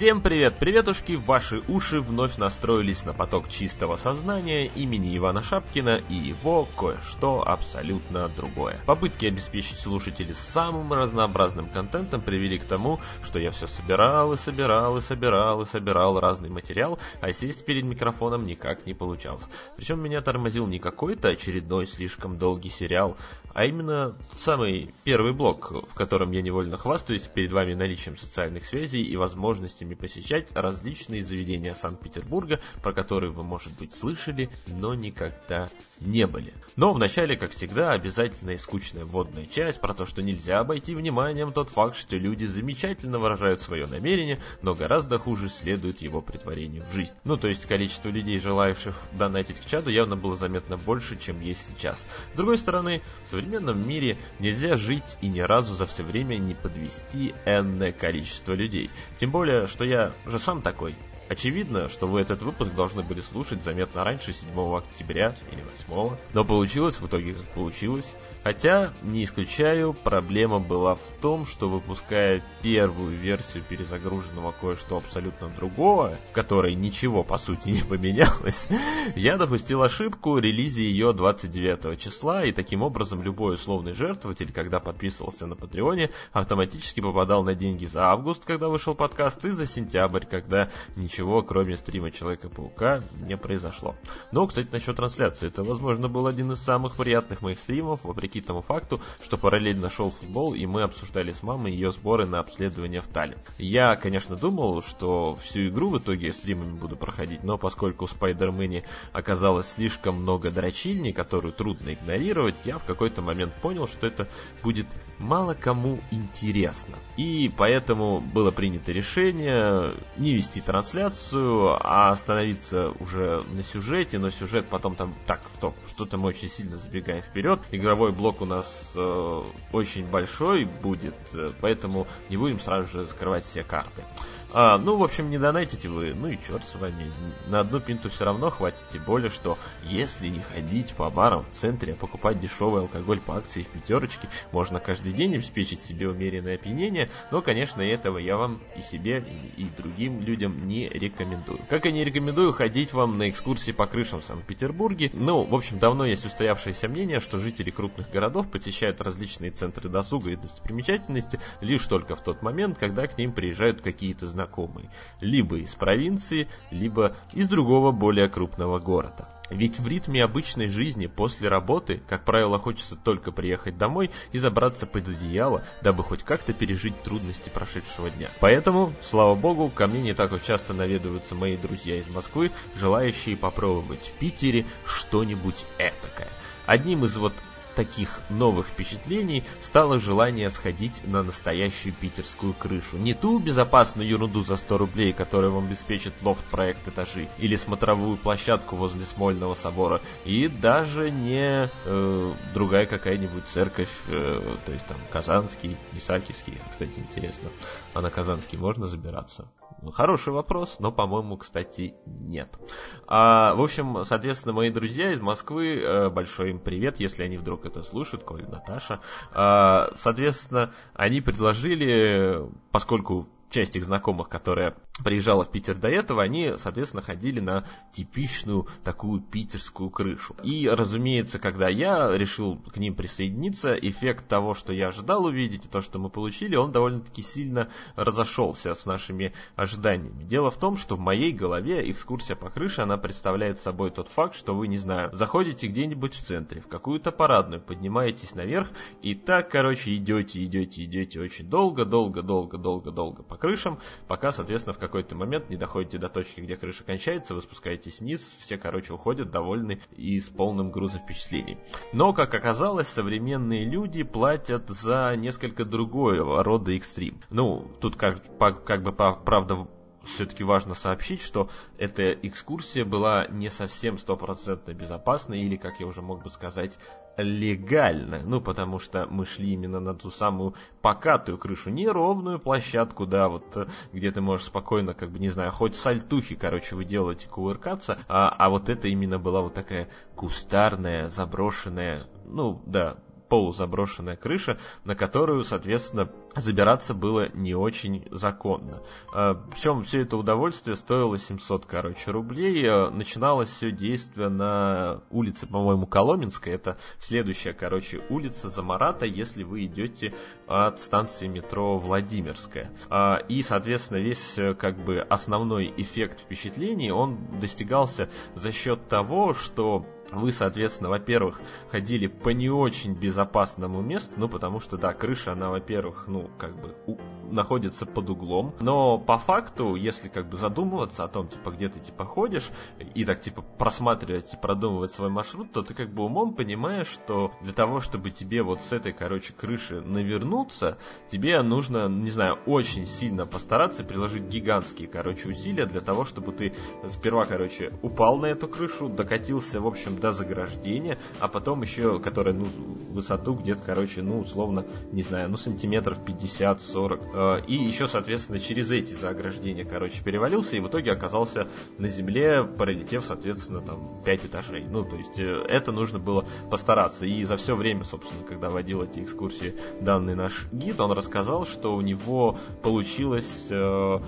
Всем привет, приветушки, ваши уши вновь настроились на поток чистого сознания имени Ивана Шапкина и его кое-что абсолютно другое. Попытки обеспечить слушателей самым разнообразным контентом привели к тому, что я все собирал и собирал и собирал и собирал разный материал, а сесть перед микрофоном никак не получалось. Причем меня тормозил не какой-то очередной слишком долгий сериал, а именно самый первый блок, в котором я невольно хвастаюсь перед вами наличием социальных связей и возможностями посещать различные заведения Санкт-Петербурга, про которые вы, может быть, слышали, но никогда не были. Но вначале, как всегда, обязательная и скучная вводная часть про то, что нельзя обойти вниманием тот факт, что люди замечательно выражают свое намерение, но гораздо хуже следует его притворению в жизнь. Ну, то есть количество людей, желающих донатить к чаду, явно было заметно больше, чем есть сейчас. С другой стороны, в современном мире нельзя жить и ни разу за все время не подвести энное количество людей. Тем более, что я же сам такой. Очевидно, что вы этот выпуск должны были слушать заметно раньше 7 октября или 8, но получилось в итоге как получилось. Хотя, не исключаю, проблема была в том, что выпуская первую версию перезагруженного кое-что абсолютно другого, в которой ничего по сути не поменялось, я допустил ошибку релизе ее 29 числа, и таким образом любой условный жертвователь, когда подписывался на Патреоне, автоматически попадал на деньги за август, когда вышел подкаст, и за сентябрь, когда ничего ничего, кроме стрима Человека-паука, не произошло. Но, кстати, насчет трансляции. Это, возможно, был один из самых приятных моих стримов, вопреки тому факту, что параллельно шел футбол, и мы обсуждали с мамой ее сборы на обследование в Таллин. Я, конечно, думал, что всю игру в итоге стримами буду проходить, но поскольку в Спайдермене оказалось слишком много дрочильни, которую трудно игнорировать, я в какой-то момент понял, что это будет мало кому интересно. И поэтому было принято решение не вести трансляцию, трансляцию, а остановиться уже на сюжете, но сюжет потом там, так, стоп, что-то мы очень сильно забегаем вперед. Игровой блок у нас э, очень большой будет, э, поэтому не будем сразу же закрывать все карты. А, ну, в общем, не донатите вы, ну и черт с вами. На одну пинту все равно хватит, тем более, что если не ходить по барам в центре, а покупать дешевый алкоголь по акции в пятерочке, можно каждый день обеспечить себе умеренное опьянение, но, конечно, этого я вам и себе, и, и другим людям не рекомендую. Как и не рекомендую ходить вам на экскурсии по крышам в Санкт-Петербурге. Ну, в общем, давно есть устоявшееся мнение, что жители крупных городов посещают различные центры досуга и достопримечательности лишь только в тот момент, когда к ним приезжают какие-то знакомые, либо из провинции, либо из другого более крупного города. Ведь в ритме обычной жизни после работы, как правило, хочется только приехать домой и забраться под одеяло, дабы хоть как-то пережить трудности прошедшего дня. Поэтому, слава богу, ко мне не так уж часто наведываются мои друзья из Москвы, желающие попробовать в Питере что-нибудь этакое. Одним из вот таких новых впечатлений стало желание сходить на настоящую питерскую крышу. Не ту безопасную ерунду за 100 рублей, которая вам обеспечит лофт-проект этажи, или смотровую площадку возле Смольного собора, и даже не э, другая какая-нибудь церковь, э, то есть там Казанский, Исаакиевский, кстати, интересно, а на Казанский можно забираться? Хороший вопрос, но, по-моему, кстати, нет. А, в общем, соответственно, мои друзья из Москвы, э, большой им привет, если они вдруг это слушают, Коля, Наташа. А, соответственно, они предложили, поскольку часть их знакомых, которая приезжала в Питер до этого, они, соответственно, ходили на типичную такую питерскую крышу. И, разумеется, когда я решил к ним присоединиться, эффект того, что я ожидал увидеть, и то, что мы получили, он довольно-таки сильно разошелся с нашими ожиданиями. Дело в том, что в моей голове экскурсия по крыше, она представляет собой тот факт, что вы, не знаю, заходите где-нибудь в центре, в какую-то парадную, поднимаетесь наверх, и так, короче, идете, идете, идете очень долго, долго, долго, долго, долго по крышам, пока, соответственно, в какой-то момент не доходите до точки, где крыша кончается, вы спускаетесь вниз, все, короче, уходят довольны и с полным грузом впечатлений. Но, как оказалось, современные люди платят за несколько другого рода экстрим. Ну, тут как, как бы правда все-таки важно сообщить, что эта экскурсия была не совсем стопроцентно безопасной или, как я уже мог бы сказать, легально. Ну, потому что мы шли именно на ту самую покатую крышу, не ровную площадку, да, вот э, где ты можешь спокойно, как бы, не знаю, хоть сальтухи, короче, вы делаете кувыркаться, а, а вот это именно была вот такая кустарная, заброшенная, ну, да, полузаброшенная крыша, на которую, соответственно, забираться было не очень законно. Э, Причем все это удовольствие стоило 700, короче, рублей. Э, начиналось все действие на улице, по-моему, Коломенская. Это следующая, короче, улица Замарата, если вы идете от станции метро Владимирская. Э, и, соответственно, весь как бы основной эффект впечатлений, он достигался за счет того, что вы, соответственно, во-первых, ходили по не очень безопасному месту, ну, потому что, да, крыша, она, во-первых, ну, как бы у, находится под углом, но по факту, если как бы задумываться о том, типа, где ты, типа, ходишь, и так, типа, просматривать и продумывать свой маршрут, то ты как бы умом понимаешь, что для того, чтобы тебе вот с этой, короче, крыши навернуться, тебе нужно, не знаю, очень сильно постараться, приложить гигантские, короче, усилия для того, чтобы ты сперва, короче, упал на эту крышу, докатился, в общем, до заграждения, а потом еще, которая, ну, высоту где-то, короче, ну, условно, не знаю, ну, сантиметров 50-40. Э, и еще, соответственно, через эти заграждения, короче, перевалился и в итоге оказался на земле, пролетев, соответственно, там, 5 этажей. Ну, то есть, э, это нужно было постараться. И за все время, собственно, когда водил эти экскурсии данный наш гид, он рассказал, что у него получилось Э,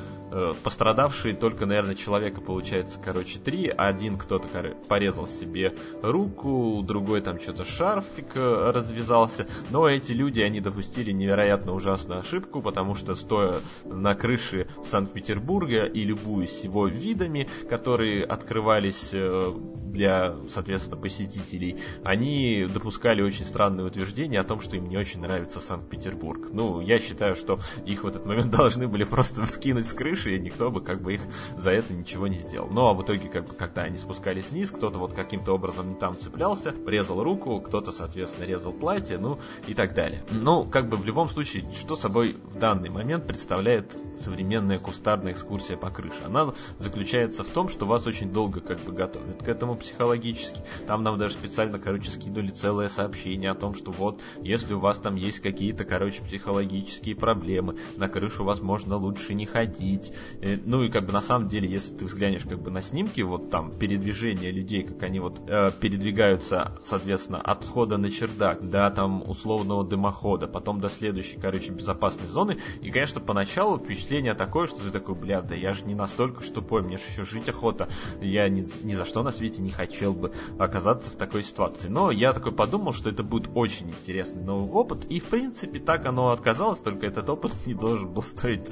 пострадавшие только, наверное, человека получается, короче, три. Один кто-то порезал себе руку, другой там что-то шарфик э, развязался. Но эти люди, они допустили невероятно ужасную ошибку, потому что стоя на крыше Санкт-Петербурга и любуясь его видами, которые открывались э, для, соответственно, посетителей, они допускали очень странные утверждения о том, что им не очень нравится Санкт-Петербург. Ну, я считаю, что их в этот момент должны были просто скинуть с крыши, крыши, и никто бы как бы их за это ничего не сделал. Ну а в итоге, как бы, когда они спускались вниз, кто-то вот каким-то образом не там цеплялся, резал руку, кто-то, соответственно, резал платье, ну и так далее. Ну, как бы в любом случае, что собой в данный момент представляет современная кустарная экскурсия по крыше? Она заключается в том, что вас очень долго как бы готовят к этому психологически. Там нам даже специально, короче, скинули целое сообщение о том, что вот, если у вас там есть какие-то, короче, психологические проблемы, на крышу, возможно, лучше не ходить, Э, ну и как бы на самом деле, если ты взглянешь как бы на снимки, вот там передвижение людей, как они вот э, передвигаются, соответственно, от входа на чердак до там условного дымохода, потом до следующей, короче, безопасной зоны. И, конечно, поначалу впечатление такое, что ты такой, бля, да я же не настолько что тупой, мне же еще жить охота, я ни, ни за что на свете не хотел бы оказаться в такой ситуации. Но я такой подумал, что это будет очень интересный новый опыт, и в принципе так оно отказалось, только этот опыт не должен был стоить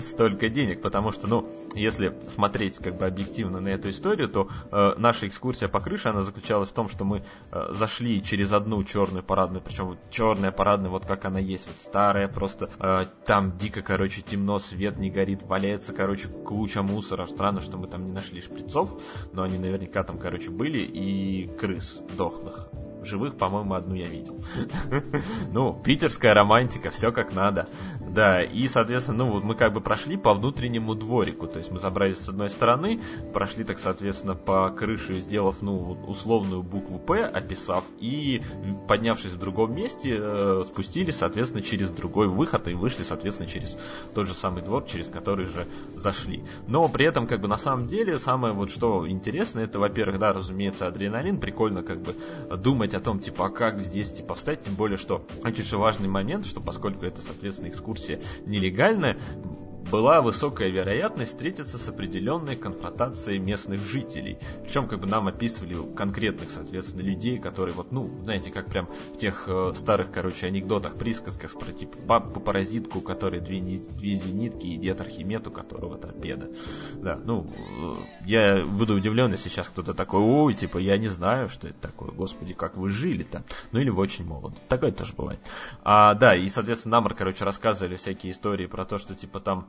столько денег, потому что, ну, если смотреть как бы объективно на эту историю, то э, наша экскурсия по крыше, она заключалась в том, что мы э, зашли через одну черную парадную, причем вот черная парадная, вот как она есть, вот старая, просто э, там дико, короче, темно, свет не горит, валяется, короче, куча мусора. Странно, что мы там не нашли шприцов, но они наверняка там, короче, были, и крыс дохлых живых, по-моему, одну я видел. Ну, питерская романтика, все как надо. Да, и, соответственно, ну вот мы как бы прошли по внутреннему дворику, то есть мы забрались с одной стороны, прошли так, соответственно, по крыше, сделав, ну, условную букву П, описав, и, поднявшись в другом месте, э, спустились, соответственно, через другой выход и вышли, соответственно, через тот же самый двор, через который же зашли. Но при этом, как бы, на самом деле, самое вот что интересно, это, во-первых, да, разумеется, адреналин, прикольно, как бы, думать думать о том, типа, а как здесь, типа, встать, тем более, что очень важный момент, что поскольку это, соответственно, экскурсия нелегальная, была высокая вероятность встретиться с определенной конфронтацией местных жителей. Причем, как бы нам описывали конкретных, соответственно, людей, которые вот, ну, знаете, как прям в тех э, старых, короче, анекдотах, присказках про типа бабку-паразитку, у которой две, две зенитки, и дед Архимед, у которого торпеда. Да, ну, э, я буду удивлен, если сейчас кто-то такой, ой, типа, я не знаю, что это такое, господи, как вы жили-то. Ну, или вы очень молоды. Такое тоже бывает. А, да, и, соответственно, нам, короче, рассказывали всякие истории про то, что, типа, там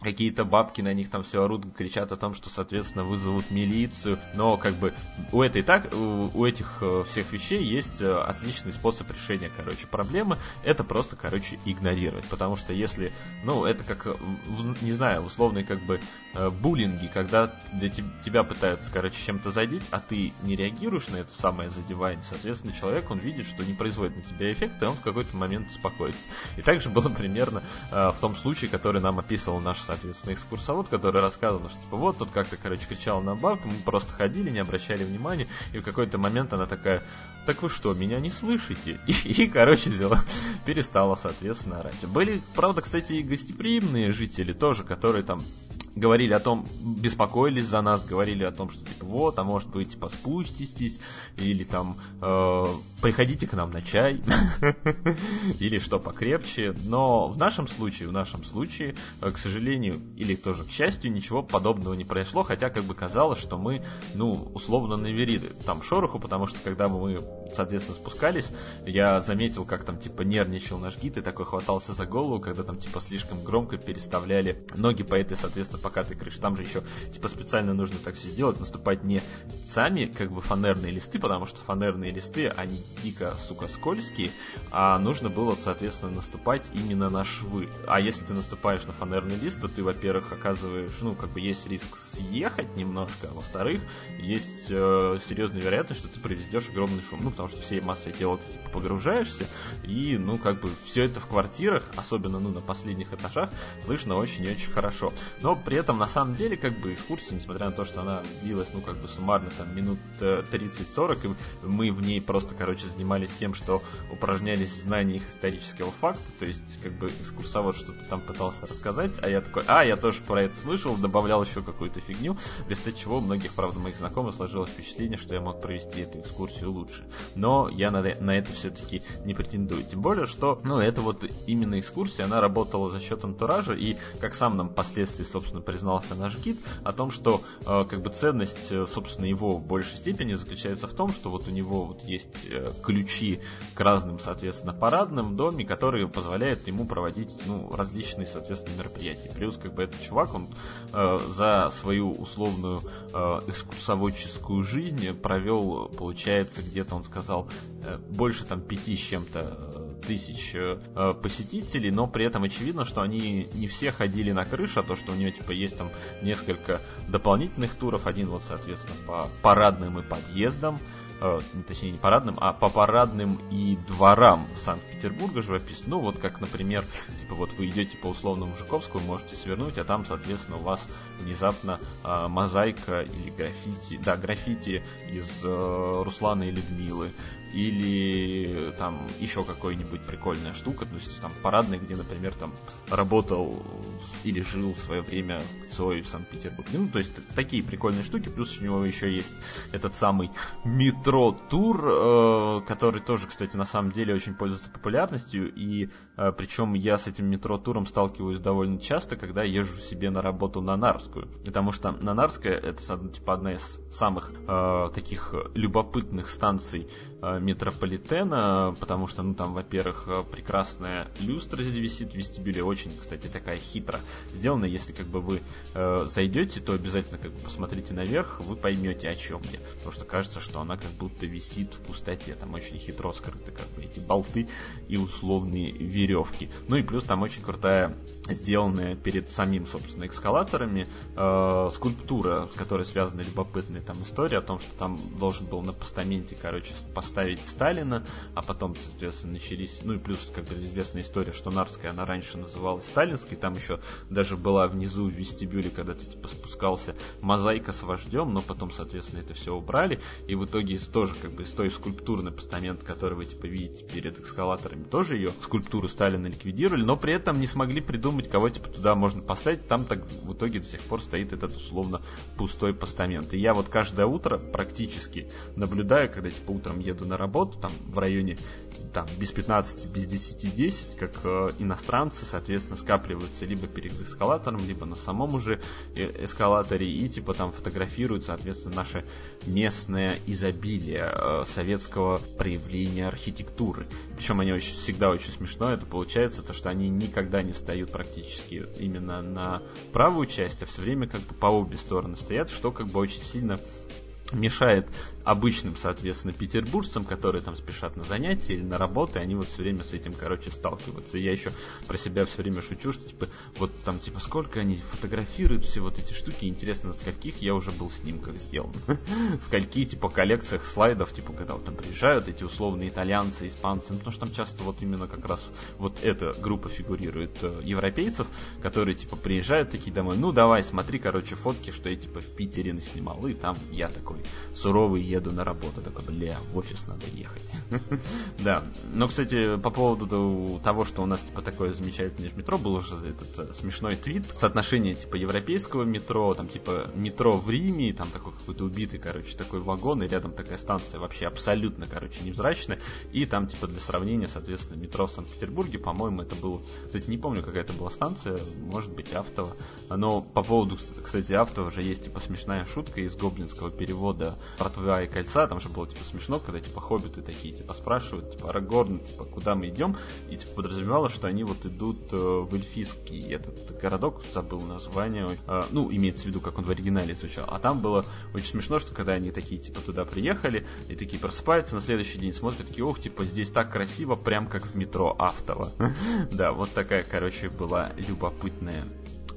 какие-то бабки на них там все орут, кричат о том, что, соответственно, вызовут милицию. Но как бы у этой так, у, этих э, всех вещей есть э, отличный способ решения, короче, проблемы. Это просто, короче, игнорировать. Потому что если, ну, это как, э, не знаю, условные как бы буллинги, когда для тебя пытаются, короче, чем-то задеть, а ты не реагируешь на это самое задевание, соответственно, человек, он видит, что не производит на тебя эффекта, и он в какой-то момент успокоится. И также было примерно в том случае, который нам описывал наш соответственно, экскурсовод, который рассказывал, что типа вот тут как-то, короче, кричал на бабку, мы просто ходили, не обращали внимания, и в какой-то момент она такая, так вы что, меня не слышите? И, и короче, взяла, перестала, соответственно, орать. Были, правда, кстати, и гостеприимные жители тоже, которые там говорили о том, беспокоились за нас, говорили о том, что типа вот, а может быть, типа спуститесь, или там э, приходите к нам на чай, или что покрепче. Но в нашем случае, в нашем случае, э, к сожалению, или тоже к счастью, ничего подобного не произошло, хотя как бы казалось, что мы, ну, условно навели там шороху, потому что когда мы, соответственно, спускались, я заметил, как там типа нервничал наш гид и такой хватался за голову, когда там типа слишком громко переставляли ноги по этой, соответственно, покатой крыше. Там же еще типа специально нужно так все сделать, наступать не сами как бы фанерные листы, потому что фанерные листы, они дико, сука, скользкие, а нужно было, соответственно, наступать именно на швы. А если ты наступаешь на фанерный лист, то ты, во-первых, оказываешь, ну, как бы есть риск съехать немножко, а во-вторых, есть э, серьезная вероятность, что ты произведешь огромный шум, ну, потому что всей массой тела ты, типа, погружаешься, и, ну, как бы, все это в квартирах, особенно, ну, на последних этажах, слышно очень и очень хорошо. Но при этом, на самом деле, как бы, экскурсия, несмотря на то, что она длилась, ну, как бы, суммарно, там, минут 30-40, э, и мы в ней просто, короче, занимались тем, что упражнялись в знаниях исторического факта, то есть, как бы, экскурсовод что-то там пытался рассказать, а я такой, а, я тоже про это слышал, добавлял еще какую-то фигню, без чего у многих, правда, моих знакомых сложилось впечатление, что я мог провести эту экскурсию лучше. Но я на, на это все-таки не претендую. Тем более, что, ну, это вот именно экскурсия, она работала за счет антуража, и, как сам нам впоследствии, собственно, признался наш гид, о том, что, э, как бы, ценность, э, собственно, его в большей степени заключается в том, что вот у него вот есть э, ключи к разным, соответственно, парадным доме, которые позволяют ему проводить, ну, различные, соответственно, мероприятия. Плюс, как бы, этот чувак, он э, за свою условную э, экскурсоводческую жизнь провел, получается, где-то, он сказал, э, больше там пяти с чем-то э, тысяч э, посетителей, но при этом очевидно, что они не все ходили на крышу, а то, что у него типа есть там несколько дополнительных туров, один вот, соответственно, по парадным и подъездам, э, точнее не парадным, а по парадным и дворам Санкт-Петербурга живописно. Ну, вот как, например, типа вот вы идете по условному Жуковскому, можете свернуть, а там, соответственно, у вас внезапно э, мозаика или граффити, да, граффити из э, Руслана и Людмилы, или там еще какой-нибудь прикольная штука, то есть там парадный, где, например, там работал или жил в свое время Цой в Санкт-Петербурге. Ну, то есть такие прикольные штуки, плюс у него еще есть этот самый метро-тур, э, который тоже, кстати, на самом деле очень пользуется популярностью, и э, причем я с этим метро-туром сталкиваюсь довольно часто, когда езжу себе на работу на Нарвскую, потому что на Нарвская это типа одна из самых э, таких любопытных станций э, метрополитена, потому что, ну, там, во-первых, э, прекрасная люстра здесь висит в вестибюле, очень, кстати, такая хитро сделана. Если, как бы, вы э, зайдете, то обязательно, как бы, посмотрите наверх, вы поймете, о чем я. Потому что кажется, что она как будто висит в пустоте. Там очень хитро скрыты, как бы, эти болты и условные веревки. Ну и плюс там очень крутая, сделанная перед самим, собственно, эскалаторами, э, скульптура, с которой связана любопытная там история о том, что там должен был на постаменте, короче, поставить поставить Сталина, а потом, соответственно, начались, ну и плюс, как известная история, что Нарская, она раньше называлась Сталинской, там еще даже была внизу в вестибюле, когда ты типа спускался, мозаика с вождем, но потом, соответственно, это все убрали, и в итоге тоже как бы из той скульптурный постамент, который вы типа видите перед эскалаторами, тоже ее скульптуру Сталина ликвидировали, но при этом не смогли придумать, кого типа туда можно поставить, там так в итоге до сих пор стоит этот условно пустой постамент. И я вот каждое утро практически наблюдаю, когда типа утром еду на работу, там в районе там, без 15, без 10, 10, как э, иностранцы, соответственно, скапливаются либо перед эскалатором, либо на самом уже э, эскалаторе и типа там фотографируют, соответственно, наше местное изобилие э, советского проявления архитектуры. Причем они очень, всегда очень смешно это получается, то что они никогда не встают практически именно на правую часть, а все время как бы по обе стороны стоят, что как бы очень сильно мешает обычным, соответственно, петербуржцам, которые там спешат на занятия или на работу, и они вот все время с этим, короче, сталкиваются. И я еще про себя все время шучу, что, типа, вот там, типа, сколько они фотографируют все вот эти штуки, интересно, на скольких я уже был снимках сделан. В скольки, типа, коллекциях слайдов, типа, когда вот там приезжают эти условные итальянцы, испанцы, ну, потому что там часто вот именно как раз вот эта группа фигурирует э, европейцев, которые, типа, приезжают такие домой, ну, давай, смотри, короче, фотки, что я, типа, в Питере наснимал, и там я такой суровый еду на работу. Такой, бля, в офис надо ехать. Да. Но, кстати, по поводу того, что у нас, типа, такое замечательное метро, был уже этот э, смешной твит. Соотношение, типа, европейского метро, там, типа, метро в Риме, там такой какой-то убитый, короче, такой вагон, и рядом такая станция вообще абсолютно, короче, невзрачная. И там, типа, для сравнения, соответственно, метро в Санкт-Петербурге, по-моему, это был... Кстати, не помню, какая это была станция, может быть, Автово. Но по поводу, кстати, Автово уже есть, типа, смешная шутка из гоблинского перевода про два и кольца, там же было типа смешно, когда типа хоббиты такие типа спрашивают, типа Арагорн, типа куда мы идем, и типа подразумевало, что они вот идут э, в эльфийский этот городок, забыл название, э, ну имеется в виду, как он в оригинале звучал, а там было очень смешно, что когда они такие типа туда приехали и такие просыпаются, на следующий день смотрят, такие, ох, типа здесь так красиво, прям как в метро Автово. Да, вот такая, короче, была любопытная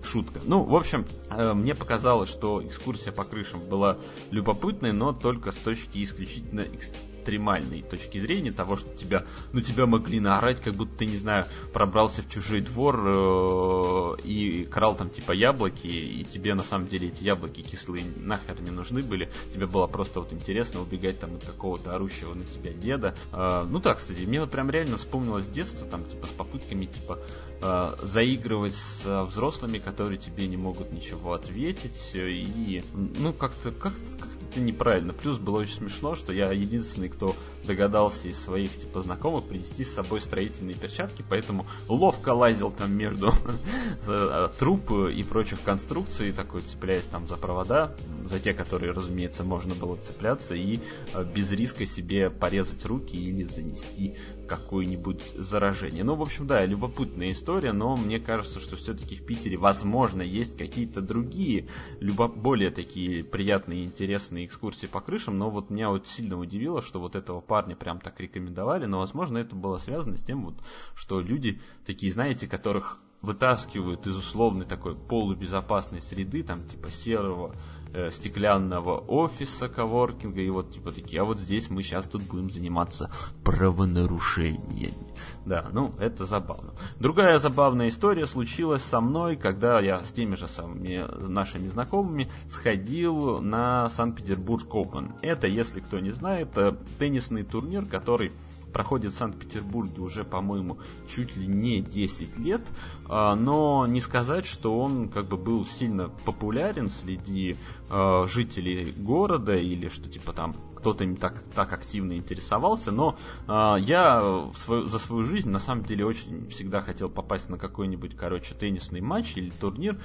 шутка. Ну, в общем, э, мне показалось, что экскурсия по крышам была любопытной, но только с точки исключительно экстремальной точки зрения того, что тебя, на тебя могли наорать, как будто ты, не знаю, пробрался в чужой двор э, и крал там типа яблоки, и тебе на самом деле эти яблоки кислые нахер не нужны были, тебе было просто вот интересно убегать там от какого-то орущего на тебя деда. Э, ну так, кстати, мне вот прям реально вспомнилось детство, там типа с попытками типа э, заигрывать с взрослыми, которые тебе не могут ничего ответить, и ну как-то как-то как-то это неправильно. Плюс было очень смешно, что я единственный, кто догадался из своих типа знакомых принести с собой строительные перчатки, поэтому ловко лазил там между э, труп и прочих конструкций, такой цепляясь там за провода, за те, которые, разумеется, можно было цепляться и э, без риска себе порезать руки или занести какое-нибудь заражение. Ну, в общем, да, любопытная история, но мне кажется, что все-таки в Питере, возможно, есть какие-то другие, любо... более такие приятные интересные экскурсии по крышам, но вот меня вот сильно удивило, что вот этого парня прям так рекомендовали, но, возможно, это было связано с тем, вот, что люди такие, знаете, которых вытаскивают из условной такой полубезопасной среды, там типа серого э, стеклянного офиса коворкинга, и вот типа такие, а вот здесь мы сейчас тут будем заниматься правонарушениями. Да, ну, это забавно. Другая забавная история случилась со мной, когда я с теми же самыми нашими знакомыми сходил на Санкт-Петербург Open. Это, если кто не знает, э, теннисный турнир, который проходит в Санкт-Петербурге уже, по-моему, чуть ли не 10 лет, а, но не сказать, что он как бы был сильно популярен среди а, жителей города или что типа там кто-то им так, так активно интересовался, но э, я в свою, за свою жизнь на самом деле очень всегда хотел попасть на какой-нибудь, короче, теннисный матч или турнир,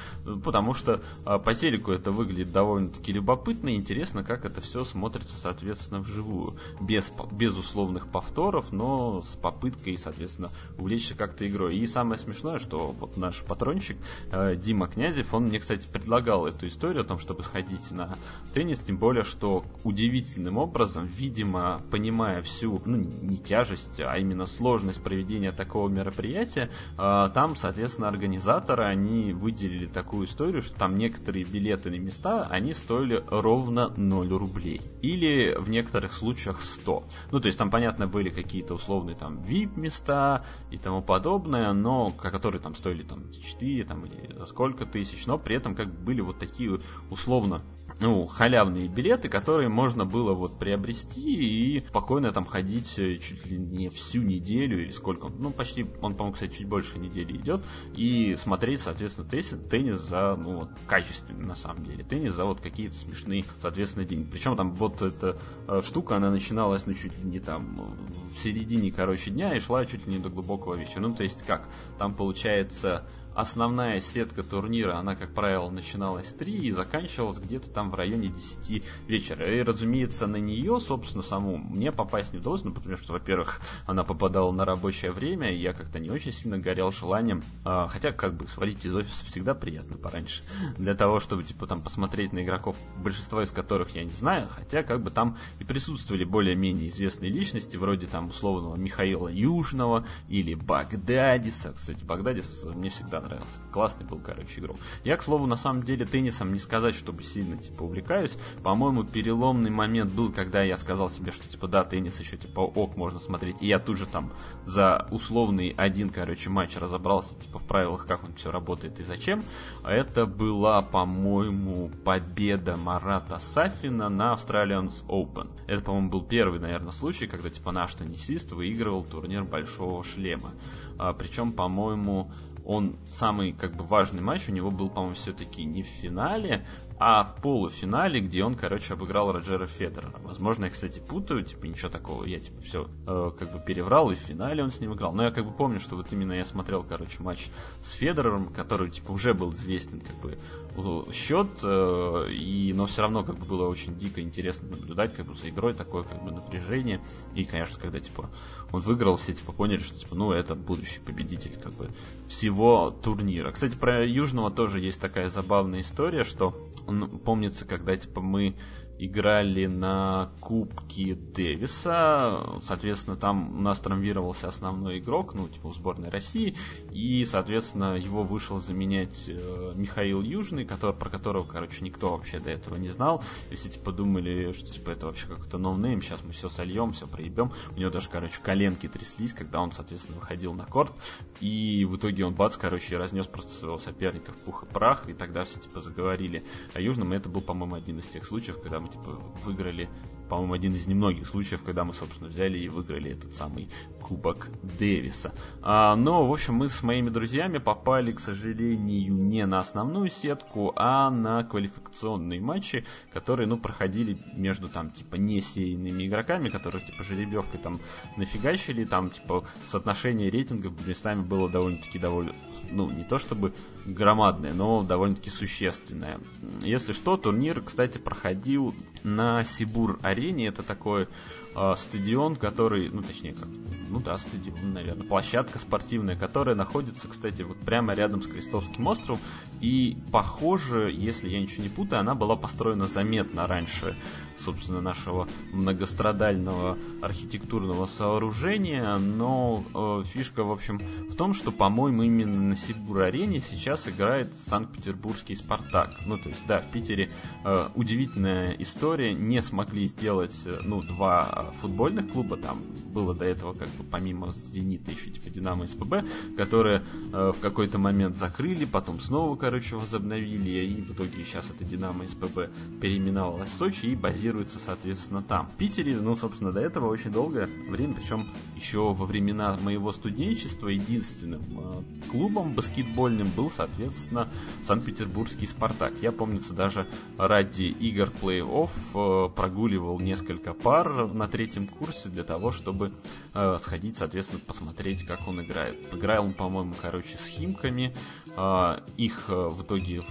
потому что э, по телеку это выглядит довольно-таки любопытно и интересно, как это все смотрится, соответственно, вживую. Без, без условных повторов, но с попыткой, соответственно, увлечься как-то игрой. И самое смешное, что вот наш патрончик э, Дима Князев, он мне, кстати, предлагал эту историю о том, чтобы сходить на теннис, тем более, что удивительным образом, видимо, понимая всю, ну, не тяжесть, а именно сложность проведения такого мероприятия, а, там, соответственно, организаторы, они выделили такую историю, что там некоторые билеты на места, они стоили ровно 0 рублей. Или в некоторых случаях 100. Ну, то есть там, понятно, были какие-то условные там VIP места и тому подобное, но которые там стоили там 4 там, или сколько тысяч, но при этом как были вот такие условно ну, халявные билеты, которые можно было вот приобрести и спокойно там ходить э, чуть ли не всю неделю или сколько, ну, почти, он, по-моему, кстати, чуть больше недели идет, и смотреть, соответственно, теннис, теннис за, ну, вот, качественный, на самом деле, теннис за вот какие-то смешные, соответственно, деньги. Причем там вот эта э, штука, она начиналась, ну, чуть ли не там в середине, короче, дня и шла чуть ли не до глубокого вечера. Ну, то есть как, там получается основная сетка турнира, она, как правило, начиналась в 3 и заканчивалась где-то там в районе 10 вечера. И, разумеется, на нее, собственно, саму мне попасть не удалось, ну, потому что, во-первых, она попадала на рабочее время, и я как-то не очень сильно горел желанием, э, хотя, как бы, свалить из офиса всегда приятно пораньше, для того, чтобы, типа, там, посмотреть на игроков, большинство из которых я не знаю, хотя, как бы, там и присутствовали более-менее известные личности, вроде, там, условного Михаила Южного или Багдадиса. Кстати, Багдадис мне всегда нравился. Классный был, короче, игрок. Я, к слову, на самом деле теннисом не сказать, чтобы сильно, типа, увлекаюсь. По-моему, переломный момент был, когда я сказал себе, что, типа, да, теннис еще, типа, ок, можно смотреть. И я тут же там за условный один, короче, матч разобрался, типа, в правилах, как он все работает и зачем. Это была, по-моему, победа Марата Сафина на Australians Open. Это, по-моему, был первый, наверное, случай, когда, типа, наш теннисист выигрывал турнир Большого Шлема. А, причем, по-моему, он самый как бы важный матч у него был, по-моему, все-таки не в финале, а в полуфинале, где он, короче, обыграл Роджера Федерера. Возможно, я, кстати, путаю, типа, ничего такого, я, типа, все э, как бы переврал, и в финале он с ним играл. Но я, как бы, помню, что вот именно я смотрел, короче, матч с Федерером, который, типа, уже был известен, как бы, счет, э, и, но все равно, как бы, было очень дико интересно наблюдать, как бы, за игрой, такое, как бы, напряжение. И, конечно, когда, типа, он выиграл, все, типа, поняли, что, типа, ну, это будущий победитель, как бы, всего турнира. Кстати, про Южного тоже есть такая забавная история, что помнится, когда типа мы играли на Кубке Дэвиса. Соответственно, там у нас травмировался основной игрок, ну, типа, сборной России. И, соответственно, его вышел заменять э, Михаил Южный, который, про которого, короче, никто вообще до этого не знал. И все, типа, думали, что, типа, это вообще какой-то no name, сейчас мы все сольем, все проебем. У него даже, короче, коленки тряслись, когда он, соответственно, выходил на корт. И в итоге он, бац, короче, разнес просто своего соперника в пух и прах. И тогда все, типа, заговорили о Южном. И это был, по-моему, один из тех случаев, когда мы типа выиграли, по-моему, один из немногих случаев, когда мы, собственно, взяли и выиграли этот самый Кубок Дэвиса. А, но, в общем, мы с моими друзьями попали, к сожалению, не на основную сетку, а на квалификационные матчи, которые, ну, проходили между там, типа, несеянными игроками, которых, типа, жеребьевкой там нафигачили, там, типа, соотношение рейтингов местами было довольно-таки довольно, ну, не то чтобы громадное, но довольно-таки существенное. Если что, турнир, кстати, проходил на Сибур-арене. Это такой э, стадион, который, ну, точнее, как, ну да, стадион, наверное, площадка спортивная, которая находится, кстати, вот прямо рядом с Крестовским островом. И, похоже, если я ничего не путаю, она была построена заметно раньше, собственно, нашего многострадального архитектурного сооружения. Но э, фишка, в общем, в том, что, по-моему, именно на Сибур-арене сейчас играет Санкт-Петербургский Спартак. Ну, то есть, да, в Питере э, удивительная история. Не смогли сделать, э, ну, два футбольных клуба. Там было до этого, как бы, помимо Зенита, еще типа Динамо и СПБ, которые э, в какой-то момент закрыли, потом снова, короче, возобновили, и в итоге сейчас это Динамо СПБ переименовалась в Сочи и базируется, соответственно, там. В Питере, ну, собственно, до этого очень долгое время, причем еще во времена моего студенчества единственным э, клубом баскетбольным был, соответственно, Санкт-Петербургский Спартак. Я, помнится, даже ради игр плей-офф э, прогуливал несколько пар на третьем курсе для того, чтобы э, сходить, соответственно, посмотреть, как он играет. Играл он, по-моему, короче, с Химками. Э, их э, в итоге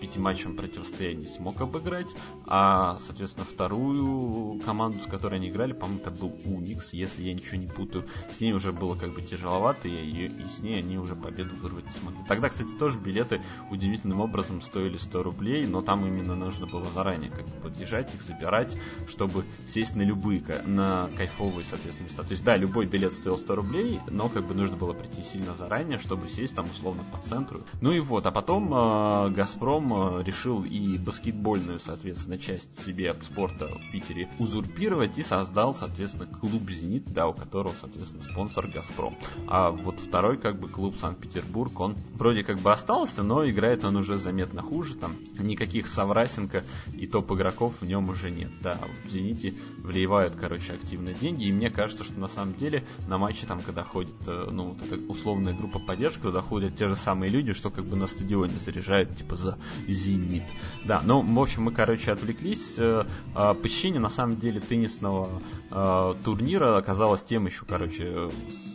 пятиматчевом противостоянии смог обыграть, а, соответственно, вторую команду, с которой они играли, по-моему, это был Уникс, если я ничего не путаю, с ней уже было как бы тяжеловато, и, и с ней они уже победу вырвать не смогли. Тогда, кстати, тоже билеты удивительным образом стоили 100 рублей, но там именно нужно было заранее как бы подъезжать их, забирать, чтобы сесть на любые, на кайфовые, соответственно, места. То есть, да, любой билет стоил 100 рублей, но как бы нужно было прийти сильно заранее, чтобы сесть там условно по центру. Ну и вот, а потом э, Газпром э, решил и баскетбольную, соответственно, часть себе спорта в Питере узурпировать и создал, соответственно, клуб «Зенит», да, у которого, соответственно, спонсор «Газпром». А вот второй, как бы, клуб «Санкт-Петербург», он вроде как бы остался, но играет он уже заметно хуже, там никаких Саврасенко и топ-игроков в нем уже нет, да, в «Зените» вливают, короче, активно деньги, и мне кажется, что на самом деле на матче там, когда ходит, э, ну, вот эта условная группа поддержки, туда ходят те же самые люди, что как бы на стадионе заряжают, типа, за Зенит. Да, ну, в общем, мы, короче, отвлеклись. Э, а, посещение, на самом деле, теннисного э, турнира оказалось тем еще, короче,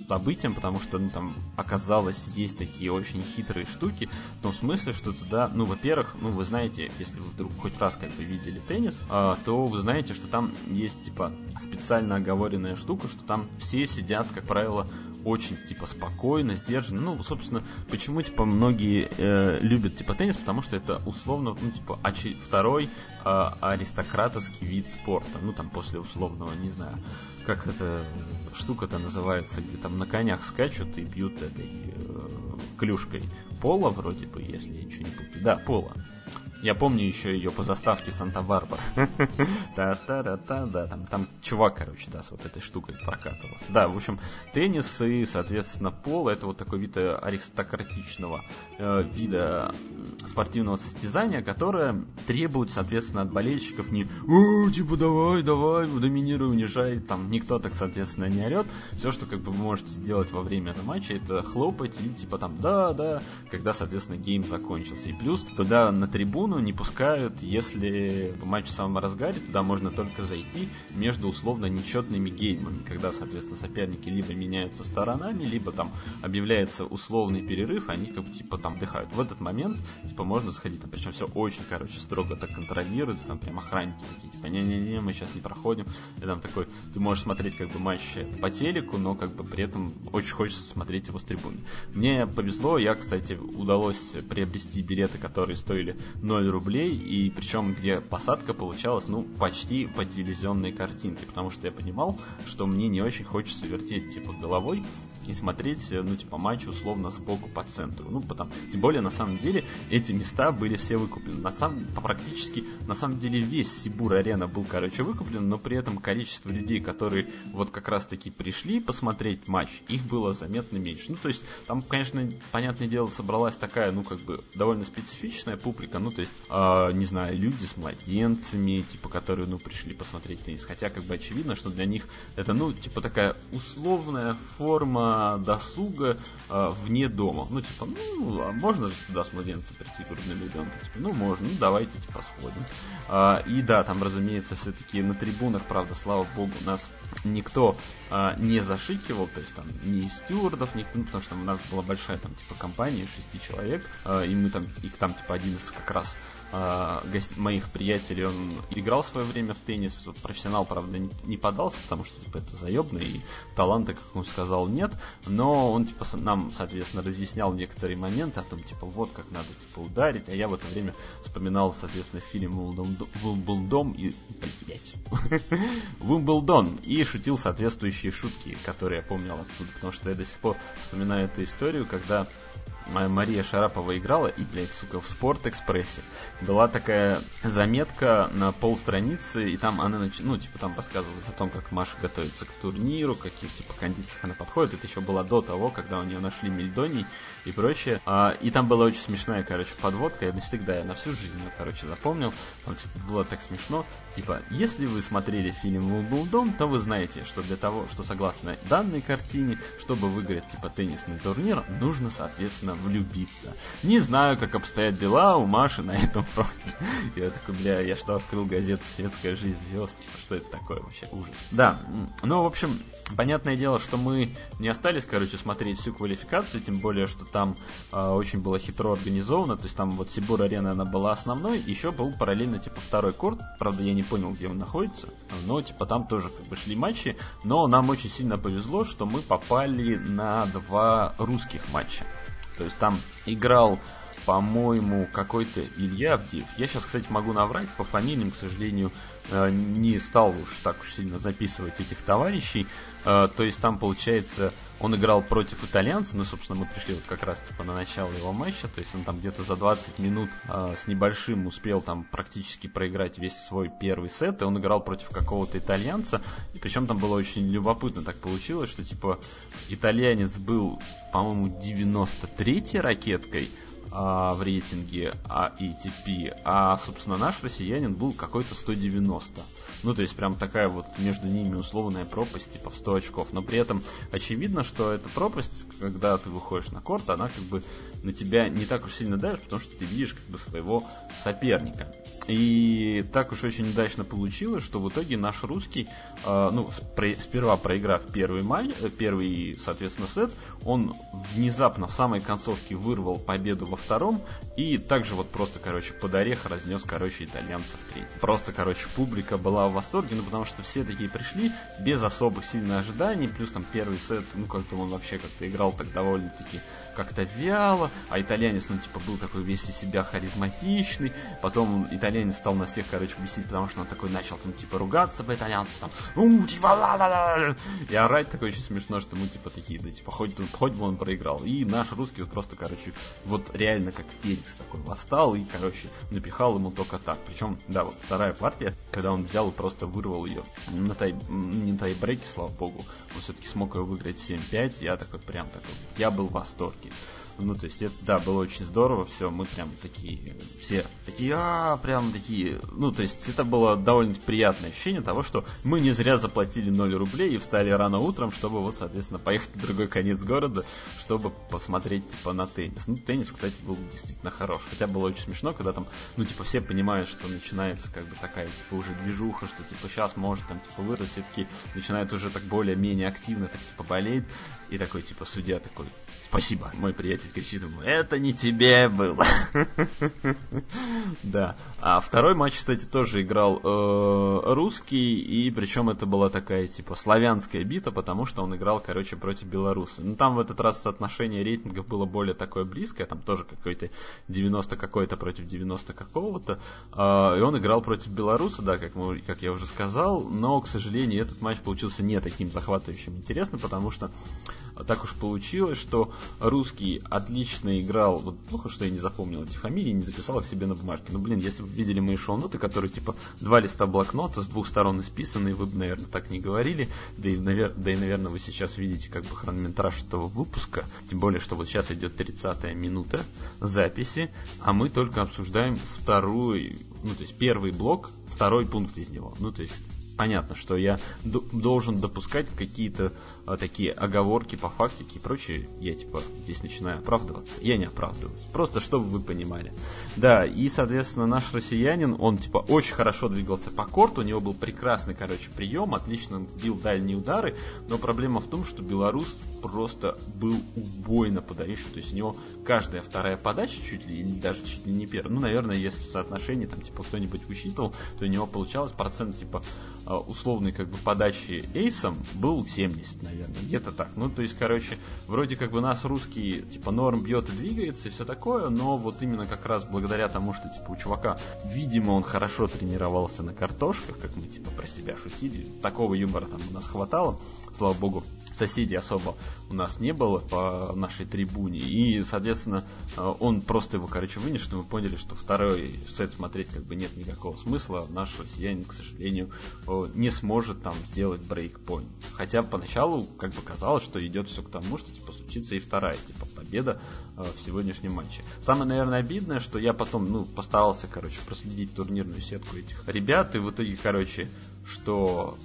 событием, потому что, ну, там оказалось есть такие очень хитрые штуки, в том смысле, что туда, ну, во-первых, ну, вы знаете, если вы вдруг хоть раз как бы видели теннис, э, то вы знаете, что там есть, типа, специально оговоренная штука, что там все сидят, как правило, очень, типа, спокойно, сдержанно. Ну, собственно, почему, типа, многие э, любят, типа, теннис, потому что это условно, ну, типа, очи- второй э, аристократовский вид спорта. Ну, там, после условного, не знаю, как эта штука-то называется, где там на конях скачут и бьют этой э, клюшкой. Пола вроде бы, если я ничего не путаю. Да, пола. Я помню еще ее по заставке Санта-Барбара. Та-та-та-та, да, там, там чувак, короче, да, с вот этой штукой прокатывался. Да, в общем, теннис и, соответственно, поло, это вот такой вид аристократичного э, вида спортивного состязания, которое требует, соответственно, от болельщиков не «О, типа, давай, давай, доминируй, унижай», там никто так, соответственно, не орет. Все, что как бы вы можете сделать во время этого матча, это хлопать и типа там «да, да», когда, соответственно, гейм закончился. И плюс туда на трибуну не пускают, если матч в самом разгаре, туда можно только зайти между условно нечетными геймами, когда, соответственно, соперники либо меняются сторонами, либо там объявляется условный перерыв, они как бы типа там дыхают. В этот момент, типа, можно сходить, там, причем все очень, короче, строго так контролируется, там прям охранники такие, типа, не-не-не, мы сейчас не проходим. И там такой, ты можешь смотреть как бы матч по телеку, но как бы при этом очень хочется смотреть его с трибуны. Мне повезло, я, кстати, удалось приобрести билеты, которые стоили 0 0 рублей, и причем где посадка получалась, ну, почти по телевизионной картинке, потому что я понимал, что мне не очень хочется вертеть, типа, головой и смотреть, ну, типа, матч условно сбоку по центру. Ну, потому, тем более, на самом деле, эти места были все выкуплены. На самом, практически, на самом деле, весь Сибур-арена был, короче, выкуплен, но при этом количество людей, которые вот как раз-таки пришли посмотреть матч, их было заметно меньше. Ну, то есть, там, конечно, понятное дело, собралась такая, ну, как бы, довольно специфичная публика, ну, то есть, э, не знаю, люди с младенцами, типа, которые, ну, пришли посмотреть теннис. Хотя, как бы, очевидно, что для них это, ну, типа, такая условная форма досуга э, вне дома. Ну, типа, ну, а можно же туда с младенцем прийти грудным ребенком? Типа, ну, можно, ну, давайте, типа, сходим. Э, и да, там, разумеется, все-таки на трибунах, правда, слава богу, нас никто а, не зашикивал, то есть там ни стюардов, ни, ну, потому что у нас была большая там типа компания, шести человек, а, и мы там, и там типа один из как раз а, гость, моих приятелей, он играл в свое время в теннис, профессионал, правда, не, не подался, потому что типа это заебно, и таланта, как он сказал, нет, но он типа нам, соответственно, разъяснял некоторые моменты о том, типа, вот как надо типа ударить, а я в это время вспоминал, соответственно, фильм Вимблдон и, блять, Вимблдон, и шутил соответствующие шутки, которые я помнил оттуда, потому что я до сих пор вспоминаю эту историю, когда Мария Шарапова играла, и, блядь, сука, в Спорт-экспрессе была такая заметка на полстраницы, и там она, нач... ну, типа, там рассказывается о том, как Маша готовится к турниру, каких, типа, кондициях она подходит. Это еще было до того, когда у нее нашли мельдоний и прочее. А, и там была очень смешная, короче, подводка. Я навсегда, я на всю жизнь короче, запомнил. Там, типа, было так смешно. Типа, если вы смотрели фильм «Вулбулдом», то вы знаете, что для того, что согласно данной картине, чтобы выиграть, типа, теннисный турнир, нужно, соответственно, влюбиться. Не знаю, как обстоят дела у Маши на этом фронте. Я такой, бля, я что, открыл газету «Светская жизнь звезд», типа, что это такое вообще? Ужас. Да, ну, в общем, понятное дело, что мы не остались, короче, смотреть всю квалификацию, тем более, что там э, очень было хитро организовано, то есть там вот Сибур арена, она была основной, еще был параллельно, типа, второй корт, правда, я не понял, где он находится, но, типа, там тоже, как бы, шли матчи, но нам очень сильно повезло, что мы попали на два русских матча. То есть там играл, по-моему, какой-то Илья Авдеев. Я сейчас, кстати, могу наврать по фамилиям, к сожалению, э, не стал уж так уж сильно записывать этих товарищей. Э, то есть там, получается, он играл против итальянца, ну, собственно, мы пришли вот как раз типа на начало его матча, то есть он там где-то за 20 минут э, с небольшим успел там практически проиграть весь свой первый сет, и он играл против какого-то итальянца, и причем там было очень любопытно так получилось, что типа итальянец был, по-моему, 93-й ракеткой, а, в рейтинге а, ETP, а, собственно, наш россиянин был какой-то 190. Ну, то есть прям такая вот между ними условная пропасть, типа в 100 очков. Но при этом очевидно, что эта пропасть, когда ты выходишь на корт, она как бы на тебя не так уж сильно давит, потому что ты видишь как бы своего соперника. И так уж очень удачно получилось, что в итоге наш русский, э, ну, сперва проиграв первый матч, э, первый, соответственно, сет, он внезапно в самой концовке вырвал победу во втором и также вот просто, короче, под орех разнес, короче, итальянцев третий. Просто, короче, публика была в восторге, ну, потому что все такие пришли без особых сильных ожиданий, плюс там первый сет, ну, как-то он вообще как-то играл так довольно-таки как-то вяло, а итальянец, ну, типа, был такой весь из себя харизматичный, потом итальянец стал на всех, короче, бесить, потому что он такой начал, там, типа, ругаться по-итальянски, там, ну, типа, ла ла ла и орать такой очень смешно, что мы, типа, такие, да, типа, хоть, хоть бы он проиграл. И наш русский вот просто, короче, вот реально как Феликс такой восстал и, короче, напихал ему только так. Причем, да, вот вторая партия, когда он взял и просто вырвал ее на тай, не тайбреке, слава богу, он все-таки смог ее выиграть 7-5, я такой прям такой, я был в восторге. Ну, то есть, это, да, было очень здорово, все, мы прям такие, все такие, а, прям такие, ну, то есть, это было довольно приятное ощущение того, что мы не зря заплатили 0 рублей и встали рано утром, чтобы вот, соответственно, поехать в другой конец города, чтобы посмотреть, типа, на теннис. Ну, теннис, кстати, был действительно хорош, хотя было очень смешно, когда там, ну, типа, все понимают, что начинается, как бы, такая, типа, уже движуха, что, типа, сейчас может, там, типа, вырасти, все таки начинают уже так более-менее активно, так, типа, болеть, и такой, типа, судья такой, спасибо, мой приятель кричит ему, это не тебе было. Да. А второй матч, кстати, тоже играл э, русский, и причем это была такая, типа, славянская бита, потому что он играл, короче, против белоруса. Ну, там в этот раз соотношение рейтингов было более такое близкое, там тоже какой-то 90 какой-то против 90 какого-то, э, и он играл против белоруса, да, как, как я уже сказал, но, к сожалению, этот матч получился не таким захватывающим интересным, потому что так уж получилось, что русский отлично играл. Вот плохо, что я не запомнил эти фамилии, не записал их себе на бумажке. Ну, блин, если бы видели мои шоу-ноты, которые, типа, два листа блокнота с двух сторон исписаны, вы бы, наверное, так не говорили. Да и, навер... да и, наверное, вы сейчас видите, как бы, хронометраж этого выпуска. Тем более, что вот сейчас идет 30 минута записи, а мы только обсуждаем второй, ну, то есть первый блок, второй пункт из него. Ну, то есть понятно, что я должен допускать какие-то а, такие оговорки по фактике и прочее. Я типа здесь начинаю оправдываться. Я не оправдываюсь. Просто чтобы вы понимали. Да, и, соответственно, наш россиянин, он типа очень хорошо двигался по корту, у него был прекрасный, короче, прием, отлично бил дальние удары, но проблема в том, что белорус просто был убойно подающий, то есть у него каждая вторая подача чуть ли, или даже чуть ли не первая, ну, наверное, если в соотношении, там, типа, кто-нибудь высчитывал, то у него получалось процент, типа, а, условной, как бы, подачи эйсом был 70, наверное, где-то так. Ну, то есть, короче, вроде как бы нас русский, типа, норм бьет и двигается и все такое, но вот именно как раз благодаря тому, что, типа, у чувака, видимо, он хорошо тренировался на картошках, как мы, типа, про себя шутили, такого юмора там у нас хватало, слава богу, соседей особо у нас не было по нашей трибуне. И, соответственно, э, он просто его, короче, вынес, что мы поняли, что второй сет смотреть как бы нет никакого смысла. Наш россиянин, к сожалению, э, не сможет там сделать брейкпоинт. Хотя поначалу как бы казалось, что идет все к тому, что типа случится и вторая типа победа э, в сегодняшнем матче. Самое, наверное, обидное, что я потом, ну, постарался, короче, проследить турнирную сетку этих ребят, и в итоге, короче, что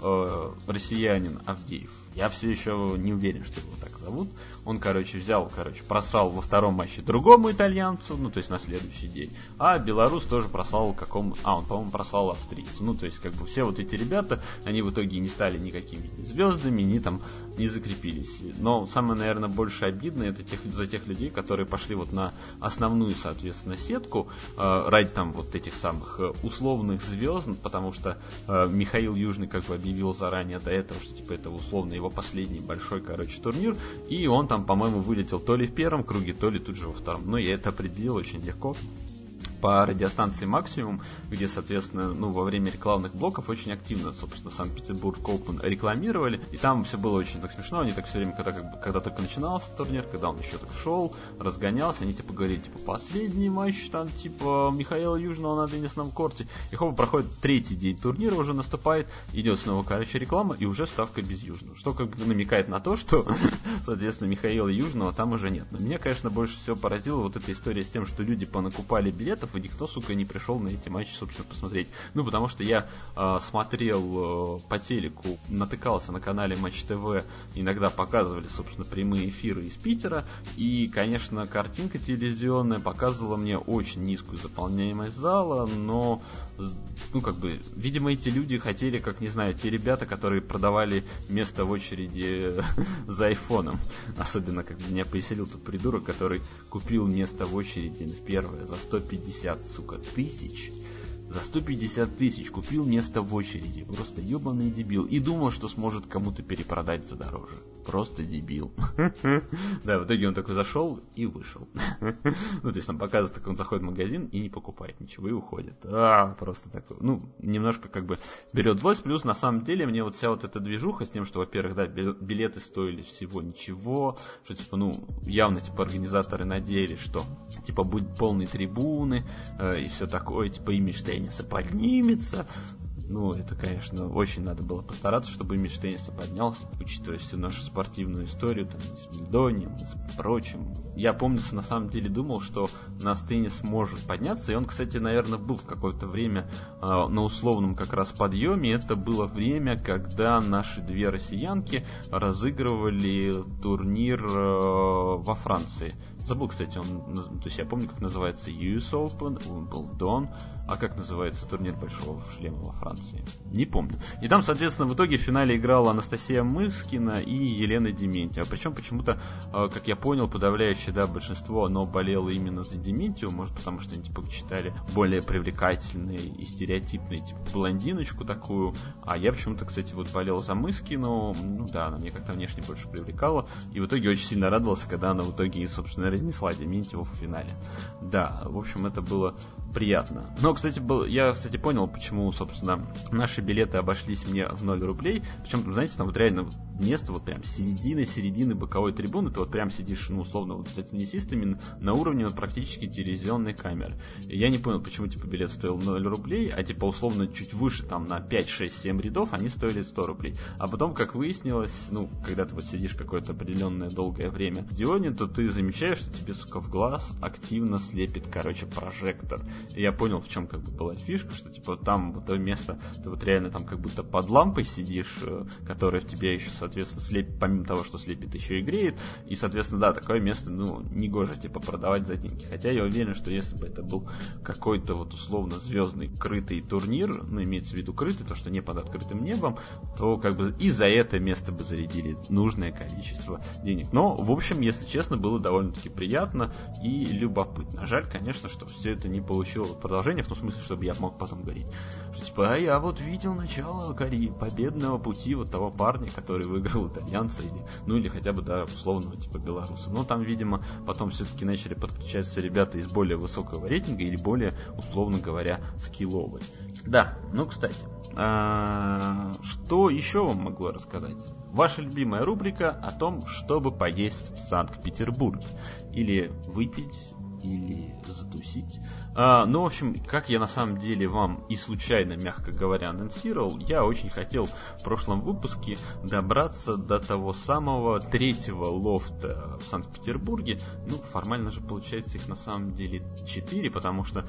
э, россиянин Авдеев я все еще не уверен, что его так зовут. Он, короче, взял, короче, просрал во втором матче другому итальянцу, ну, то есть на следующий день. А белорус тоже прослал какому... А, он, по-моему, прослал австрийцу. Ну, то есть, как бы все вот эти ребята, они в итоге не стали никакими ни звездами, ни там не закрепились. Но самое, наверное, больше обидно это тех, за тех людей, которые пошли вот на основную, соответственно, сетку э, ради там вот этих самых э, условных звезд, потому что э, Михаил Южный как бы объявил заранее до этого, что типа это условно его последний большой, короче, турнир, и он там, по-моему, вылетел то ли в первом круге, то ли тут же во втором. Но я это определил очень легко по радиостанции «Максимум», где, соответственно, ну, во время рекламных блоков очень активно, собственно, Санкт-Петербург Open рекламировали, и там все было очень так смешно, они так все время, когда, как бы, когда только начинался турнир, когда он еще так шел, разгонялся, они типа говорили, типа, последний матч, там, типа, Михаила Южного на теннисном корте, и хоба проходит третий день турнира, уже наступает, идет снова, короче, реклама, и уже ставка без Южного, что как бы намекает на то, что, соответственно, Михаила Южного там уже нет. Но меня, конечно, больше всего поразила вот эта история с тем, что люди понакупали билетов, и никто, сука, не пришел на эти матчи, собственно, посмотреть. Ну, потому что я э, смотрел э, по телеку, натыкался на канале Матч ТВ, иногда показывали, собственно, прямые эфиры из Питера, и, конечно, картинка телевизионная показывала мне очень низкую заполняемость зала, но, ну, как бы, видимо, эти люди хотели, как, не знаю, те ребята, которые продавали место в очереди за айфоном. Особенно, как меня повеселил тот придурок, который купил место в очереди в первое за 150, сука, тысяч за 150 тысяч купил место в очереди. Просто ебаный дебил. И думал, что сможет кому-то перепродать за дороже. Просто дебил. Да, в итоге он такой зашел и вышел. Ну, то есть он показывает, как он заходит в магазин и не покупает ничего и уходит. А, просто такой. Ну, немножко как бы берет злость. Плюс, на самом деле, мне вот вся вот эта движуха с тем, что, во-первых, да, билеты стоили всего ничего, что, типа, ну, явно, типа, организаторы надеялись, что, типа, будет полные трибуны э, и все такое, типа, имидж тенниса поднимется. Ну, это, конечно, очень надо было постараться, чтобы имидж тенниса поднялся, учитывая всю нашу спортивную историю, там, с Мельдонием и с прочим. Я, помню, на самом деле думал, что нас теннис может подняться, и он, кстати, наверное, был в какое-то время э, на условном как раз подъеме. Это было время, когда наши две россиянки разыгрывали турнир э, во Франции. Забыл, кстати, он, то есть я помню, как называется US Open, Wimbledon, а как называется турнир Большого шлема во Франции? Не помню. И там, соответственно, в итоге в финале играла Анастасия Мыскина и Елена Дементьева. Причем почему-то, э, как я понял, подавляющее да, большинство, оно болело именно за Дементьеву, может потому что они типа читали более привлекательные и стереотипные, типа блондиночку такую, а я почему-то, кстати, вот болел за Мыскину, ну да, она мне как-то внешне больше привлекала, и в итоге очень сильно радовался, когда она в итоге, собственно, разнесла Дементьеву в финале. Да, в общем, это было приятно. Но, кстати, был, я, кстати, понял, почему, собственно, наши билеты обошлись мне в 0 рублей. Причем, знаете, там вот реально место вот прям середины, середины боковой трибуны, ты вот прям сидишь, ну, условно, вот за теннисистами на уровне вот, практически телевизионной камеры. И я не понял, почему, типа, билет стоил 0 рублей, а, типа, условно, чуть выше, там, на 5, 6, 7 рядов они стоили 100 рублей. А потом, как выяснилось, ну, когда ты вот сидишь какое-то определенное долгое время в Дионе, то ты замечаешь, что тебе, сука, в глаз активно слепит, короче, прожектор. И я понял, в чем как бы была фишка, что типа там вот то место, ты вот реально там как будто под лампой сидишь, э, которая в тебя еще, соответственно, слепит, помимо того, что слепит, еще и греет. И, соответственно, да, такое место, ну, не гоже, типа, продавать за деньги. Хотя я уверен, что если бы это был какой-то вот условно звездный крытый турнир, ну, имеется в виду крытый, то, что не под открытым небом, то как бы и за это место бы зарядили нужное количество денег. Но, в общем, если честно, было довольно-таки приятно и любопытно. Жаль, конечно, что все это не получилось продолжение, в том смысле, чтобы я мог потом говорить, что типа, а я вот видел начало карьеры, победного пути вот того парня, который выиграл итальянца, или, ну или хотя бы, да, условного типа белоруса. Но там, видимо, потом все-таки начали подключаться ребята из более высокого рейтинга или более, условно говоря, скилловые. Да, ну, кстати, а, что еще вам могу рассказать? Ваша любимая рубрика о том, чтобы поесть в Санкт-Петербурге. Или выпить, или затусить. А, ну, в общем, как я на самом деле вам и случайно, мягко говоря, анонсировал, я очень хотел в прошлом выпуске добраться до того самого третьего лофта в Санкт-Петербурге. Ну, формально же получается их на самом деле четыре, потому что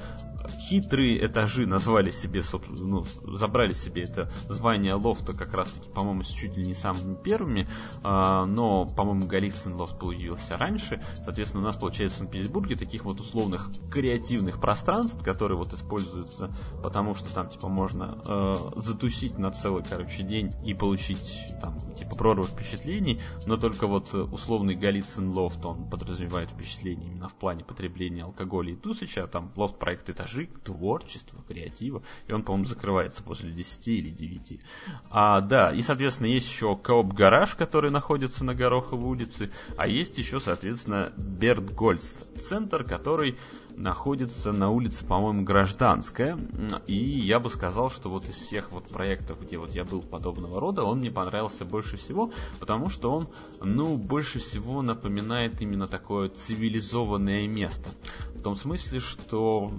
хитрые этажи назвали себе, ну, забрали себе это звание лофта как раз-таки, по-моему, чуть ли не самыми первыми, а, но, по-моему, Голицын лофт появился раньше. Соответственно, у нас получается в Санкт-Петербурге таких вот условных креативных пространств которые вот используются, потому что там типа можно э, затусить на целый, короче, день и получить там типа прорву впечатлений, но только вот условный Голицын лофт, он подразумевает впечатление именно в плане потребления алкоголя и тусыча, а там лофт проект этажи, творчество, креатива, и он, по-моему, закрывается после 10 или 9. А, да, и, соответственно, есть еще Кооп Гараж, который находится на Гороховой улице, а есть еще, соответственно, Берт Гольц центр, который находится на улице, по-моему, Гражданская. И я бы сказал, что вот из всех вот проектов, где вот я был подобного рода, он мне понравился больше всего, потому что он, ну, больше всего напоминает именно такое цивилизованное место. В том смысле, что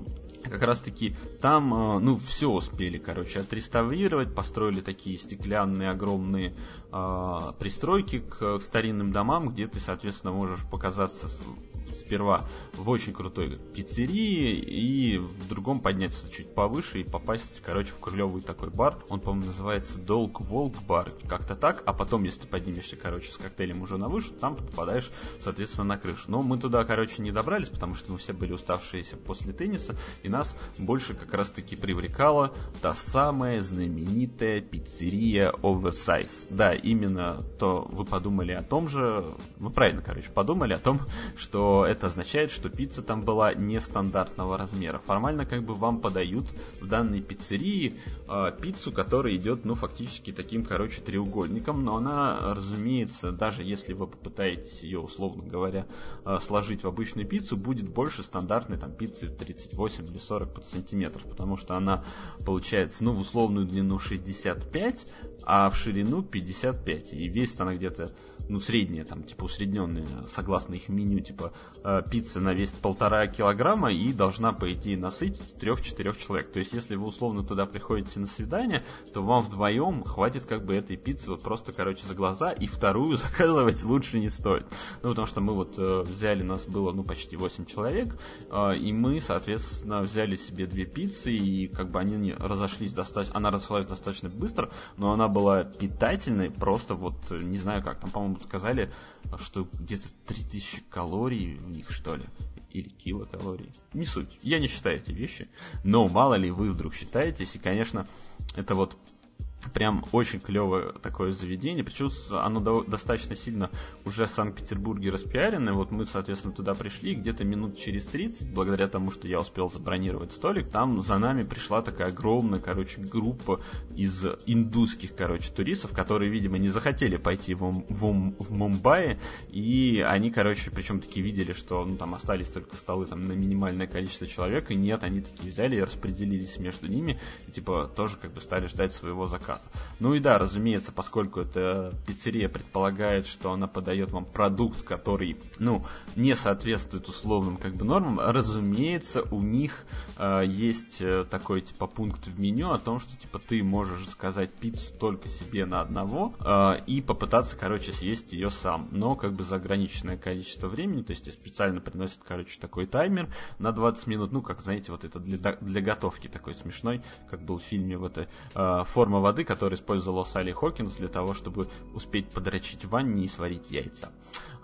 как раз таки там, э, ну, все успели, короче, отреставрировать, построили такие стеклянные огромные э, пристройки к старинным домам, где ты, соответственно, можешь показаться сперва в очень крутой пиццерии и в другом подняться чуть повыше и попасть, короче, в крылевый такой бар. Он, по-моему, называется Долг Волк бар, как-то так. А потом, если поднимешься, короче, с коктейлем уже на выше, там попадаешь, соответственно, на крышу. Но мы туда, короче, не добрались, потому что мы все были уставшиеся после тенниса, и нас больше как раз-таки привлекала та самая знаменитая пиццерия Oversize. Да, именно то вы подумали о том же, вы правильно, короче, подумали о том, что это означает, что пицца там была нестандартного размера. Формально как бы вам подают в данной пиццерии э, пиццу, которая идет, ну, фактически таким, короче, треугольником, но она, разумеется, даже если вы попытаетесь ее, условно говоря, э, сложить в обычную пиццу, будет больше стандартной там пиццы 38 или 40 сантиметров, потому что она получается, ну, в условную длину 65, а в ширину 55, и весит она где-то ну, средняя, там, типа, усредненная, согласно их меню, типа, э, пицца на вес полтора килограмма и должна, по идее, насытить трех-четырех человек. То есть, если вы, условно, туда приходите на свидание, то вам вдвоем хватит, как бы, этой пиццы вот просто, короче, за глаза, и вторую заказывать лучше не стоит. Ну, потому что мы вот э, взяли, нас было, ну, почти 8 человек, э, и мы, соответственно, взяли себе две пиццы, и, как бы, они разошлись достаточно, она разошлась достаточно быстро, но она была питательной, просто вот, не знаю как, там, по-моему, сказали, что где-то 3000 калорий в них, что ли, или килокалорий. Не суть. Я не считаю эти вещи, но мало ли вы вдруг считаетесь, и, конечно, это вот прям очень клевое такое заведение, причем оно до, достаточно сильно уже в Санкт-Петербурге распиарено, вот мы, соответственно, туда пришли, где-то минут через 30, благодаря тому, что я успел забронировать столик, там за нами пришла такая огромная, короче, группа из индусских, короче, туристов, которые, видимо, не захотели пойти в, в, в Мумбаи, и они, короче, причем такие видели, что, ну, там остались только столы там на минимальное количество человек, и нет, они такие взяли и распределились между ними, и, типа, тоже, как бы, стали ждать своего заказа заказа. Ну и да, разумеется, поскольку эта пиццерия предполагает, что она подает вам продукт, который, ну, не соответствует условным как бы нормам, разумеется, у них э, есть э, такой типа пункт в меню о том, что типа ты можешь заказать пиццу только себе на одного э, и попытаться, короче, съесть ее сам, но как бы за ограниченное количество времени, то есть специально приносят, короче, такой таймер на 20 минут, ну, как, знаете, вот это для, для готовки такой смешной, как был в фильме вот эта э, форма воды, который использовала Салли Хокинс для того, чтобы успеть подрочить в ванне и сварить яйца.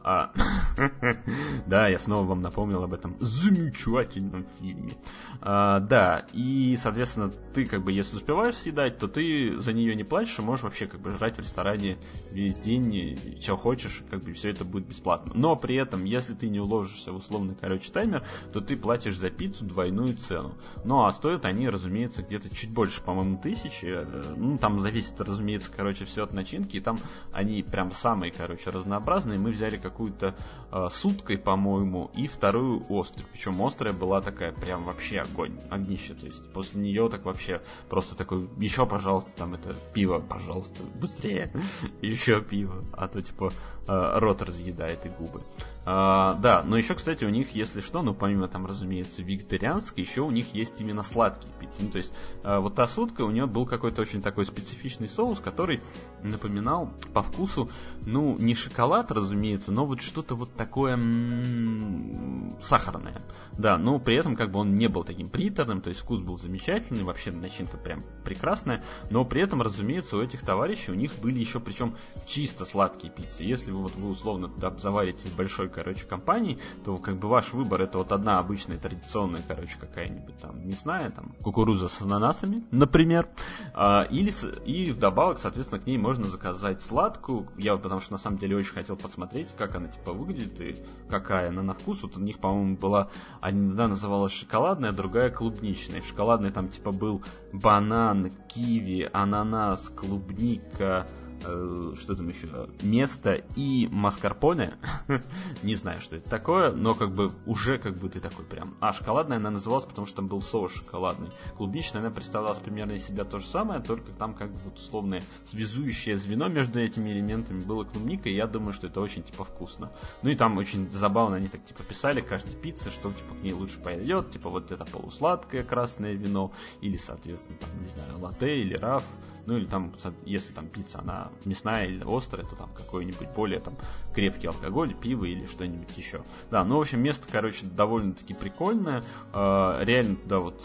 А, да, я снова вам напомнил об этом замечательном фильме. А, да, и, соответственно, ты как бы, если успеваешь съедать, то ты за нее не платишь и можешь вообще как бы жрать в ресторане весь день, что хочешь, как бы все это будет бесплатно. Но при этом, если ты не уложишься в условный, короче, таймер, то ты платишь за пиццу двойную цену. Ну, а стоят они, разумеется, где-то чуть больше, по-моему, тысячи. Э, ну, там зависит, разумеется, короче, все от начинки, и там они прям самые, короче, разнообразные. Мы взяли как какую-то э, суткой, по-моему, и вторую острую. Причем острая была такая прям вообще огонь, огнище. То есть после нее так вообще просто такой, еще, пожалуйста, там это пиво, пожалуйста, быстрее, еще пиво, а то типа рот разъедает и губы. А, да, но еще, кстати, у них, если что, ну помимо там, разумеется, вегетарианской, еще у них есть именно сладкие пиццы. Ну, то есть э, вот та сутка у нее был какой-то очень такой специфичный соус, который напоминал по вкусу, ну, не шоколад, разумеется, но вот что-то вот такое м-м, сахарное. Да, но при этом как бы он не был таким приторным, то есть вкус был замечательный, вообще начинка прям прекрасная, но при этом, разумеется, у этих товарищей у них были еще причем чисто сладкие пиццы. Если вот вы условно туда заварите большой, короче, компанией, то как бы ваш выбор это вот одна обычная традиционная, короче, какая-нибудь там мясная, там кукуруза с ананасами, например, а, или и вдобавок, соответственно, к ней можно заказать сладкую. Я вот потому что на самом деле очень хотел посмотреть, как она типа выглядит и какая она на вкус. Вот у них, по-моему, была одна называлась шоколадная, другая клубничная. В шоколадной там типа был банан, киви, ананас, клубника, что там еще, место и маскарпоне. не знаю, что это такое, но как бы уже как бы ты такой прям... А, шоколадная она называлась, потому что там был соус шоколадный. Клубничная она представляла примерно из себя то же самое, только там как бы вот условное связующее звено между этими элементами было клубника, и я думаю, что это очень типа вкусно. Ну и там очень забавно они так типа писали каждой пицце, что типа к ней лучше пойдет, типа вот это полусладкое красное вино, или, соответственно, там, не знаю, латте или раф, ну или там, если там пицца, она мясная или острая, то там какой-нибудь более там крепкий алкоголь, пиво или что-нибудь еще. Да, ну, в общем, место, короче, довольно-таки прикольное, э, реально, да, вот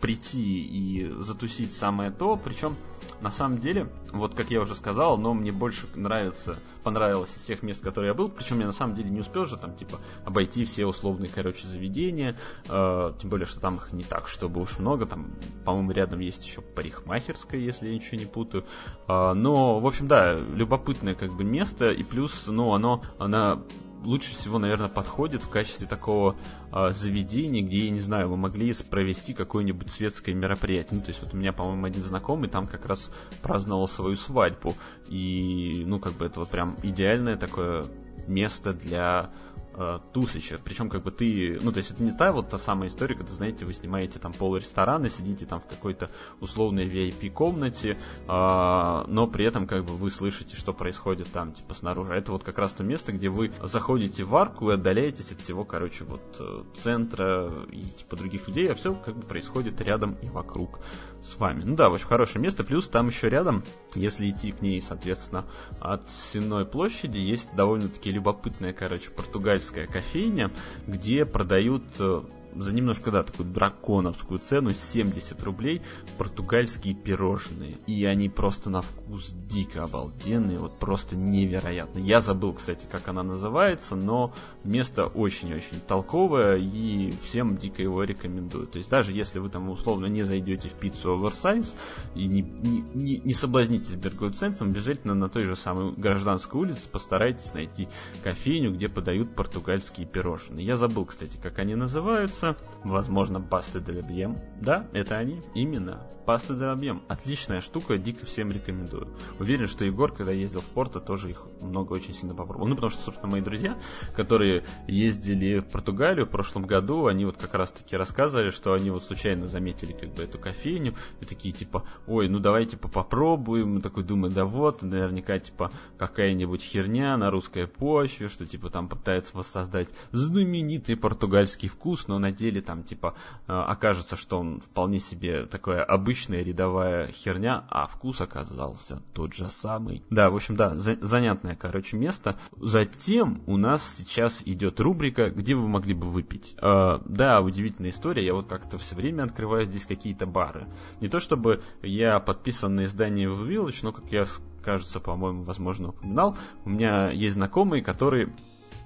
прийти и затусить самое то. Причем, на самом деле, вот как я уже сказал, но мне больше нравится, понравилось из всех мест, которые я был. Причем я на самом деле не успел же там, типа, обойти все условные, короче, заведения. Э, тем более, что там их не так, чтобы уж много. Там, по-моему, рядом есть еще парикмахерская, если я ничего не путаю. Э, но, в общем, да, любопытное как бы место. И плюс, ну, оно, она лучше всего, наверное, подходит в качестве такого э, заведения, где, я не знаю, вы могли провести какое-нибудь светское мероприятие. Ну, то есть вот у меня, по-моему, один знакомый там как раз праздновал свою свадьбу. И, ну, как бы это вот прям идеальное такое место для э, Тусыча. Причем, как бы ты, ну, то есть это не та вот та самая история, когда, знаете, вы снимаете там пол ресторана, сидите там в какой-то условной VIP-комнате, э, но при этом, как бы, вы слышите, что происходит там, типа, снаружи. Это вот как раз то место, где вы заходите в арку и отдаляетесь от всего, короче, вот э, центра и, типа, других людей, а все, как бы, происходит рядом и вокруг с вами. Ну да, очень хорошее место, плюс там еще рядом, если идти к ней, соответственно, от Сенной площади, есть довольно-таки любопытная, короче, португальская кофейня, где продают э, за немножко, да, такую драконовскую цену, 70 рублей, португальские пирожные. И они просто на вкус дико обалденные, вот просто невероятно. Я забыл, кстати, как она называется, но место очень-очень толковое, и всем дико его рекомендую. То есть даже если вы там условно не зайдете в пиццу оверсайз и не, не, не, не соблазнитесь бергоценцем, обязательно на той же самой гражданской улице постарайтесь найти кофейню, где подают португальские пирожные. Я забыл, кстати, как они называются, называется, возможно, пасты де лабьем. Да, это они, именно. Пасты де лабьем. Отличная штука, дико всем рекомендую. Уверен, что Егор, когда ездил в Порто, тоже их много очень сильно попробовал. Ну, потому что, собственно, мои друзья, которые ездили в Португалию в прошлом году, они вот как раз-таки рассказывали, что они вот случайно заметили как бы эту кофейню, и такие типа, ой, ну давай типа попробуем. такой думаю, да вот, наверняка типа какая-нибудь херня на русской почве, что типа там пытается воссоздать знаменитый португальский вкус, но на деле там типа э, окажется, что он вполне себе такая обычная рядовая херня, а вкус оказался тот же самый. Да, в общем, да, за занятное, короче, место. Затем у нас сейчас идет рубрика, где вы могли бы выпить. Э, да, удивительная история, я вот как-то все время открываю здесь какие-то бары. Не то чтобы я подписан на издание в Village, но, как я кажется, по-моему, возможно, упоминал, у меня есть знакомые, которые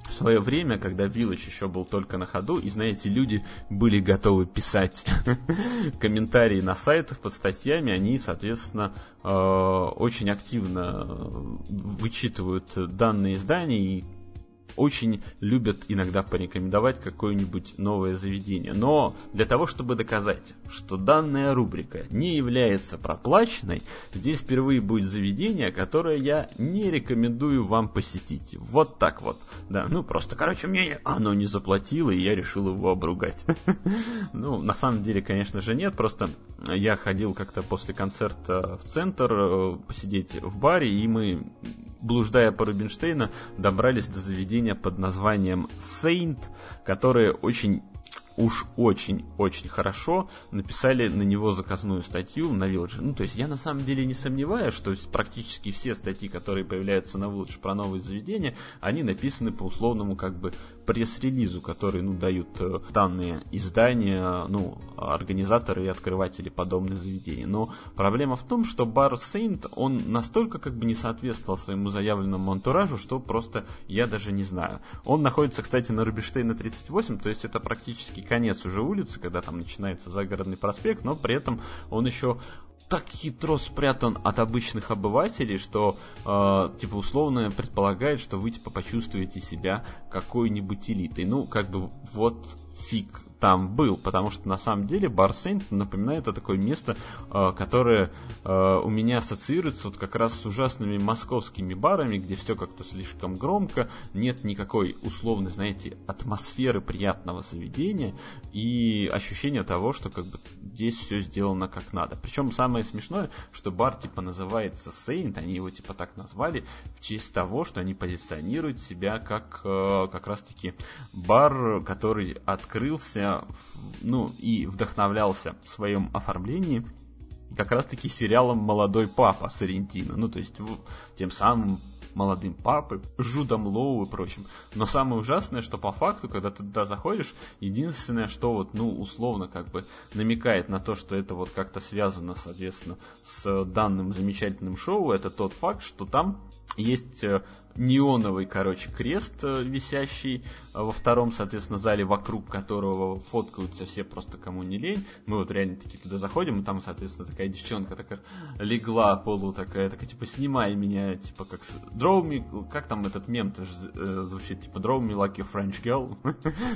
в свое время, когда Village еще был только на ходу, и, знаете, люди были готовы писать комментарии на сайтах под статьями, они, соответственно, э, очень активно вычитывают данные издания и очень любят иногда порекомендовать какое-нибудь новое заведение. Но для того, чтобы доказать, что данная рубрика не является проплаченной, здесь впервые будет заведение, которое я не рекомендую вам посетить. Вот так вот. Да, ну просто, короче, мне оно не заплатило, и я решил его обругать. Ну, на самом деле, конечно же, нет. Просто я ходил как-то после концерта в центр э, посидеть в баре, и мы блуждая по Рубинштейна, добрались до заведения под названием Saint, которое очень уж очень-очень хорошо написали на него заказную статью на Village. Ну, то есть я на самом деле не сомневаюсь, что практически все статьи, которые появляются на Village про новые заведения, они написаны по условному как бы пресс-релизу, который, ну, дают э, данные издания, ну, организаторы и открыватели подобных заведений. Но проблема в том, что бар Saint, он настолько как бы не соответствовал своему заявленному антуражу, что просто я даже не знаю. Он находится, кстати, на Рубинштейна 38, то есть это практически конец уже улицы, когда там начинается загородный проспект, но при этом он еще так хитро спрятан от обычных обывателей, что э, типа условно предполагает, что вы типа почувствуете себя какой-нибудь элитой. Ну, как бы вот фиг там был, потому что на самом деле Бар Сейнт напоминает о такое место, э, которое э, у меня ассоциируется вот как раз с ужасными московскими барами, где все как-то слишком громко, нет никакой условной, знаете, атмосферы приятного заведения и ощущение того, что как бы здесь все сделано как надо. Причем самое смешное, что бар типа называется Saint, они его типа так назвали в честь того, что они позиционируют себя как э, как раз таки бар, который открылся ну, и вдохновлялся в своем оформлении как раз-таки сериалом «Молодой папа» Сарентино. Ну, то есть тем самым молодым папой, Жудом Лоу и прочим. Но самое ужасное, что по факту, когда ты туда заходишь, единственное, что вот, ну, условно, как бы намекает на то, что это вот как-то связано, соответственно, с данным замечательным шоу, это тот факт, что там есть э, неоновый, короче, крест э, висящий э, во втором, соответственно, зале, вокруг которого фоткаются все просто кому не лень. Мы вот реально таки туда заходим, и там, соответственно, такая девчонка такая легла полу такая, такая, типа, снимай меня, типа, как... Draw me... Как там этот мем тоже звучит? Типа, draw me like a French girl.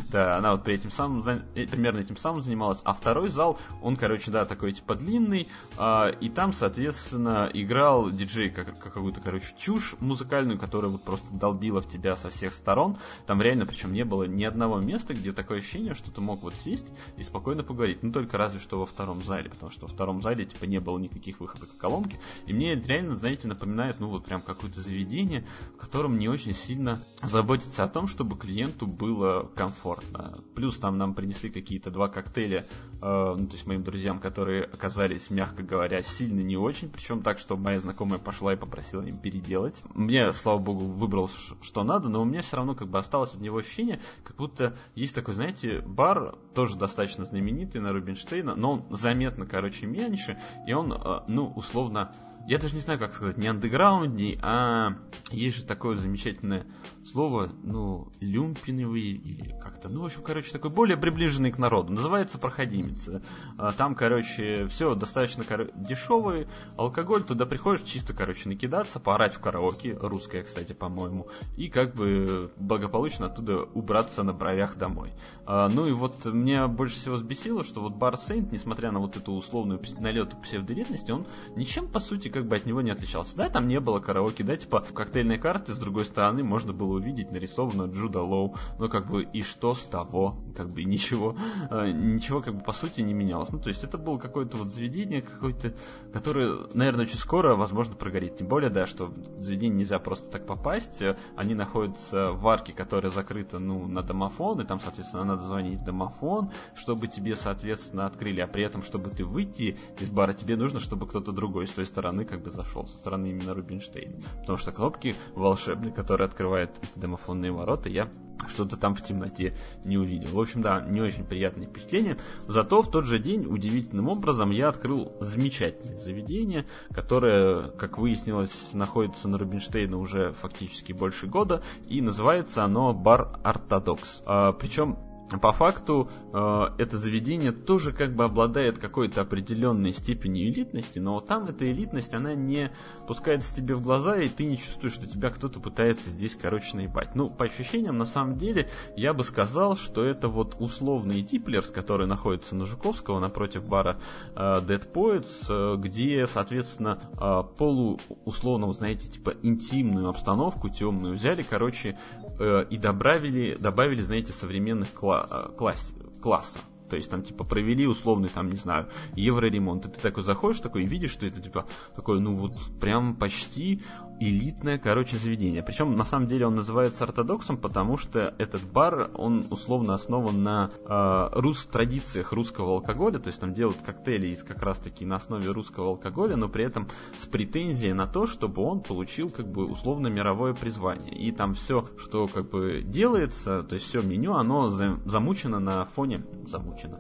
да, она вот при этим самым... Примерно этим самым занималась. А второй зал, он, короче, да, такой, типа, длинный, а, и там, соответственно, играл диджей как, какую-то, короче, чушь музыкальную, которая вот просто долбила в тебя со всех сторон. Там реально, причем не было ни одного места, где такое ощущение, что ты мог вот сесть и спокойно поговорить. Ну, только разве что во втором зале, потому что во втором зале, типа, не было никаких выходов колонки. И мне это реально, знаете, напоминает, ну, вот прям какое-то заведение, в котором не очень сильно заботится о том, чтобы клиенту было комфортно. Плюс там нам принесли какие-то два коктейля, э, ну, то есть моим друзьям, которые оказались, мягко говоря, сильно не очень, причем так, что моя знакомая пошла и попросила им переделать делать. Мне, слава богу, выбрал, что надо, но у меня все равно как бы осталось от него ощущение, как будто есть такой, знаете, бар, тоже достаточно знаменитый на Рубинштейна, но он заметно, короче, меньше, и он, э, ну, условно, я даже не знаю, как сказать, не андеграундный, а есть же такое замечательное слово, ну, люмпиновый или как-то, ну, в общем, короче, такой более приближенный к народу. Называется проходимец. А, там, короче, все достаточно кор... дешевый, алкоголь, туда приходишь чисто, короче, накидаться, поорать в караоке, русская, кстати, по-моему, и как бы благополучно оттуда убраться на бровях домой. А, ну и вот мне больше всего взбесило, что вот бар Сейнт, несмотря на вот эту условную налету псевдоредности, он ничем, по сути, как бы от него не отличался. Да, там не было караоке, да, типа в коктейльной карте с другой стороны можно было увидеть нарисовано Джуда Лоу. Ну, как бы, и что с того? Как бы, ничего, э, ничего, как бы, по сути, не менялось. Ну, то есть, это было какое-то вот заведение, какое-то, которое, наверное, очень скоро, возможно, прогорит. Тем более, да, что в заведение нельзя просто так попасть. Они находятся в арке, которая закрыта, ну, на домофон, и там, соответственно, надо звонить в домофон, чтобы тебе, соответственно, открыли, а при этом, чтобы ты выйти из бара, тебе нужно, чтобы кто-то другой с той стороны как бы зашел со стороны именно Рубинштейна. Потому что кнопки волшебные, которые открывают эти домофонные ворота, я что-то там в темноте не увидел. В общем, да, не очень приятное впечатление. Зато в тот же день удивительным образом я открыл замечательное заведение, которое, как выяснилось, находится на Рубинштейна уже фактически больше года, и называется оно Бар Ортодокс. А, причем по факту э, это заведение тоже как бы обладает какой-то определенной степенью элитности, но там эта элитность, она не пускается тебе в глаза, и ты не чувствуешь, что тебя кто-то пытается здесь, короче, наебать. Ну, по ощущениям, на самом деле, я бы сказал, что это вот условный Диплерс, который находится на Жуковского, напротив бара э, Dead Poets, э, где, соответственно, э, полу, условно, знаете, типа интимную обстановку темную взяли, короче, э, и добавили, добавили, знаете, современных кла- э, класс- класса. То есть там типа провели условный там, не знаю, евроремонт. И ты такой заходишь такой и видишь, что это типа такое, ну вот прям почти элитное, короче, заведение. Причем на самом деле он называется ортодоксом, потому что этот бар, он условно основан на э, рус традициях русского алкоголя, то есть там делают коктейли из как раз таки на основе русского алкоголя, но при этом с претензией на то, чтобы он получил как бы условно мировое призвание. И там все, что как бы делается, то есть все меню, оно замучено на фоне замучено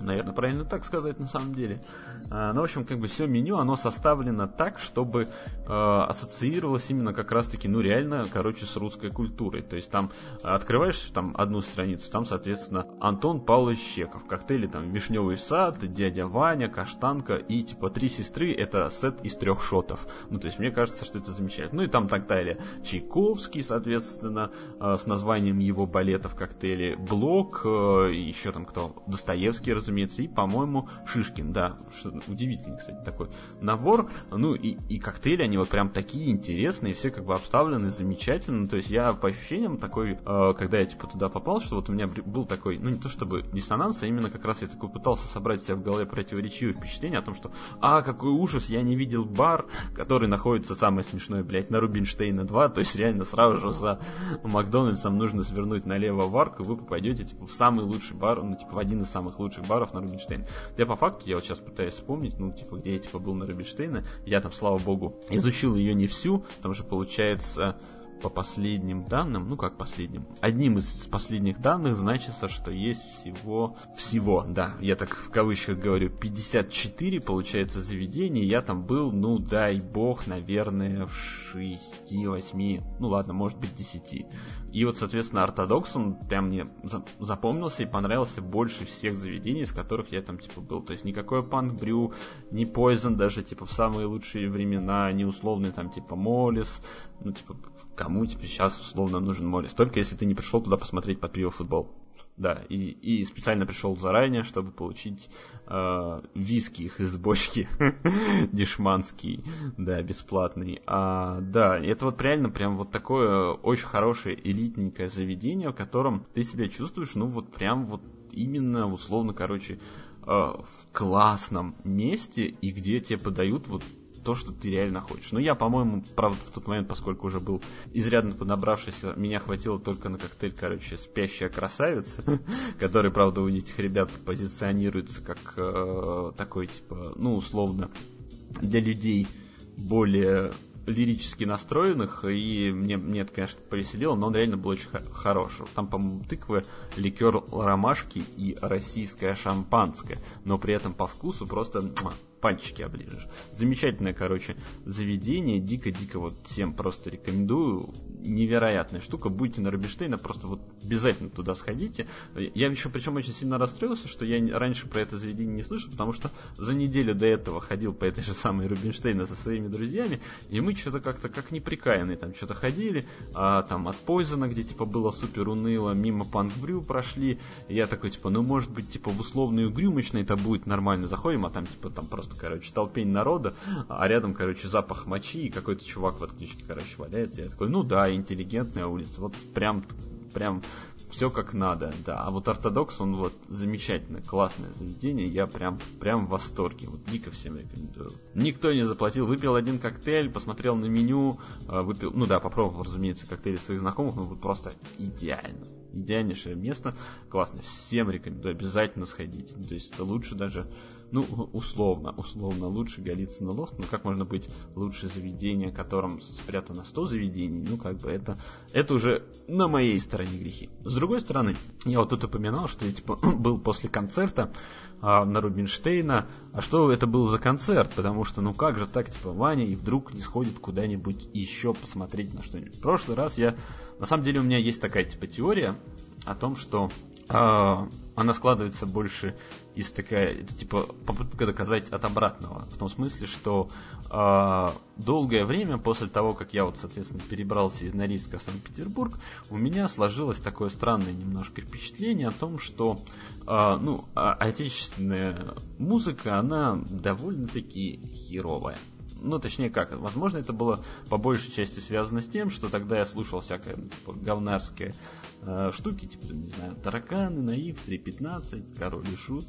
наверное, правильно так сказать на самом деле. А, ну, в общем, как бы все меню, оно составлено так, чтобы э, ассоциировалось именно как раз-таки, ну, реально, короче, с русской культурой. То есть там открываешь там одну страницу, там, соответственно, Антон Павлович Чеков, коктейли там Вишневый сад, Дядя Ваня, Каштанка и типа Три сестры, это сет из трех шотов. Ну, то есть мне кажется, что это замечательно. Ну и там так далее. Чайковский, соответственно, э, с названием его балетов коктейли, Блок, э, еще там кто, Достоевский, разумеется, разумеется, и, по-моему, Шишкин, да, удивительный, кстати, такой набор, ну и, и коктейли, они вот прям такие интересные, все как бы обставлены замечательно, то есть я по ощущениям такой, э, когда я типа туда попал, что вот у меня был такой, ну не то чтобы диссонанс, а именно как раз я такой пытался собрать себя в голове противоречивые впечатления о том, что, а, какой ужас, я не видел бар, который находится самое смешное, блядь, на Рубинштейна 2, то есть реально сразу же за Макдональдсом нужно свернуть налево в арку, и вы попадете типа в самый лучший бар, ну типа в один из самых лучших баров на Рубинштейн. Я по факту, я вот сейчас пытаюсь вспомнить, ну, типа, где я, типа, был на Рубинштейна. Я там, слава богу, изучил ее не всю, там же, получается, по последним данным, ну как последним, одним из последних данных значится, что есть всего, всего, да, я так в кавычках говорю, 54, получается, заведений, я там был, ну дай бог, наверное, в 6-8, ну ладно, может быть 10. И вот, соответственно, ортодокс, он прям мне запомнился и понравился больше всех заведений, из которых я там, типа, был. То есть никакой панк брю, ни Poison даже, типа, в самые лучшие времена, ни условный там, типа, Молис, ну, типа, кому тебе сейчас условно нужен Молис? Только если ты не пришел туда посмотреть под пиво футбол. Да, и, и специально пришел заранее, чтобы получить э, виски их из бочки дешманский, да, бесплатный. А, да, это вот реально прям вот такое очень хорошее элитненькое заведение, в котором ты себя чувствуешь, ну вот прям вот именно условно, короче, э, в классном месте и где тебе подают вот то, что ты реально хочешь. Но я, по-моему, правда, в тот момент, поскольку уже был изрядно поднабравшийся, меня хватило только на коктейль, короче, «Спящая красавица», который, правда, у этих ребят позиционируется как э, такой, типа, ну, условно, для людей более лирически настроенных, и мне, мне это, конечно, повеселило, но он реально был очень хороший. Там, по-моему, тыквы, ликер ромашки и российское шампанское, но при этом по вкусу просто пальчики оближешь. Замечательное, короче, заведение, дико-дико вот всем просто рекомендую. Невероятная штука. Будете на Рубинштейна, просто вот обязательно туда сходите. Я еще причем очень сильно расстроился, что я раньше про это заведение не слышал, потому что за неделю до этого ходил по этой же самой Рубинштейна со своими друзьями, и мы что-то как-то как неприкаянные там что-то ходили, а там от Пойзона, где типа было супер уныло, мимо Панк прошли, я такой типа, ну может быть типа в условную грюмочную это будет нормально, заходим, а там типа там просто просто, короче, толпень народа, а рядом, короче, запах мочи, и какой-то чувак в отключке, короче, валяется. Я такой, ну да, интеллигентная улица, вот прям, прям все как надо, да. А вот ортодокс, он вот замечательное, классное заведение, я прям, прям в восторге, вот дико всем рекомендую. Никто не заплатил, выпил один коктейль, посмотрел на меню, а, выпил, ну да, попробовал, разумеется, коктейли своих знакомых, ну вот просто идеально идеальнейшее место, классно, всем рекомендую, обязательно сходите, то есть это лучше даже, ну, условно, условно лучше Голицына лофт, но как можно быть лучше заведения, которым спрятано 100 заведений, ну, как бы это, это уже на моей стороне грехи. С другой стороны, я вот тут упоминал, что я, типа, был после концерта а, на Рубинштейна, а что это был за концерт, потому что, ну, как же так, типа, Ваня и вдруг не сходит куда-нибудь еще посмотреть на что-нибудь. В прошлый раз я на самом деле у меня есть такая типа теория о том, что э, она складывается больше из такая, это типа попытка доказать от обратного. В том смысле, что э, долгое время после того, как я вот, соответственно, перебрался из Норильска в Санкт-Петербург, у меня сложилось такое странное немножко впечатление о том, что э, ну, а, отечественная музыка, она довольно-таки херовая ну, точнее как, возможно, это было по большей части связано с тем, что тогда я слушал всякое типа, говнарское э, штуки, типа, не знаю, тараканы, наив, 3.15, король и шут,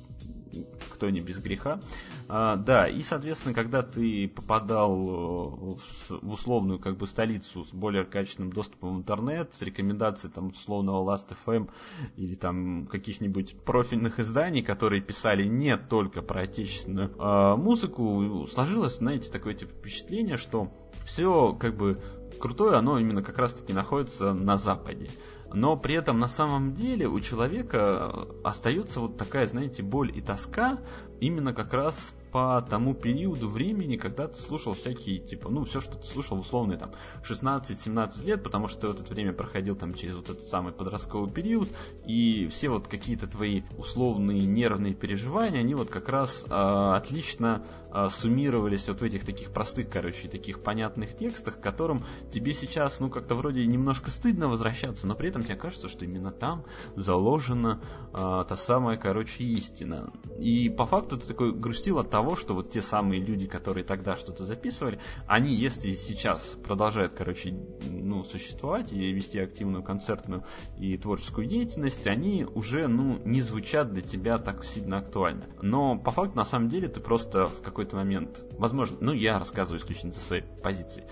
кто не без греха. А, да, и, соответственно, когда ты попадал э, в, условную как бы столицу с более качественным доступом в интернет, с рекомендацией там условного Last.fm или там каких-нибудь профильных изданий, которые писали не только про отечественную а, музыку, сложилось, знаете, такое типа впечатление, что все как бы крутое, оно именно как раз-таки находится на Западе но при этом на самом деле у человека остается вот такая, знаете, боль и тоска именно как раз по тому периоду времени, когда ты слушал всякие, типа, ну, все, что ты слушал условные там 16-17 лет, потому что ты в это время проходил там через вот этот самый подростковый период, и все вот какие-то твои условные нервные переживания, они вот как раз э, отлично э, суммировались вот в этих таких простых, короче, таких понятных текстах, к которым тебе сейчас, ну, как-то вроде немножко стыдно возвращаться, но при этом тебе кажется, что именно там заложена э, та самая, короче, истина. И по факту ты такой грустил от того, что вот те самые люди, которые тогда что-то записывали, они, если сейчас продолжают, короче, ну, существовать и вести активную концертную и творческую деятельность, они уже, ну, не звучат для тебя так сильно актуально. Но по факту, на самом деле, ты просто в какой-то момент, возможно, ну, я рассказываю исключительно со своей позиции,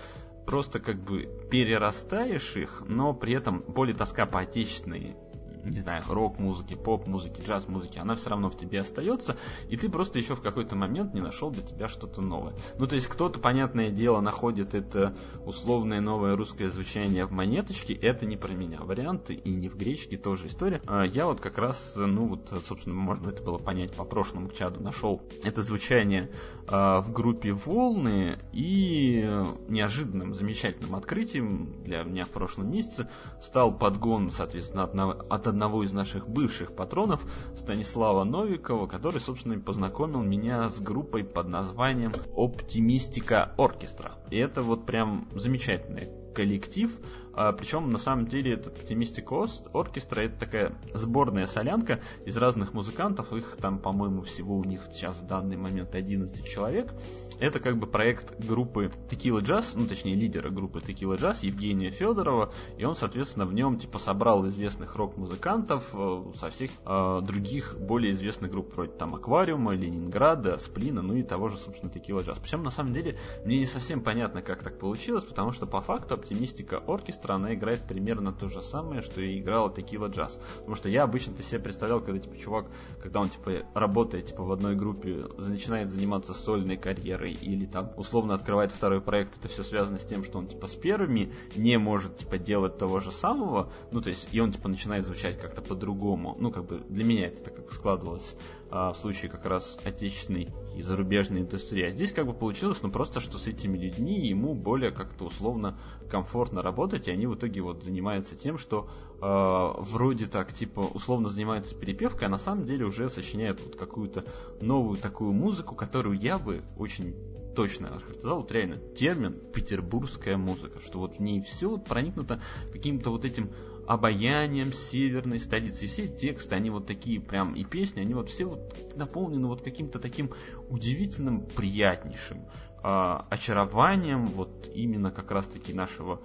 просто как бы перерастаешь их, но при этом более тоска по отечественной не знаю, рок-музыки, поп-музыки, джаз-музыки, она все равно в тебе остается, и ты просто еще в какой-то момент не нашел для тебя что-то новое. Ну, то есть кто-то, понятное дело, находит это условное новое русское звучание в монеточке, это не про меня. Варианты и не в гречке тоже история. А я вот как раз, ну вот, собственно, можно это было понять по прошлому чаду, нашел это звучание а, в группе Волны и неожиданным, замечательным открытием для меня в прошлом месяце стал подгон, соответственно, от одного из наших бывших патронов Станислава Новикова, который, собственно, познакомил меня с группой под названием Оптимистика Оркестра. И это вот прям замечательный коллектив, а, причем, на самом деле, этот Оптимистик Оркестра это такая сборная солянка из разных музыкантов. Их там, по-моему, всего у них сейчас в данный момент 11 человек. Это как бы проект группы Tequila Jazz, ну, точнее, лидера группы Tequila Jazz Евгения Федорова. И он, соответственно, в нем, типа, собрал известных рок-музыкантов э, со всех э, других более известных групп, вроде там Аквариума, Ленинграда, Сплина, ну и того же, собственно, Tequila Jazz. Причем, на самом деле, мне не совсем понятно, как так получилось, потому что, по факту, Оптимистика оркестра, она играет примерно то же самое, что и играла Текила Джаз. Потому что я обычно-то себе представлял, когда, типа, чувак, когда он, типа, работает, типа, в одной группе, начинает заниматься сольной карьерой или там, условно, открывает второй проект, это все связано с тем, что он, типа, с первыми не может, типа, делать того же самого, ну, то есть, и он, типа, начинает звучать как-то по-другому. Ну, как бы, для меня это так как складывалось а, в случае как раз отечественной и зарубежной индустрии. А здесь как бы получилось, ну просто, что с этими людьми ему более как-то условно комфортно работать, и они в итоге вот занимаются тем, что э, вроде так, типа, условно занимаются перепевкой, а на самом деле уже сочиняют вот какую-то новую такую музыку, которую я бы очень точно охарактеризовал вот реально термин петербургская музыка, что вот в ней все вот проникнуто каким-то вот этим обаянием северной столицы. И все тексты, они вот такие прям, и песни, они вот все вот наполнены вот каким-то таким удивительным, приятнейшим э, очарованием вот именно как раз-таки нашего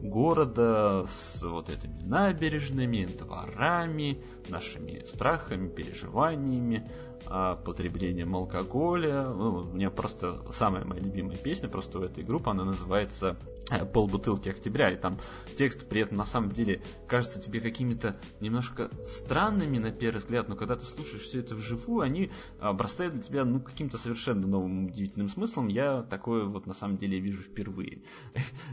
города с вот этими набережными, дворами, нашими страхами, переживаниями, а, потреблением алкоголя. Ну, у меня просто самая моя любимая песня просто у этой группы, она называется полбутылки октября, и там текст при этом на самом деле кажется тебе какими-то немножко странными на первый взгляд, но когда ты слушаешь все это вживую, они обрастают для тебя ну каким-то совершенно новым удивительным смыслом. Я такое вот на самом деле вижу впервые.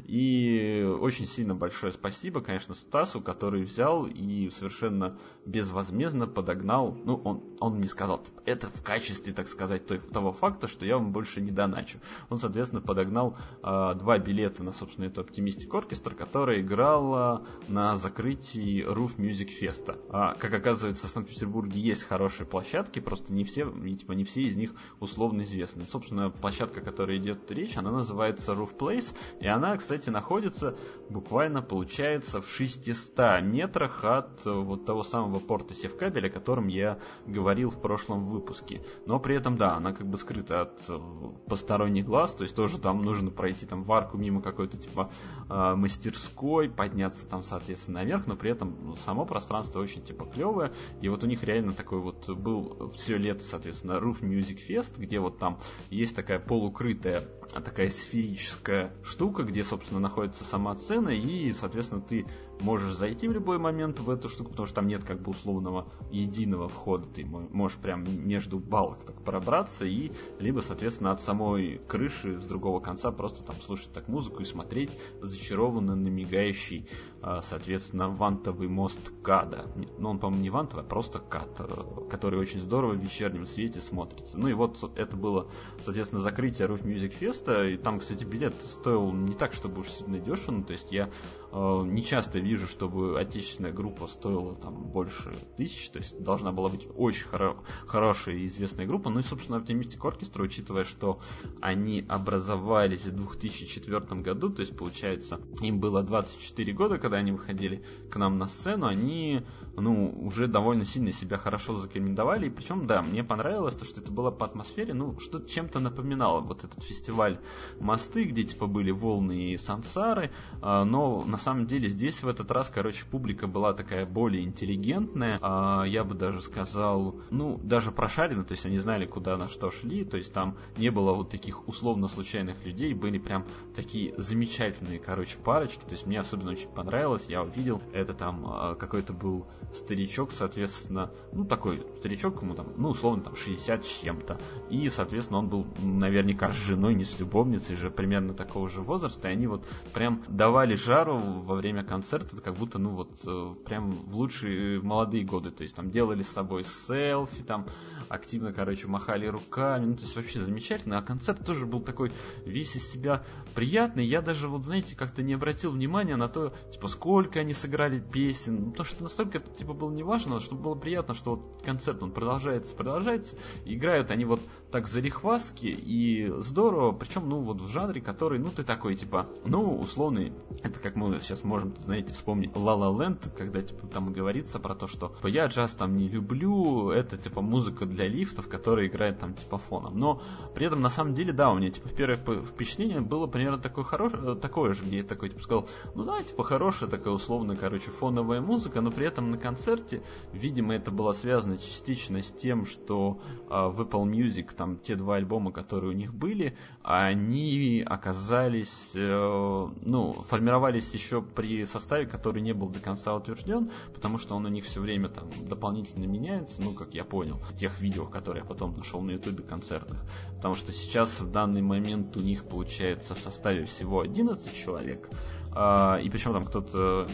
И очень сильно большое спасибо, конечно, Стасу, который взял и совершенно безвозмездно подогнал, ну он, он мне сказал, типа, это в качестве, так сказать, того факта, что я вам больше не доначу. Он, соответственно, подогнал э, два билета на, собственно, эту Optimistic Orchestra, которая играла на закрытии Roof Music Fest. А, как оказывается, в Санкт-Петербурге есть хорошие площадки, просто не все, типа, не все из них условно известны. Собственно, площадка, о которой идет речь, она называется Roof Place, и она, кстати, находится буквально, получается, в 600 метрах от вот того самого порта Севкабеля, о котором я говорил в прошлом выпуске. Но при этом, да, она как бы скрыта от э, посторонних глаз, то есть тоже там нужно пройти там в арку мимо какой-то типа э, мастерской, подняться там, соответственно, наверх, но при этом ну, само пространство очень типа клевое. И вот у них реально такой вот был все лето, соответственно, Roof Music Fest, где вот там есть такая полукрытая такая сферическая штука, где, собственно, находится сама сцена, и, соответственно, ты можешь зайти в любой момент в эту штуку, потому что там нет как бы условного единого входа, ты можешь прям между балок так пробраться, и либо, соответственно, от самой крыши с другого конца просто там слушать так музыку и смотреть зачарованно на мигающий, а, соответственно, вантовый мост Када. Ну, он, по-моему, не вантовый, а просто Кад, э, который очень здорово в вечернем свете смотрится. Ну и вот это было, соответственно, закрытие Roof Music Fest, и там, кстати, билет стоил не так, чтобы уж сильно дешево, ну, то есть я э, не часто вижу, чтобы отечественная группа стоила там больше тысяч, то есть должна была быть очень хоро- хорошая и известная группа. Ну и, собственно, Optimistic Orchestra, учитывая, что они образовались в 2004 году, то есть, получается, им было 24 года, когда они выходили к нам на сцену, они, ну, уже довольно сильно себя хорошо зарекомендовали, и причем, да, мне понравилось то, что это было по атмосфере, ну, что чем-то напоминало вот этот фестиваль «Мосты», где, типа, были волны и сансары, а, но, на самом деле, здесь в этот раз, короче, публика была такая более интеллигентная, а, я бы даже сказал, ну, даже прошарена, то есть они знали, куда на что шли, то есть там не было вот таких условно случайных людей, были прям такие замечательные, короче, парочки, то есть мне особенно очень понравилось, я увидел, это там а, какой-то был старичок, соответственно, ну, такой старичок, ему там, ну, условно, там, 60 с чем-то, и, соответственно, он был наверняка с женой, не с любовницей же, примерно такого же возраста, и они вот прям давали жару во время концерта, как будто, ну, вот, э, прям в лучшие молодые годы, то есть там делали с собой селфи, там активно, короче, махали руками, ну, то есть вообще замечательно, а концерт тоже был такой весь из себя приятный, я даже, вот, знаете, как-то не обратил внимания на то, типа, сколько они сыграли песен, ну, то, что настолько это, типа, было неважно, чтобы было приятно, что вот концерт, он продолжается, продолжается, играют они вот так зарехваски, и здорово, причем, ну, вот в жанре, который, ну, ты такой, типа, ну, условный, это как мы сейчас можем, знаете, вспомнить La La Land, когда, типа, там говорится про то, что я джаз там не люблю, это, типа, музыка для лифтов, которая играет там, типа, фоном. Но при этом, на самом деле, да, у меня, типа, первое впечатление было примерно такое хорошее, такое же, где я такой, типа, сказал, ну да, типа, хорошая такая условная, короче, фоновая музыка, но при этом на концерте, видимо, это было связано частично с тем, что э, в Apple Music, там, те два альбома, которые у них были, они оказались, э, ну, формировались еще при составе, который не был до конца утвержден, потому что он у них все время там дополнительно меняется, ну, как я понял, в тех видео, которые я потом нашел на ютубе концертных. Потому что сейчас в данный момент у них получается в составе всего 11 человек, и причем там кто-то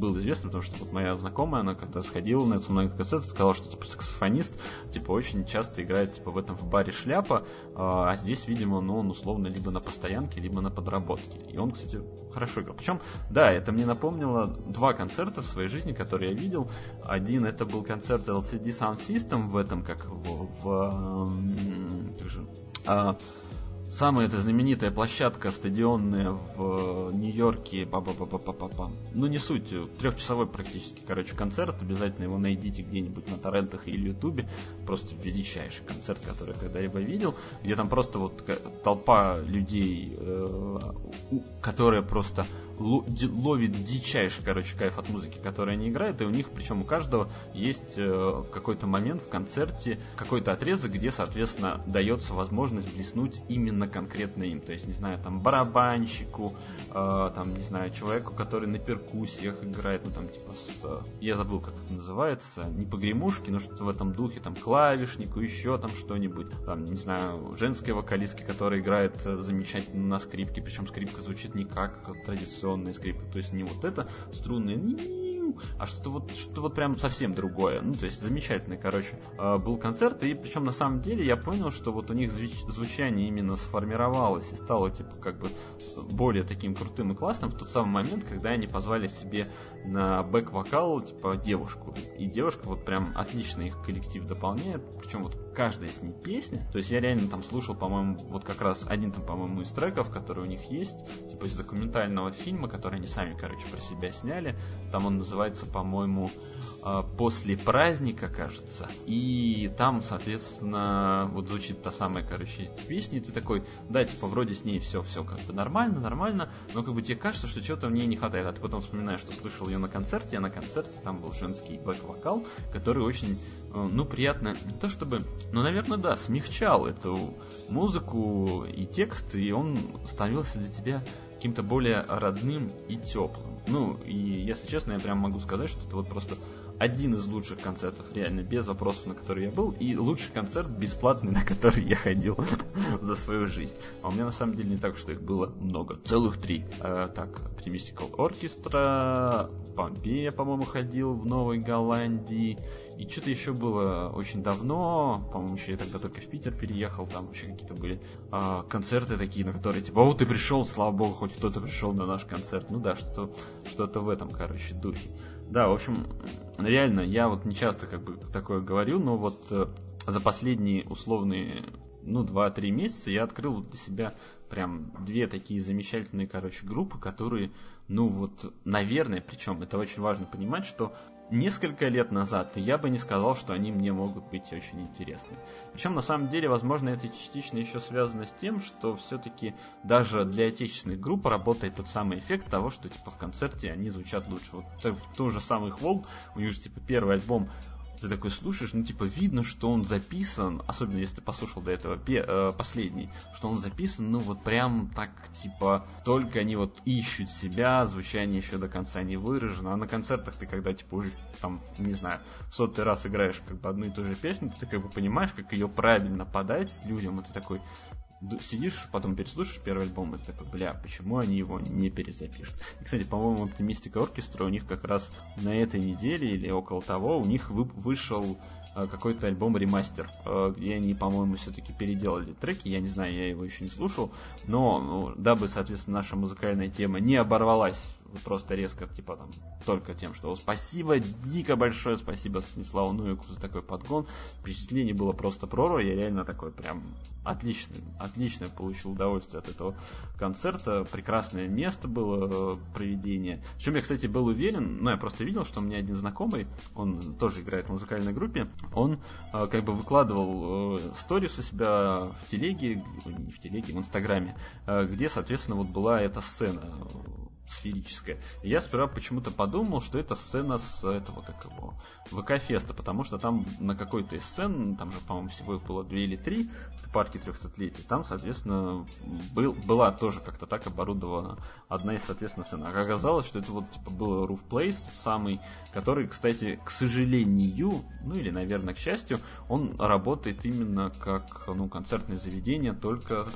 был известный, потому что вот моя знакомая, она когда сходила на это много концертов, сказала, что типа саксофонист типа очень часто играет типа в этом в баре шляпа, а, а здесь, видимо, ну он условно либо на постоянке, либо на подработке. И он, кстати, хорошо играл. Причем, да, это мне напомнило два концерта в своей жизни, которые я видел. Один это был концерт LCD Sound System в этом, как в, в как же, а, Самая эта знаменитая площадка стадионная в Нью-Йорке, па па па па па па Ну не суть, трехчасовой практически, короче, концерт. Обязательно его найдите где-нибудь на торрентах или ютубе. Просто величайший концерт, который я когда-либо видел. Где там просто вот толпа людей, э, которая просто ловит дичайший, короче, кайф от музыки, которую они играют, и у них, причем у каждого есть э, в какой-то момент в концерте какой-то отрезок, где, соответственно, дается возможность блеснуть именно конкретно им. То есть, не знаю, там, барабанщику, э, там, не знаю, человеку, который на перкуссиях играет, ну, там, типа, с... Я забыл, как это называется, не погремушки, но что-то в этом духе, там, клавишнику, еще там что-нибудь, там, не знаю, женской вокалистки, которая играет э, замечательно на скрипке, причем скрипка звучит не как традиционно традиционные скрипы. То есть не вот это струнные а что-то вот, что вот прям совсем другое. Ну, то есть замечательный, короче, а, был концерт, и причем на самом деле я понял, что вот у них звучание именно сформировалось и стало, типа, как бы более таким крутым и классным в тот самый момент, когда они позвали себе на бэк-вокал, типа, девушку. И девушка вот прям отлично их коллектив дополняет, причем вот каждая с ней песня. То есть я реально там слушал, по-моему, вот как раз один там, по-моему, из треков, который у них есть, типа из документального фильма, который они сами, короче, про себя сняли. Там он называется, по-моему, а, «После праздника», кажется. И там, соответственно, вот звучит та самая, короче, песня, и ты такой, да, типа, вроде с ней все-все как бы нормально, нормально, но как бы тебе кажется, что чего-то в ней не хватает. А ты потом вспоминаешь, что слышал ее на концерте, а на концерте там был женский бэк-вокал, который очень Э, ну, приятно, не то чтобы, ну, наверное, да, смягчал эту музыку и текст, и он становился для тебя каким-то более родным и теплым. Ну, и если честно, я прям могу сказать, что это вот просто один из лучших концертов, реально, без вопросов, на который я был, и лучший концерт бесплатный, на который я ходил за свою жизнь. А у меня на самом деле не так, что их было много, целых три. А, так, Optimistical Orchestra, Помпея, по-моему, ходил в Новой Голландии, и что-то еще было очень давно, по-моему, еще я тогда только в Питер переехал, там вообще какие-то были а, концерты такие, на которые типа, о, ты пришел, слава богу, хоть кто-то пришел на наш концерт. Ну да, что-то что-то в этом, короче, духе. Да, в общем, реально, я вот не часто как бы такое говорю, но вот э, за последние условные, ну, 2-3 месяца я открыл для себя прям две такие замечательные, короче, группы, которые, ну вот, наверное, причем это очень важно понимать, что несколько лет назад я бы не сказал, что они мне могут быть очень интересны. Причем, на самом деле, возможно, это частично еще связано с тем, что все-таки даже для отечественных групп работает тот самый эффект того, что типа в концерте они звучат лучше. Вот тот же самый Хвол, у них же типа первый альбом ты такой слушаешь, ну, типа, видно, что он записан, особенно если ты послушал до этого э, последний, что он записан, ну, вот прям так, типа, только они вот ищут себя, звучание еще до конца не выражено, а на концертах ты, когда, типа, уже, там, не знаю, в сотый раз играешь, как бы, одну и ту же песню, ты, как бы, понимаешь, как ее правильно подать людям, и ты такой, сидишь, потом переслушаешь первый альбом, и такой, бля, почему они его не перезапишут? И, кстати, по-моему, Оптимистика Оркестра у них как раз на этой неделе или около того, у них вы, вышел э, какой-то альбом ремастер, э, где они, по-моему, все-таки переделали треки, я не знаю, я его еще не слушал, но ну, дабы, соответственно, наша музыкальная тема не оборвалась просто резко, типа там, только тем, что спасибо, дико большое спасибо Станиславу Нуику за такой подгон. Впечатление было просто прорва, я реально такой прям отличный, отлично получил удовольствие от этого концерта. Прекрасное место было э, проведение. Причем я, кстати, был уверен, ну, я просто видел, что у меня один знакомый, он тоже играет в музыкальной группе, он э, как бы выкладывал э, сторис у себя в телеге, не в телеге, в инстаграме, где, соответственно, вот была эта сцена сферическая. И я сперва почему-то подумал, что это сцена с этого, как его, ВК-феста, потому что там на какой-то из сцен, там же, по-моему, всего их было две или три в парке 300-летия, там, соответственно, был, была тоже как-то так оборудована одна из, соответственно, сцен. А оказалось, что это вот, типа, был Roof Place, самый, который, кстати, к сожалению, ну или, наверное, к счастью, он работает именно как, ну, концертное заведение, только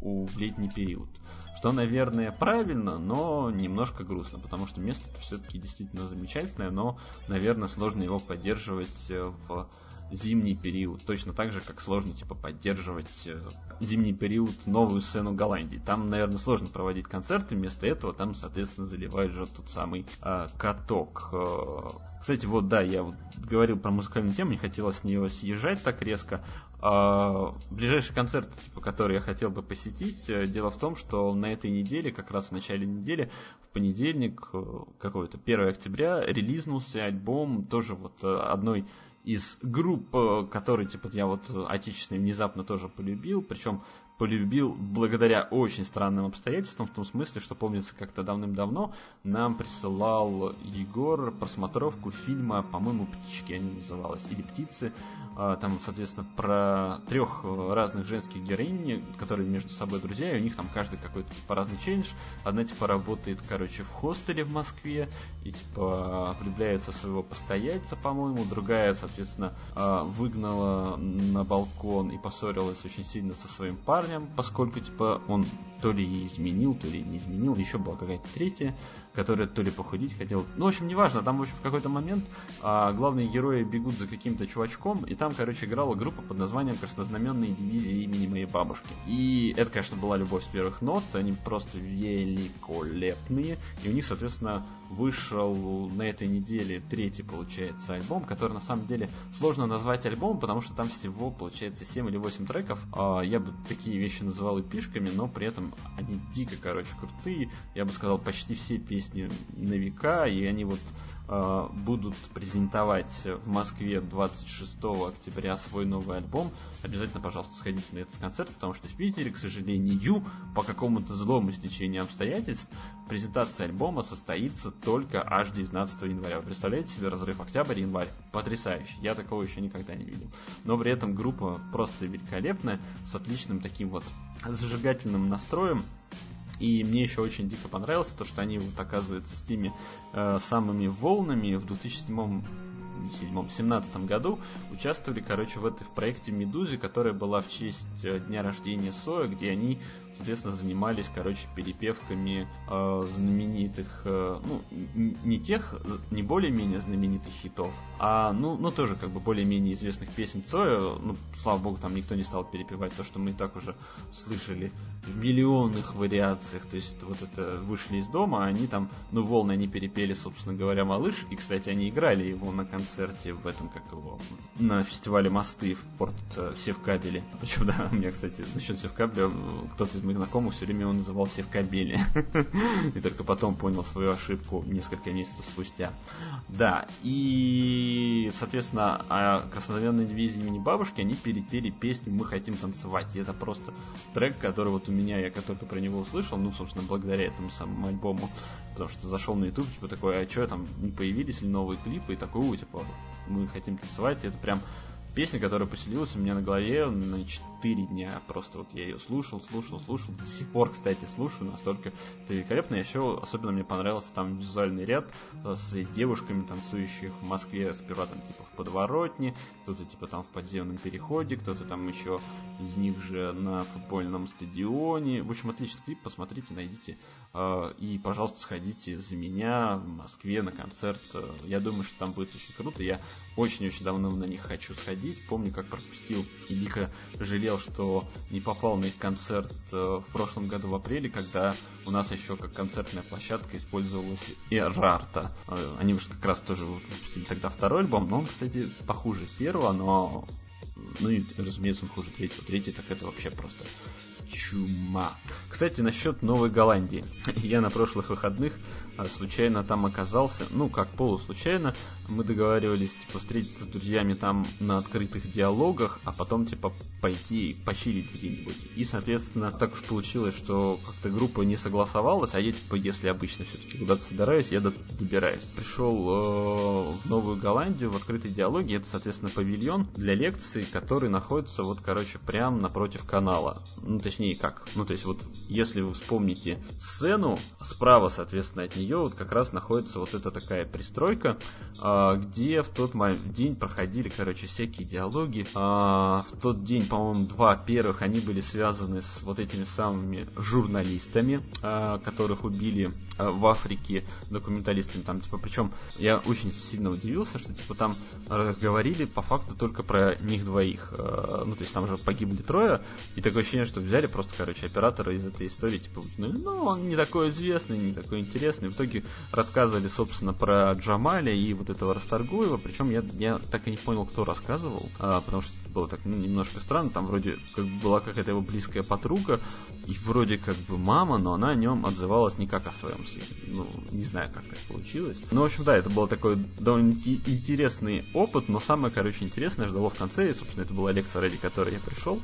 у, в летний период. Что, наверное, правильно, но немножко грустно, потому что место все-таки действительно замечательное, но, наверное, сложно его поддерживать э, в зимний период. Точно так же, как сложно типа поддерживать э, зимний период новую сцену Голландии. Там, наверное, сложно проводить концерты, вместо этого там, соответственно, заливают же тот самый э, каток. Кстати, вот да, я вот говорил про музыкальную тему, не хотелось с нее съезжать так резко. А, ближайший концерт, типа, который я хотел бы посетить, э, дело в том, что на этой неделе, как раз в начале недели, в понедельник, э, какой-то 1 октября, релизнулся альбом тоже вот одной из групп, э, которые, типа, я вот отечественные внезапно тоже полюбил, причем полюбил благодаря очень странным обстоятельствам, в том смысле, что помнится, как-то давным-давно нам присылал Егор просмотровку фильма, по-моему, «Птички» они называлась, или «Птицы», а, там, соответственно, про трех разных женских героинь, которые между собой друзья, и у них там каждый какой-то типа разный челлендж. Одна типа работает, короче, в хостеле в Москве и типа влюбляется своего постояльца, по-моему, другая, соответственно, а, выгнала на балкон и поссорилась очень сильно со своим парнем, поскольку типа он то ли изменил, то ли не изменил, еще была какая-то третья, которая то ли похудеть хотела. Ну, в общем, неважно, там, в общем, в какой-то момент а, главные герои бегут за каким-то чувачком, и там, короче, играла группа под названием «Краснознаменные дивизии имени моей бабушки». И это, конечно, была любовь с первых нот, они просто великолепные, и у них, соответственно, вышел на этой неделе третий, получается, альбом, который, на самом деле, сложно назвать альбомом, потому что там всего, получается, 7 или 8 треков. А, я бы такие вещи называл эпишками, но при этом они дико, короче, крутые. Я бы сказал, почти все песни на века, и они вот э, будут презентовать в Москве 26 октября свой новый альбом. Обязательно, пожалуйста, сходите на этот концерт, потому что в Питере, к сожалению, по какому-то злому стечению обстоятельств, презентация альбома состоится только аж 19 января. Вы представляете себе разрыв октябрь-январь? Потрясающе. Я такого еще никогда не видел. Но при этом группа просто великолепная, с отличным таким вот зажигательным настроем. И мне еще очень дико понравилось то, что они вот оказывается с теми э, самыми волнами в 2007 седьмом, семнадцатом году участвовали, короче, в этой в проекте Медузи, которая была в честь э, дня рождения Соя, где они, соответственно, занимались, короче, перепевками э, знаменитых, э, ну, не тех, не более-менее знаменитых хитов, а, ну, ну, тоже, как бы, более-менее известных песен Цоя, ну, слава богу, там никто не стал перепевать то, что мы и так уже слышали в миллионных вариациях, то есть вот это вышли из дома, они там, ну, волны они перепели, собственно говоря, малыш, и, кстати, они играли его на концерте концерте в этом, как его, на фестивале «Мосты» в порт э, Севкабеле. Причем, да, у меня, кстати, насчет Севкабеля, кто-то из моих знакомых все время его называл Севкабели. И только потом понял свою ошибку несколько месяцев спустя. Да, и, соответственно, а краснознаменной дивизии имени бабушки, они перепели песню «Мы хотим танцевать». И это просто трек, который вот у меня, я только про него услышал, ну, собственно, благодаря этому самому альбому, потому что зашел на YouTube, типа такой, а что там, не появились ли новые клипы, и такой, типа, мы хотим танцевать, и это прям песня, которая поселилась у меня на голове на 4 дня. Просто вот я ее слушал, слушал, слушал. До сих пор, кстати, слушаю. Настолько это великолепно. Еще особенно мне понравился там визуальный ряд э, с девушками, танцующих в Москве. Сперва там типа в подворотне, кто-то типа там в подземном переходе, кто-то там еще из них же на футбольном стадионе. В общем, отличный клип. Посмотрите, найдите. Э, и, пожалуйста, сходите за меня в Москве на концерт. Я думаю, что там будет очень круто. Я очень-очень давно на них хочу сходить. Помню, как пропустил и дико жалел, что не попал на их концерт э, в прошлом году в апреле, когда у нас еще как концертная площадка использовалась Эрарта. Э, они уже как раз тоже выпустили тогда второй альбом, но он, кстати, похуже первого, но ну и, разумеется, он хуже третьего. Третий так это вообще просто чума. Кстати, насчет Новой Голландии. Я на прошлых выходных а, случайно там оказался, ну, как полуслучайно, мы договаривались, типа, встретиться с друзьями там на открытых диалогах, а потом, типа, пойти почилить где-нибудь. И, соответственно, так уж получилось, что как-то группа не согласовалась, а я, типа, если обычно все-таки куда-то собираюсь, я добираюсь. Пришел э, в Новую Голландию, в открытые диалоги, это, соответственно, павильон для лекций, который находится, вот, короче, прямо напротив канала. Ну, точнее, как? Ну, то есть, вот, если вы вспомните сцену, справа, соответственно, от нее вот как раз находится вот эта такая пристройка, э, где в тот день проходили, короче, всякие диалоги. А, в тот день, по-моему, два первых, они были связаны с вот этими самыми журналистами, а, которых убили в Африке документалистами. Там, типа, причем я очень сильно удивился, что, типа, там говорили по факту только про них двоих. Ну, то есть там же погибли трое, и такое ощущение, что взяли просто, короче, оператора из этой истории, типа, ну, ну он не такой известный, не такой интересный. В итоге рассказывали, собственно, про Джамаля и вот этого Расторгуева, причем я, я так и не понял, кто рассказывал, а, потому что было так ну, немножко странно, там вроде как бы была какая-то его близкая подруга, и вроде как бы мама, но она о нем отзывалась не как о своем сыне. Ну, не знаю, как так получилось. Ну, в общем, да, это был такой довольно интересный опыт, но самое, короче, интересное ждало в конце, и, собственно, это была лекция, ради которой я пришел.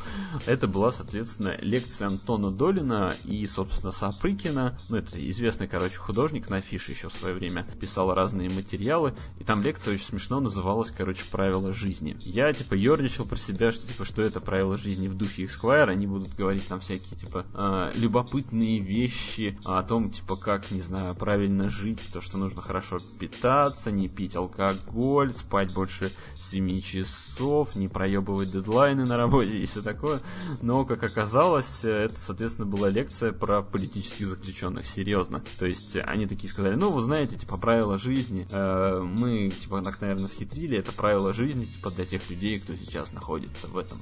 Это была, соответственно, лекция Антона Долина и, собственно, Сапрыкина, ну, это известный, короче, художник на афише еще в свое время, писал разные материалы, и там лекция очень смешно называлась, короче, «Правила жизни». Я, типа, ерничал про себя, что, типа, что это правила жизни в духе Esquire, они будут говорить там всякие, типа, э, любопытные вещи о том, типа, как, не знаю, правильно жить, то, что нужно хорошо питаться, не пить алкоголь, спать больше 7 часов, не проебывать дедлайны на работе и все такое. Но, как оказалось, это, соответственно, была лекция про политических заключенных, серьезно. То есть они такие сказали, ну, вы знаете, типа, правила жизни, э, мы, типа, так, наверное, схитрили, это правила жизни, типа, для тех людей, кто сейчас находится в этом,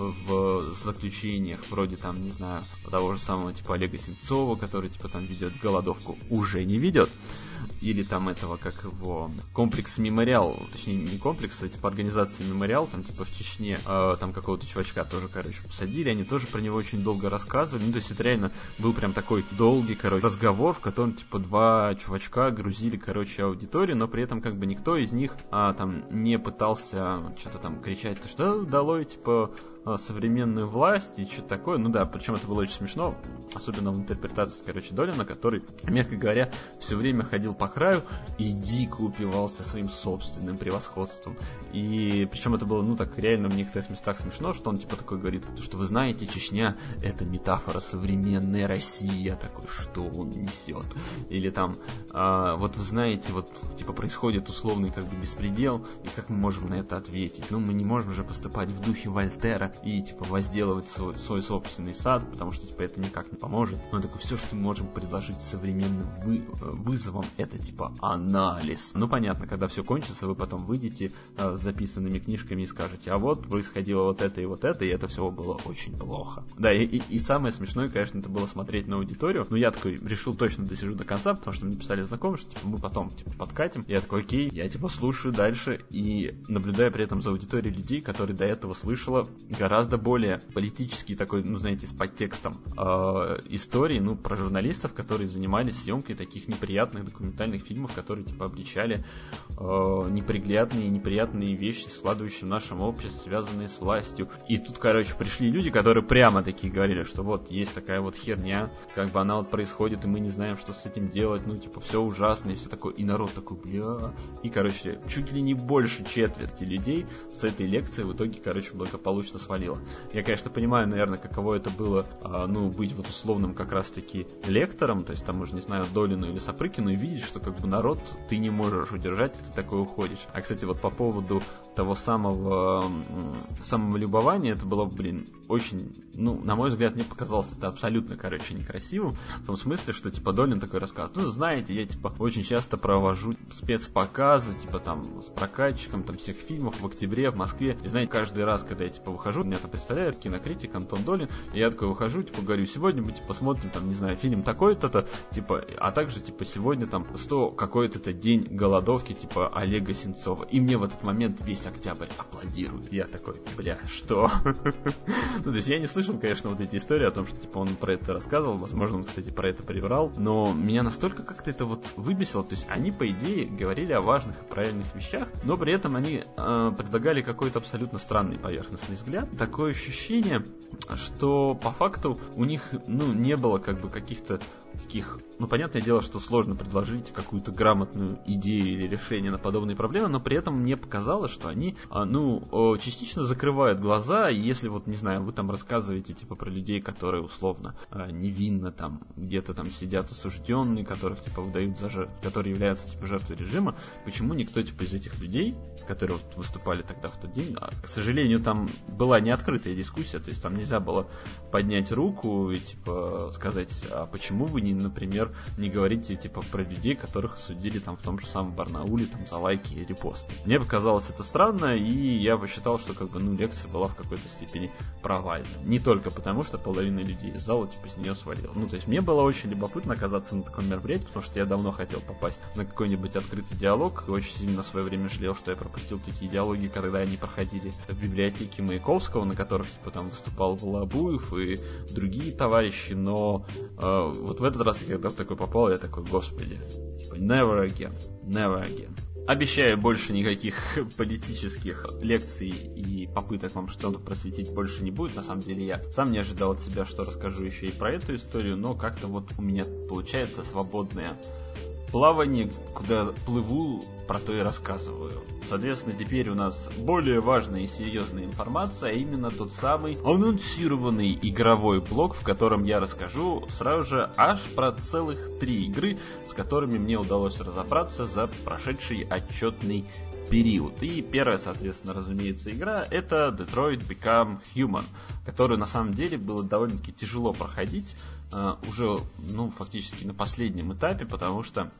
в заключениях, вроде там, не знаю, того же самого, типа, Олега Сенцова, который, типа, там ведет голодовку, уже не ведет или там этого, как его, комплекс Мемориал, точнее не комплекс, а типа организация Мемориал, там типа в Чечне, э, там какого-то чувачка тоже, короче, посадили, они тоже про него очень долго рассказывали, ну то есть это реально был прям такой долгий, короче, разговор, в котором типа два чувачка грузили, короче, аудиторию, но при этом как бы никто из них а, там не пытался что-то там кричать, то что долой, типа, современную власть и что-то такое. Ну да, причем это было очень смешно, особенно в интерпретации, короче, Долина, который, мягко говоря, все время ходил по краю и дико упивался своим собственным превосходством. И причем это было, ну так, реально в некоторых местах смешно, что он типа такой говорит, что вы знаете, Чечня это метафора современной России. Я такой, что он несет? Или там, а, вот вы знаете, вот типа происходит условный как бы беспредел, и как мы можем на это ответить? Ну, мы не можем же поступать в духе Вольтера, и, типа, возделывать свой, свой собственный сад, потому что, типа, это никак не поможет. Он такой, все, что мы можем предложить современным вы, вызовом, это, типа, анализ. Ну, понятно, когда все кончится, вы потом выйдете э, с записанными книжками и скажете, а вот происходило вот это и вот это, и это все было очень плохо. Да, и, и, и самое смешное, конечно, это было смотреть на аудиторию. Но я такой решил точно досижу до конца, потому что мне писали знакомые, что, типа, мы потом, типа, подкатим. Я такой, окей, я, типа, слушаю дальше и наблюдаю при этом за аудиторией людей, которые до этого слышала гораздо более политический такой, ну, знаете, с подтекстом э, истории, ну, про журналистов, которые занимались съемкой таких неприятных документальных фильмов, которые, типа, обличали э, неприглядные неприятные вещи, складывающие в нашем обществе, связанные с властью. И тут, короче, пришли люди, которые прямо такие говорили, что вот есть такая вот херня, как бы она вот происходит, и мы не знаем, что с этим делать, ну, типа, все ужасно, и все такое. И народ такой, бля. И, короче, чуть ли не больше четверти людей с этой лекции в итоге, короче, благополучно свалило. Я, конечно, понимаю, наверное, каково это было, а, ну, быть вот условным как раз-таки лектором, то есть там уже, не знаю, Долину или Сапрыкину, и видеть, что как бы народ ты не можешь удержать, и ты такой уходишь. А, кстати, вот по поводу того самого самого любования, это было, блин, очень, ну, на мой взгляд, мне показалось это абсолютно, короче, некрасивым, в том смысле, что, типа, Долин такой рассказ, ну, знаете, я, типа, очень часто провожу спецпоказы, типа, там, с прокатчиком, там, всех фильмов в октябре в Москве, и, знаете, каждый раз, когда я, типа, выхожу, меня там представляет кинокритик Антон Долин, и я такой выхожу, типа, говорю, сегодня мы, типа, смотрим, там, не знаю, фильм такой-то, типа, а также, типа, сегодня, там, 100 какой-то день голодовки, типа, Олега Сенцова, и мне в этот момент весь октябрь аплодирует. Я такой, бля, что? Ну, то есть я не слышал, конечно, вот эти истории о том, что, типа, он про это рассказывал, возможно, он, кстати, про это приврал, но меня настолько как-то это вот выбесило, то есть они, по идее, говорили о важных и правильных вещах, но при этом они э, предлагали какой-то абсолютно странный поверхностный взгляд. Такое ощущение, что по факту у них, ну, не было как бы каких-то таких, ну, понятное дело, что сложно предложить какую-то грамотную идею или решение на подобные проблемы, но при этом мне показалось, что они, а, ну, частично закрывают глаза, если вот, не знаю, вы там рассказываете, типа, про людей, которые условно а, невинно там где-то там сидят осужденные, которых, типа, выдают за жертв, которые являются, типа, жертвой режима, почему никто, типа, из этих людей, которые вот выступали тогда в тот день, а, к сожалению, там была не открытая дискуссия, то есть там нельзя было поднять руку и, типа, сказать, а почему вы не, например, не говорите, типа, про людей, которых осудили там в том же самом Барнауле, там, за лайки и репосты. Мне показалось это странно, и я посчитал, что, как бы, ну, лекция была в какой-то степени провальна. Не только потому, что половина людей из зала, типа, с нее свалила. Ну, то есть мне было очень любопытно оказаться на таком мероприятии, потому что я давно хотел попасть на какой-нибудь открытый диалог, и очень сильно на свое время жалел, что я пропустил такие диалоги, когда они проходили в библиотеке Маяковского, на которых, типа, там выступал Волобуев и другие товарищи, но э, вот в этот раз, когда в такой попал, я такой, господи, типа, never again, never again. Обещаю, больше никаких политических лекций и попыток вам что-то просветить больше не будет. На самом деле я сам не ожидал от себя, что расскажу еще и про эту историю, но как-то вот у меня получается свободное плавание, куда плыву, про то и рассказываю. Соответственно, теперь у нас более важная и серьезная информация, а именно тот самый анонсированный игровой блок, в котором я расскажу сразу же аж про целых три игры, с которыми мне удалось разобраться за прошедший отчетный период. И первая, соответственно, разумеется, игра это Detroit Become Human, которую на самом деле было довольно-таки тяжело проходить э, уже, ну, фактически на последнем этапе, потому что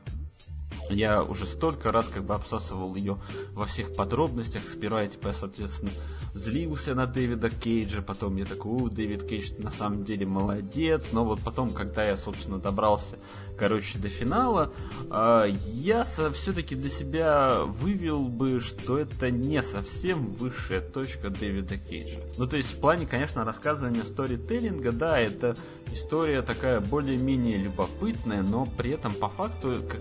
я уже столько раз как бы обсасывал ее во всех подробностях. Сперва я, типа, соответственно, злился на Дэвида Кейджа, потом я такой, у, Дэвид Кейдж на самом деле молодец, но вот потом, когда я, собственно, добрался, короче, до финала, э, я все-таки для себя вывел бы, что это не совсем высшая точка Дэвида Кейджа. Ну, то есть, в плане, конечно, рассказывания сторителлинга, да, это история такая более-менее любопытная, но при этом по факту, как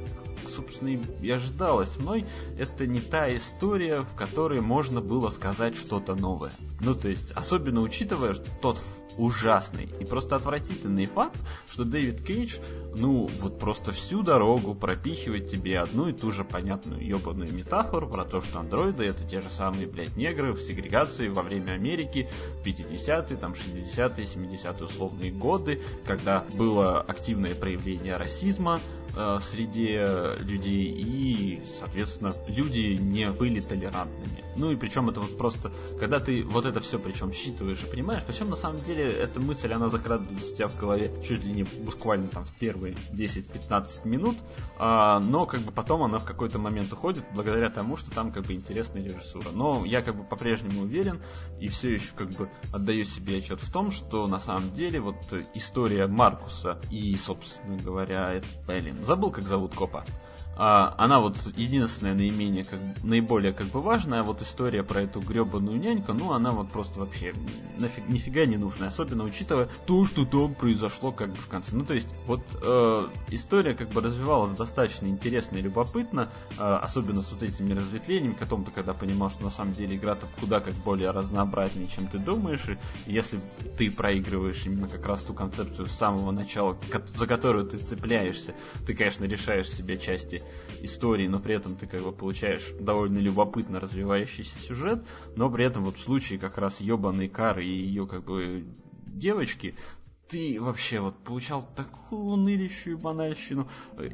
собственно, и ожидалось мной, это не та история, в которой можно было сказать что-то новое. Ну, то есть, особенно учитывая что тот ужасный и просто отвратительный факт, что Дэвид Кейдж, ну, вот просто всю дорогу пропихивает тебе одну и ту же понятную ебаную метафору про то, что андроиды это те же самые, блядь, негры в сегрегации во время Америки в 50-е, там, 60-е, 70-е условные годы, когда было активное проявление расизма, э, среде людей, и, соответственно, люди не были толерантными. Ну и причем это вот просто, когда ты вот это все причем считываешь и понимаешь, причем на самом деле эта мысль, она закрадывается у тебя в голове чуть ли не буквально там в первые 10-15 минут, а, но как бы потом она в какой-то момент уходит благодаря тому, что там как бы интересная режиссура. Но я как бы по-прежнему уверен и все еще как бы отдаю себе отчет в том, что на самом деле вот история Маркуса и, собственно говоря, это, блин, забыл, как зовут копа. А, она вот единственная наименее, как, наиболее как бы важная, а вот история про эту гребаную няньку, ну она вот просто вообще нафиг, нифига не нужная, особенно учитывая то, что там произошло как бы в конце. Ну то есть вот э, история как бы развивалась достаточно интересно и любопытно, э, особенно с вот этими разветвлениями, потом ты когда понимал, что на самом деле игра-то куда как более разнообразнее, чем ты думаешь, и если ты проигрываешь именно как раз ту концепцию с самого начала, за которую ты цепляешься, ты, конечно, решаешь себе части истории, но при этом ты как бы получаешь довольно любопытно развивающийся сюжет, но при этом вот в случае как раз ебаной Кары и ее как бы девочки, ты вообще вот получал такую унылищую банальщину,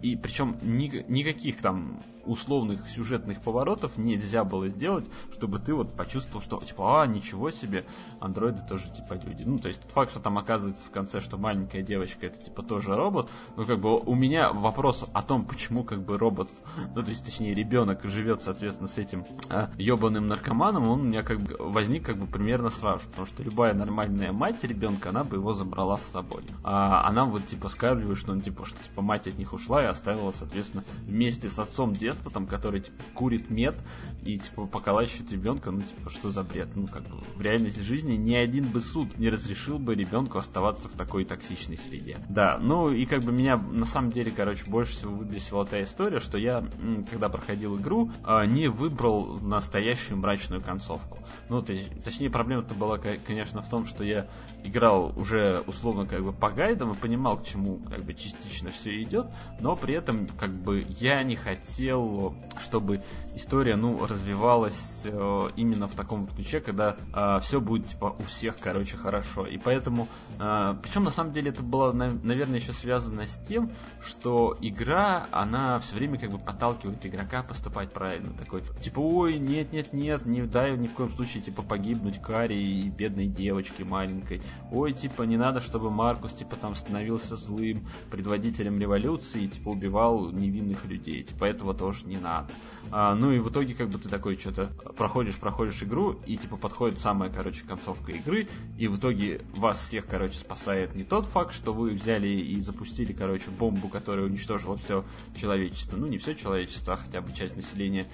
и причем ни, никаких там условных сюжетных поворотов нельзя было сделать, чтобы ты вот почувствовал, что типа, а, ничего себе, андроиды тоже типа люди. Ну, то есть тот факт, что там оказывается в конце, что маленькая девочка это типа тоже робот, ну, как бы у меня вопрос о том, почему как бы робот, ну, то есть точнее ребенок живет, соответственно, с этим а, ебаным наркоманом, он у меня как бы возник как бы примерно сразу, потому что любая нормальная мать ребенка, она бы его забрала с собой. А она вот типа скармливает, что он типа, что типа мать от них ушла и оставила, соответственно, вместе с отцом деспотом, который типа курит мед и типа поколачивает ребенка, ну типа что за бред? Ну как бы в реальности жизни ни один бы суд не разрешил бы ребенку оставаться в такой токсичной среде. Да, ну и как бы меня на самом деле, короче, больше всего выбесила та история, что я, когда проходил игру, а, не выбрал настоящую мрачную концовку. Ну, точнее, проблема-то была, конечно, в том, что я играл уже условно как бы по гайдам и понимал, к чему как бы частично все идет, но при этом как бы я не хотел, чтобы история, ну, развивалась э, именно в таком ключе, когда э, все будет типа у всех, короче, хорошо. И поэтому, э, причем на самом деле это было, наверное, еще связано с тем, что игра, она все время как бы подталкивает игрока поступать правильно. Такой, типа, ой, нет, нет, нет, не дай ни в коем случае, типа, погибнуть Кари и бедной девочке маленькой. Ой, типа, не надо, чтобы Маркус, типа, там становился злым предводителем революции и, типа, убивал невинных людей. Типа, этого тоже не надо. А, ну и в итоге, как бы, ты такой что-то проходишь, проходишь игру, и, типа, подходит самая, короче, концовка игры, и в итоге вас всех, короче, спасает не тот факт, что вы взяли и запустили, короче, бомбу, которая уничтожила все человечество. Ну, не все человечество, а хотя бы часть населения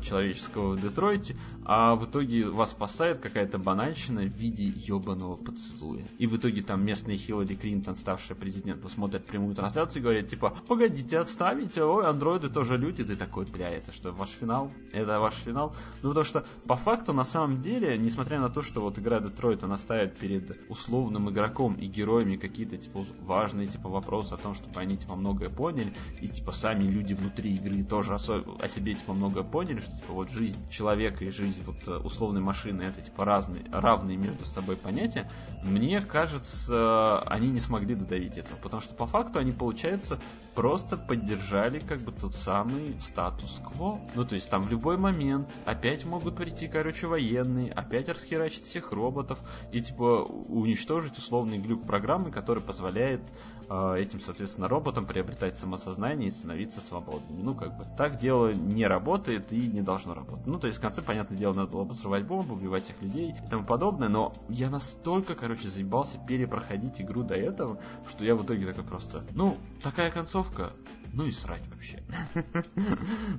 человеческого в Детройте, а в итоге вас спасает какая-то банальщина в виде ебаного поцелуя. И в итоге там местные Хиллари Клинтон, ставшая президентом, смотрят прямую трансляцию и говорят, типа, погодите, отставите, ой, андроиды тоже люди. Ты такой, бля, это что, ваш финал? Это ваш финал? Ну, потому что по факту, на самом деле, несмотря на то, что вот игра Детройт, она ставит перед условным игроком и героями какие-то, типа, важные, типа, вопросы о том, чтобы они, типа, многое поняли, и, типа, сами люди внутри игры тоже о себе, типа, многое поняли, что вот жизнь человека и жизнь вот э, условной машины это типа разные, равные между собой понятия, мне кажется, они не смогли додавить этого, потому что по факту они, получается, просто поддержали как бы тот самый статус-кво. Ну, то есть там в любой момент опять могут прийти, короче, военные, опять расхерачить всех роботов и типа уничтожить условный глюк программы, который позволяет э, этим, соответственно, роботам приобретать самосознание и становиться свободными. Ну, как бы так дело не работает и не должно работать. Ну, то есть в конце, понятное дело, надо было бы срывать бомбу, убивать всех людей и тому подобное, но я настолько, короче, заебался перепроходить игру до этого, что я в итоге такой просто, ну, такая концовка, ну и срать вообще.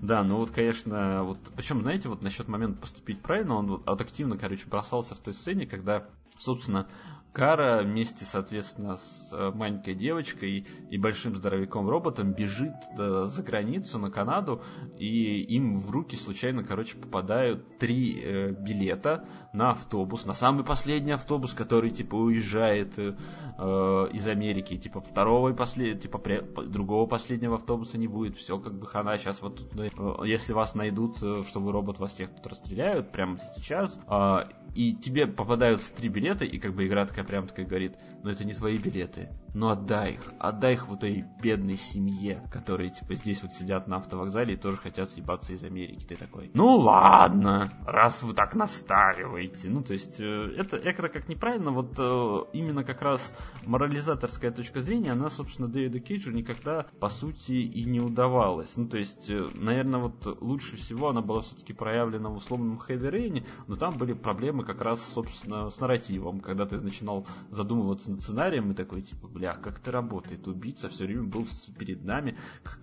да, ну вот, конечно, вот, причем, знаете, вот насчет момента поступить правильно, он вот активно, короче, бросался в той сцене, когда, собственно, Кара вместе, соответственно, с э, маленькой девочкой и большим здоровяком-роботом бежит э, за границу на Канаду, и им в руки случайно, короче, попадают три э, билета на автобус, на самый последний автобус, который, типа, уезжает э, из Америки, типа, второго и послед... типа, при... другого последнего автобуса не будет, все как бы хана, сейчас вот э, если вас найдут, что вы робот, вас всех тут расстреляют прямо сейчас, э, и тебе попадаются три билета, и как бы игра такая прям такая говорит, но это не твои билеты, ну отдай их, отдай их вот этой бедной семье, которые типа здесь вот сидят на автовокзале и тоже хотят съебаться из Америки. Ты такой, ну ладно, раз вы так настаиваете. Ну то есть э, это, это как неправильно, вот э, именно как раз морализаторская точка зрения, она, собственно, Дэвиду Кейджу никогда, по сути, и не удавалась. Ну то есть, э, наверное, вот лучше всего она была все-таки проявлена в условном Heavy Rain, но там были проблемы как раз, собственно, с нарративом, когда ты начинал задумываться над сценарием и такой, типа, бля, как это работает? Убийца все время был перед нами.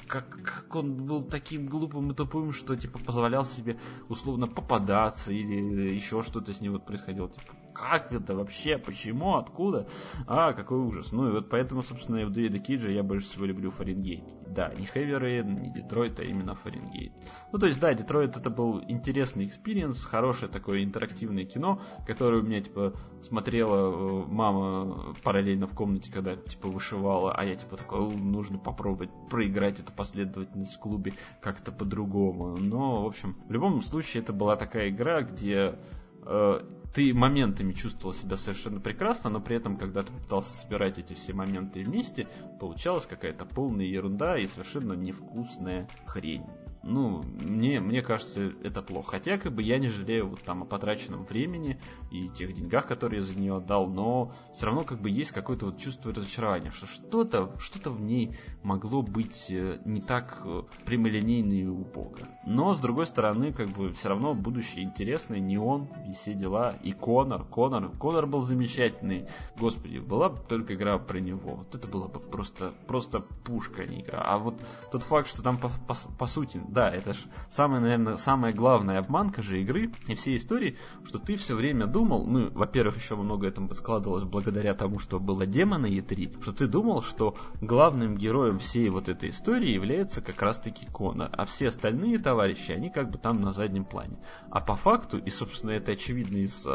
Как, как он был таким глупым и тупым, что, типа, позволял себе условно попадаться или еще что-то с ним вот происходило. Типа, как это вообще, почему, откуда? А, какой ужас. Ну и вот поэтому, собственно, у Дэвида Кейджа я больше всего люблю Фаренгейт. Да, не Heavy Rain, не Детройт, а именно Фаренгейт. Ну то есть, да, Детройт это был интересный experience, хорошее такое интерактивное кино, которое у меня, типа, смотрела э, мама параллельно в комнате, когда, типа, вышивала, а я, типа, такой, нужно попробовать проиграть эту последовательность в клубе как-то по-другому. Но, в общем, в любом случае, это была такая игра, где э, ты моментами чувствовал себя совершенно прекрасно, но при этом, когда ты пытался собирать эти все моменты вместе, получалась какая-то полная ерунда и совершенно невкусная хрень ну, мне, мне кажется, это плохо. Хотя, как бы, я не жалею вот там о потраченном времени и тех деньгах, которые я за нее отдал, но все равно, как бы, есть какое-то вот чувство разочарования, что что-то, что-то в ней могло быть э, не так э, прямолинейно и убого. Но, с другой стороны, как бы, все равно будущее интересное, не он и все дела, и Конор, Конор, Конор был замечательный. Господи, была бы только игра про него, вот это было бы просто, просто пушка, а не игра. А вот тот факт, что там, по, по, по сути, да, это же самая, наверное, самая главная обманка же игры и всей истории, что ты все время думал, ну, во-первых, еще много этому складывалось благодаря тому, что было демона E3, что ты думал, что главным героем всей вот этой истории является как раз-таки Конор, а все остальные товарищи, они как бы там на заднем плане. А по факту, и, собственно, это очевидно из э,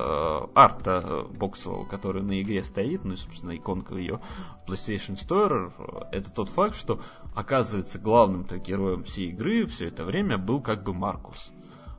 арта э, боксового, который на игре стоит, ну и, собственно, иконка ее PlayStation Store, э, это тот факт, что оказывается главным-то героем всей игры, все это время был как бы Маркус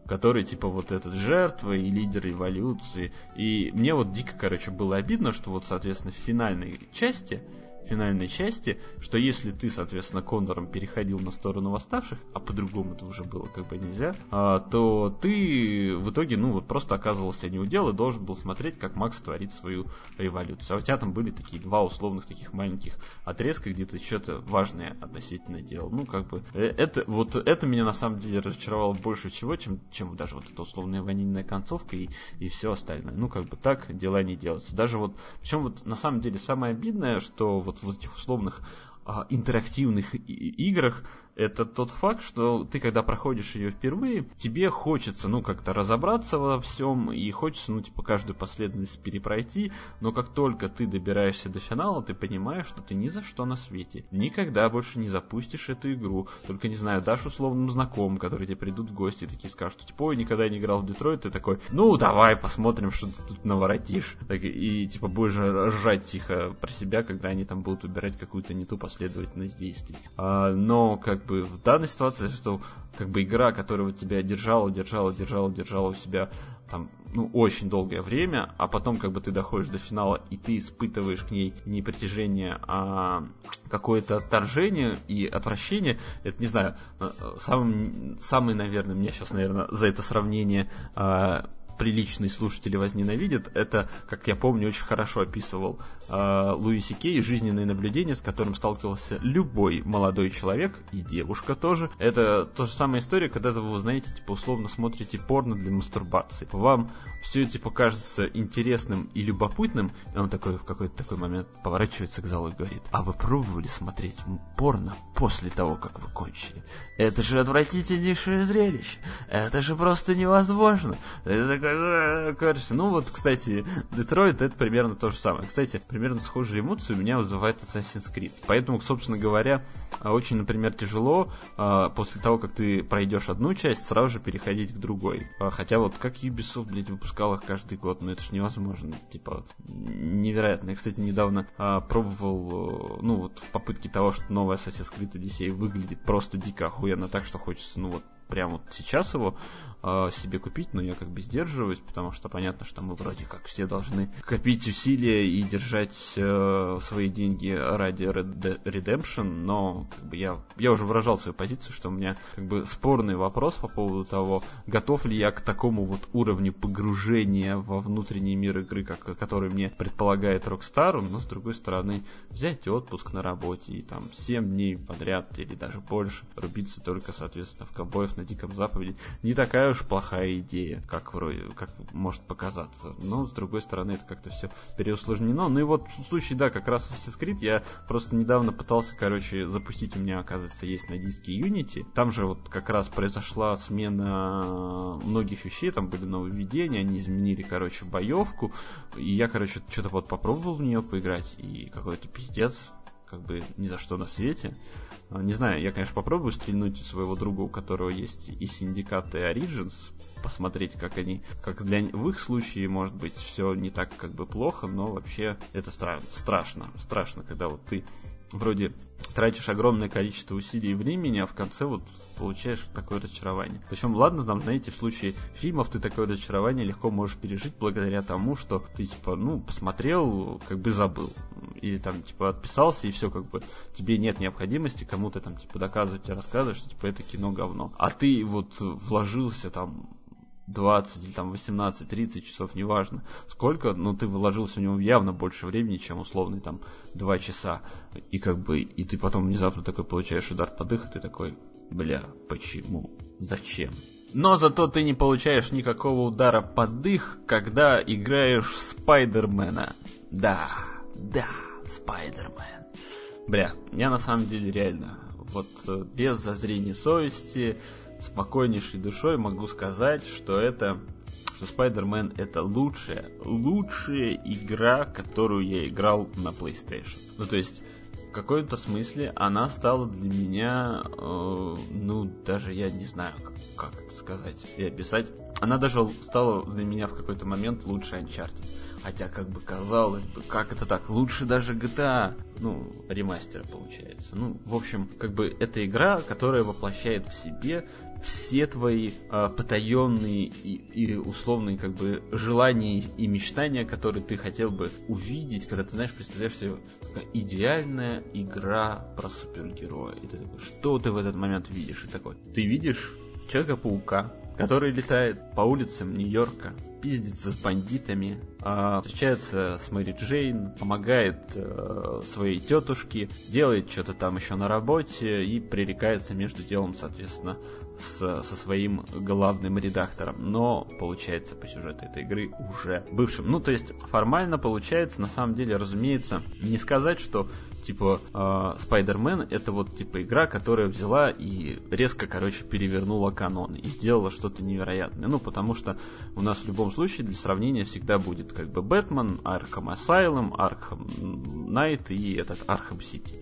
который типа вот этот жертва и лидер эволюции. И мне вот дико, короче, было обидно, что вот, соответственно, в финальной части финальной части, что если ты, соответственно, Кондором переходил на сторону восставших, а по-другому это уже было как бы нельзя, а, то ты в итоге, ну, вот просто оказывался не у дела и должен был смотреть, как Макс творит свою революцию. А у тебя там были такие два условных таких маленьких отрезка, где ты что-то важное относительно делал. Ну, как бы, э, это, вот это меня на самом деле разочаровало больше всего, чем, чем даже вот эта условная ванильная концовка и, и все остальное. Ну, как бы так дела не делаются. Даже вот, причем вот на самом деле самое обидное, что вот в этих условных а, интерактивных играх это тот факт, что ты, когда проходишь ее впервые, тебе хочется, ну, как-то разобраться во всем, и хочется, ну, типа, каждую последовательность перепройти, но как только ты добираешься до финала, ты понимаешь, что ты ни за что на свете никогда больше не запустишь эту игру, только, не знаю, дашь условным знакомым, которые тебе придут в гости, и такие скажут, типа, ой, никогда не играл в Детройт, ты такой, ну, давай посмотрим, что ты тут наворотишь, так, и, типа, будешь ржать тихо про себя, когда они там будут убирать какую-то не ту последовательность действий. А, но, как бы в данной ситуации, что как бы игра, которая тебя держала, держала, держала, держала у себя там, ну, очень долгое время, а потом как бы ты доходишь до финала, и ты испытываешь к ней не притяжение, а какое-то отторжение и отвращение, это, не знаю, э, самый, самый наверное, меня сейчас, наверное, за это сравнение а, приличные слушатели возненавидят, это, как я помню, очень хорошо описывал э, Луиси Кей жизненные наблюдения, с которым сталкивался любой молодой человек и девушка тоже. Это та же самая история, когда вы, знаете, типа условно смотрите порно для мастурбации. Вам все типа кажется интересным и любопытным, и он такой в какой-то такой момент поворачивается к залу и говорит, а вы пробовали смотреть порно после того, как вы кончили? Это же отвратительнейшее зрелище. Это же просто невозможно. Это такой кажется. Ну вот, кстати, Детройт это примерно то же самое. Кстати, примерно схожие эмоции у меня вызывает Assassin's Creed. Поэтому, собственно говоря, очень, например, тяжело а, после того, как ты пройдешь одну часть, сразу же переходить к другой. Хотя вот как Ubisoft, блядь, выпускал их каждый год, ну это ж невозможно. Типа, невероятно. Я, кстати, недавно пробовал, ну вот, попытки того, что новый Assassin's Creed Odyssey выглядит просто дико охуенно так, что хочется, ну вот, прямо вот сейчас его э, себе купить, но я как бы сдерживаюсь, потому что понятно, что мы вроде как все должны копить усилия и держать э, свои деньги ради Red Redemption, но как бы я, я уже выражал свою позицию, что у меня как бы спорный вопрос по поводу того, готов ли я к такому вот уровню погружения во внутренний мир игры, как, который мне предполагает Rockstar, но с другой стороны взять отпуск на работе и там 7 дней подряд или даже больше рубиться только, соответственно, в ковбоев на Диком Западе не такая уж плохая идея, как вроде, как может показаться. Но, с другой стороны, это как-то все переусложнено. Ну и вот в случае, да, как раз Assassin's Creed, я просто недавно пытался, короче, запустить, у меня, оказывается, есть на диске Unity. Там же вот как раз произошла смена многих вещей, там были нововведения, они изменили, короче, боевку. И я, короче, что-то вот попробовал в нее поиграть, и какой-то пиздец, как бы ни за что на свете. А, не знаю, я, конечно, попробую стрельнуть своего друга, у которого есть и Синдикат, и Origins, посмотреть, как они, как для в их случае, может быть, все не так как бы плохо, но вообще это стра- страшно, страшно, когда вот ты вроде тратишь огромное количество усилий и времени, а в конце вот получаешь такое разочарование. Причем, ладно, там, знаете, в случае фильмов ты такое разочарование легко можешь пережить благодаря тому, что ты, типа, ну, посмотрел, как бы забыл. Или там, типа, отписался, и все, как бы, тебе нет необходимости кому-то там, типа, доказывать и рассказывать, что, типа, это кино говно. А ты вот вложился там 20 или там 18, 30 часов, неважно сколько, но ты вложился в него явно больше времени, чем условный там 2 часа. И как бы, и ты потом внезапно такой получаешь удар под дых, и ты такой, бля, почему? Зачем? Но зато ты не получаешь никакого удара под дых, когда играешь Спайдермена. Да, да, Спайдермен. Бля, я на самом деле реально, вот э, без зазрения совести, спокойнейшей душой могу сказать, что это что Spider-Man это лучшая, лучшая игра, которую я играл на PlayStation. Ну, то есть, в каком-то смысле она стала для меня, э, ну, даже я не знаю, как, как это сказать и описать. Она даже стала для меня в какой-то момент лучше Uncharted. Хотя, как бы казалось бы, как это так? Лучше даже GTA. Ну, ремастер получается. Ну, в общем, как бы это игра, которая воплощает в себе все твои э, потаенные и, и условные как бы желания и мечтания, которые ты хотел бы увидеть, когда ты, знаешь, представляешь себе идеальная игра про супергероя. И ты такой, что ты в этот момент видишь? И такой, ты видишь Человека-паука, который летает по улицам Нью-Йорка, пиздится с бандитами, э, встречается с Мэри Джейн, помогает э, своей тетушке, делает что-то там еще на работе и пререкается между делом, соответственно, с, со своим главным редактором. Но получается по сюжету этой игры уже бывшим. Ну, то есть формально получается, на самом деле, разумеется, не сказать, что типа э, Spider-Man это вот типа игра, которая взяла и резко, короче, перевернула канон и сделала что-то невероятное. Ну, потому что у нас в любом случае для сравнения всегда будет как бы Бэтмен, Arkham Asylum, Arkham Knight и этот Arkham City.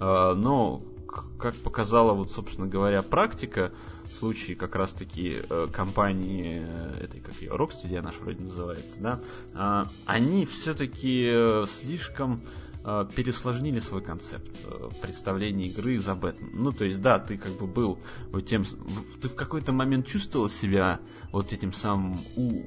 Э, но как показала вот, собственно говоря, практика, в случае как раз-таки э, компании э, этой, как ее, Rocksteady, она вроде называется, да, э, они все-таки э, слишком пересложнили свой концепт представления игры за Бэтмен. Ну, то есть, да, ты как бы был вот тем... Ты в какой-то момент чувствовал себя вот этим самым у,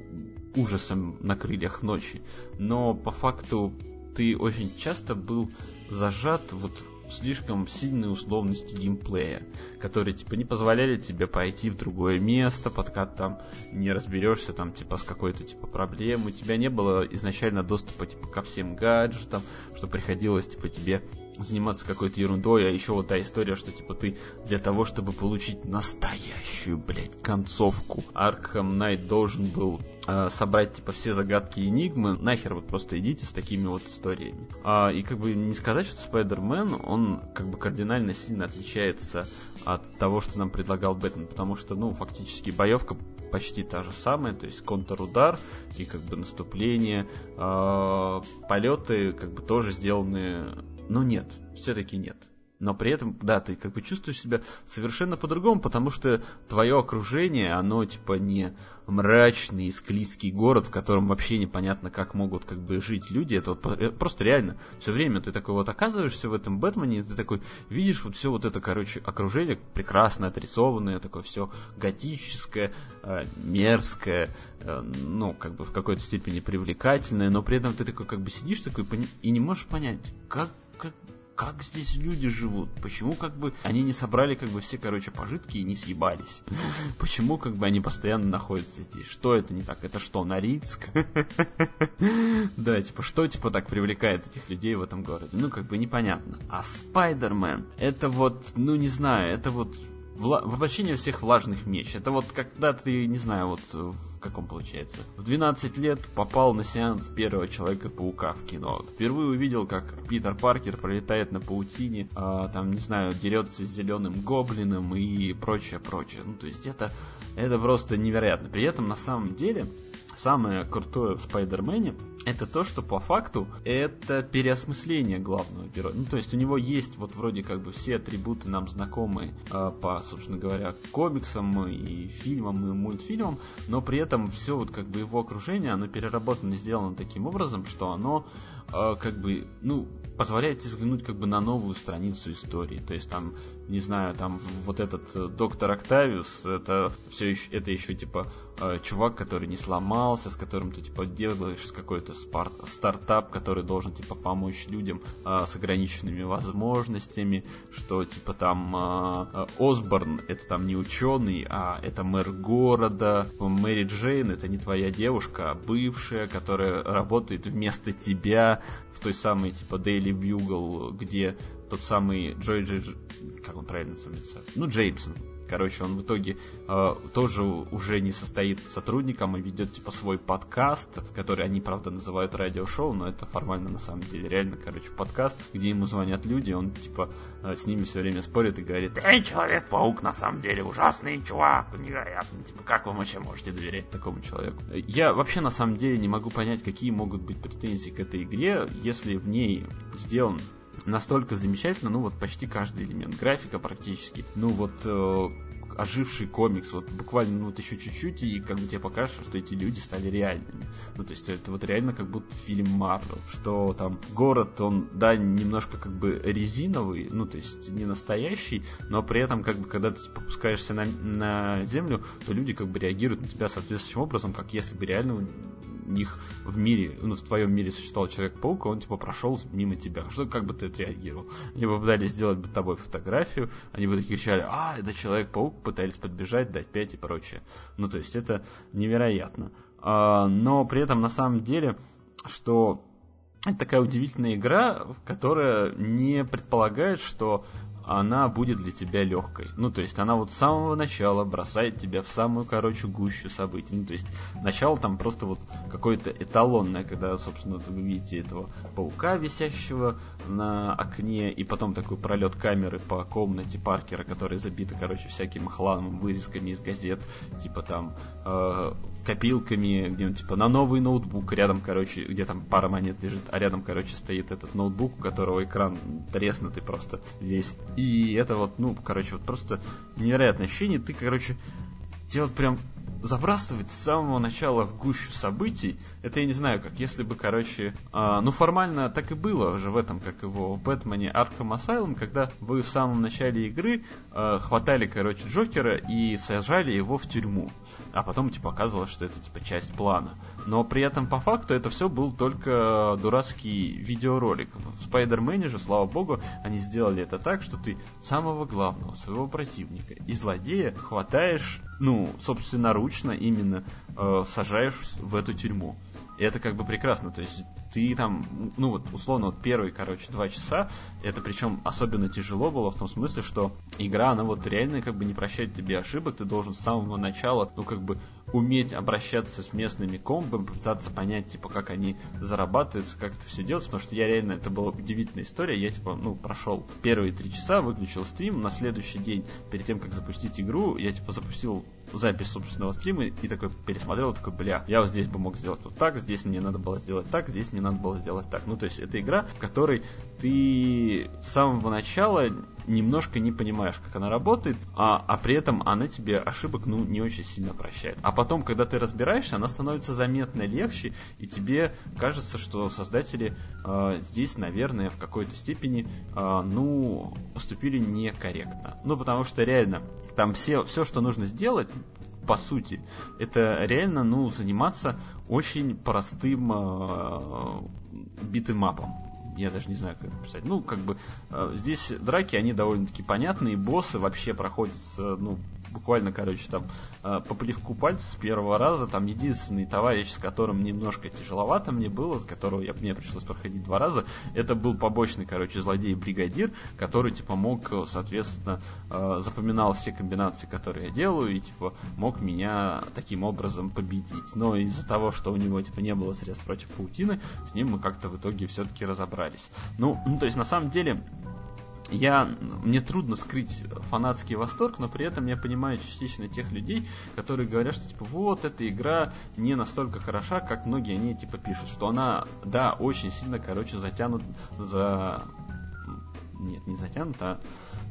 ужасом на крыльях ночи, но по факту ты очень часто был зажат вот слишком сильные условности геймплея, которые типа не позволяли тебе пойти в другое место, пока там не разберешься там типа с какой-то типа проблемой. У тебя не было изначально доступа типа ко всем гаджетам, что приходилось типа тебе заниматься какой-то ерундой, а еще вот та история, что типа ты для того, чтобы получить настоящую, блядь, концовку, Arkham Knight должен был э, собрать типа все загадки и энигмы, нахер вот просто идите с такими вот историями. А, и как бы не сказать, что Spider-Man, он как бы кардинально сильно отличается от того, что нам предлагал Бэтмен, потому что, ну, фактически боевка почти та же самая, то есть контрудар и как бы наступление, э, полеты как бы тоже сделаны но нет, все-таки нет. но при этом, да, ты как бы чувствуешь себя совершенно по-другому, потому что твое окружение, оно типа не мрачный, склизкий город, в котором вообще непонятно, как могут как бы жить люди. Это вот э, просто реально все время ты такой вот оказываешься в этом Бэтмене, и ты такой видишь вот все вот это, короче, окружение прекрасно отрисованное, такое все готическое, э, мерзкое, э, ну, как бы в какой-то степени привлекательное, но при этом ты такой как бы сидишь такой и не можешь понять, как, как, как здесь люди живут? Почему как бы они не собрали как бы все, короче, пожитки и не съебались? Почему как бы они постоянно находятся здесь? Что это не так? Это что, Норильск? Да, типа, что типа так привлекает этих людей в этом городе? Ну, как бы непонятно. А Спайдермен, это вот, ну не знаю, это вот вла- воплощение всех влажных меч. Это вот когда ты, не знаю, вот в каком получается, в 12 лет попал на сеанс первого Человека-паука в кино. Впервые увидел, как Питер Паркер пролетает на паутине, а, там, не знаю, дерется с зеленым гоблином и прочее, прочее. Ну, то есть это, это просто невероятно. При этом, на самом деле, самое крутое в Спайдермене это то, что по факту это переосмысление главного героя. Ну, то есть у него есть вот вроде как бы все атрибуты нам знакомые э, по, собственно говоря, комиксам и фильмам и мультфильмам, но при этом все вот как бы его окружение, оно переработано и сделано таким образом, что оно э, как бы, ну, позволяет взглянуть как бы на новую страницу истории. То есть там, не знаю, там вот этот э, доктор Октавиус, это все еще, это еще типа э, чувак, который не сломался, с которым ты типа делаешь какой-то стартап, который должен типа помочь людям э, с ограниченными возможностями, что типа там э, Осборн это там не ученый, а это мэр города, Мэри Джейн это не твоя девушка, а бывшая, которая работает вместо тебя в той самой типа Daily Bugle, где тот самый Джой Джей, как он правильно называется? Ну, Джеймсон, Короче, он в итоге э, тоже уже не состоит сотрудником и ведет типа свой подкаст, который они, правда, называют радиошоу, но это формально на самом деле реально, короче, подкаст, где ему звонят люди, он типа э, с ними все время спорит и говорит, эй, Человек-паук на самом деле ужасный чувак, невероятно, типа как вы вообще можете доверять такому человеку? Я вообще на самом деле не могу понять, какие могут быть претензии к этой игре, если в ней сделан настолько замечательно, ну вот почти каждый элемент, графика практически, ну вот э, оживший комикс, вот буквально ну, вот еще чуть-чуть, и как бы тебе покажут, что эти люди стали реальными. Ну, то есть это вот реально как будто фильм Марвел, что там город, он, да, немножко как бы резиновый, ну, то есть не настоящий, но при этом, как бы, когда ты попускаешься на, на землю, то люди как бы реагируют на тебя соответствующим образом, как если бы реально них в мире, ну, в твоем мире существовал Человек-паук, он, типа, прошел мимо тебя. Что, как бы ты отреагировал? Они бы пытались сделать бы тобой фотографию, они бы кричали, а, это Человек-паук, пытались подбежать, дать пять и прочее. Ну, то есть, это невероятно. А, но при этом, на самом деле, что это такая удивительная игра, которая не предполагает, что она будет для тебя легкой. Ну, то есть она вот с самого начала бросает тебя в самую, короче, гущу событий. Ну, то есть начало там просто вот какое-то эталонное, когда, собственно, вы видите этого паука, висящего на окне, и потом такой пролет камеры по комнате Паркера, которая забита, короче, всяким хламом, вырезками из газет, типа там э, копилками, где он типа на новый ноутбук, рядом, короче, где там пара монет лежит, а рядом, короче, стоит этот ноутбук, у которого экран треснутый просто весь. И это вот, ну, короче, вот просто невероятное ощущение. Ты, короче, тебе вот прям забрасывать с самого начала в гущу событий, это я не знаю, как если бы, короче, э, ну формально так и было уже в этом, как его в Бэтмене Arkham Asylum, когда вы в самом начале игры э, хватали, короче, Джокера и сажали его в тюрьму, а потом типа оказывалось, что это типа часть плана. Но при этом по факту это все был только дурацкий видеоролик. В Спайдермене же, слава богу, они сделали это так, что ты самого главного своего противника и злодея хватаешь, ну, собственно, руч научно именно э, сажаешь в эту тюрьму. И это как бы прекрасно. То есть ты там, ну вот условно, вот первые, короче, два часа, это причем особенно тяжело было в том смысле, что игра, она вот реально как бы не прощает тебе ошибок, ты должен с самого начала, ну как бы уметь обращаться с местными комбами, пытаться понять, типа, как они зарабатываются, как это все делается, потому что я реально, это была удивительная история, я, типа, ну, прошел первые три часа, выключил стрим, на следующий день, перед тем, как запустить игру, я, типа, запустил запись собственного стрима и такой пересмотрел, такой, бля, я вот здесь бы мог сделать вот так, здесь мне надо было сделать так, здесь мне надо было сделать так. Ну, то есть это игра, в которой ты с самого начала немножко не понимаешь, как она работает, а, а при этом она тебе ошибок, ну, не очень сильно прощает. А потом, когда ты разбираешься, она становится заметно легче, и тебе кажется, что создатели э, здесь, наверное, в какой-то степени, э, ну, поступили некорректно. Ну, потому что реально, там все, все, что нужно сделать, по сути, это реально, ну, заниматься очень простым э, битэмапом я даже не знаю, как это писать. Ну, как бы э, здесь драки, они довольно-таки понятные, боссы вообще проходят, ну, буквально, короче, там э, по плевку пальца с первого раза. Там единственный товарищ, с которым немножко тяжеловато мне было, с которого я, мне пришлось проходить два раза, это был побочный, короче, злодей-бригадир, который, типа, мог, соответственно, э, запоминал все комбинации, которые я делаю, и, типа, мог меня таким образом победить. Но из-за того, что у него, типа, не было средств против паутины, с ним мы как-то в итоге все-таки разобрались. Ну, то есть, на самом деле, я, мне трудно скрыть фанатский восторг, но при этом я понимаю частично тех людей, которые говорят, что типа вот эта игра не настолько хороша, как многие они типа пишут, что она, да, очень сильно, короче, затянут за нет, не затянута,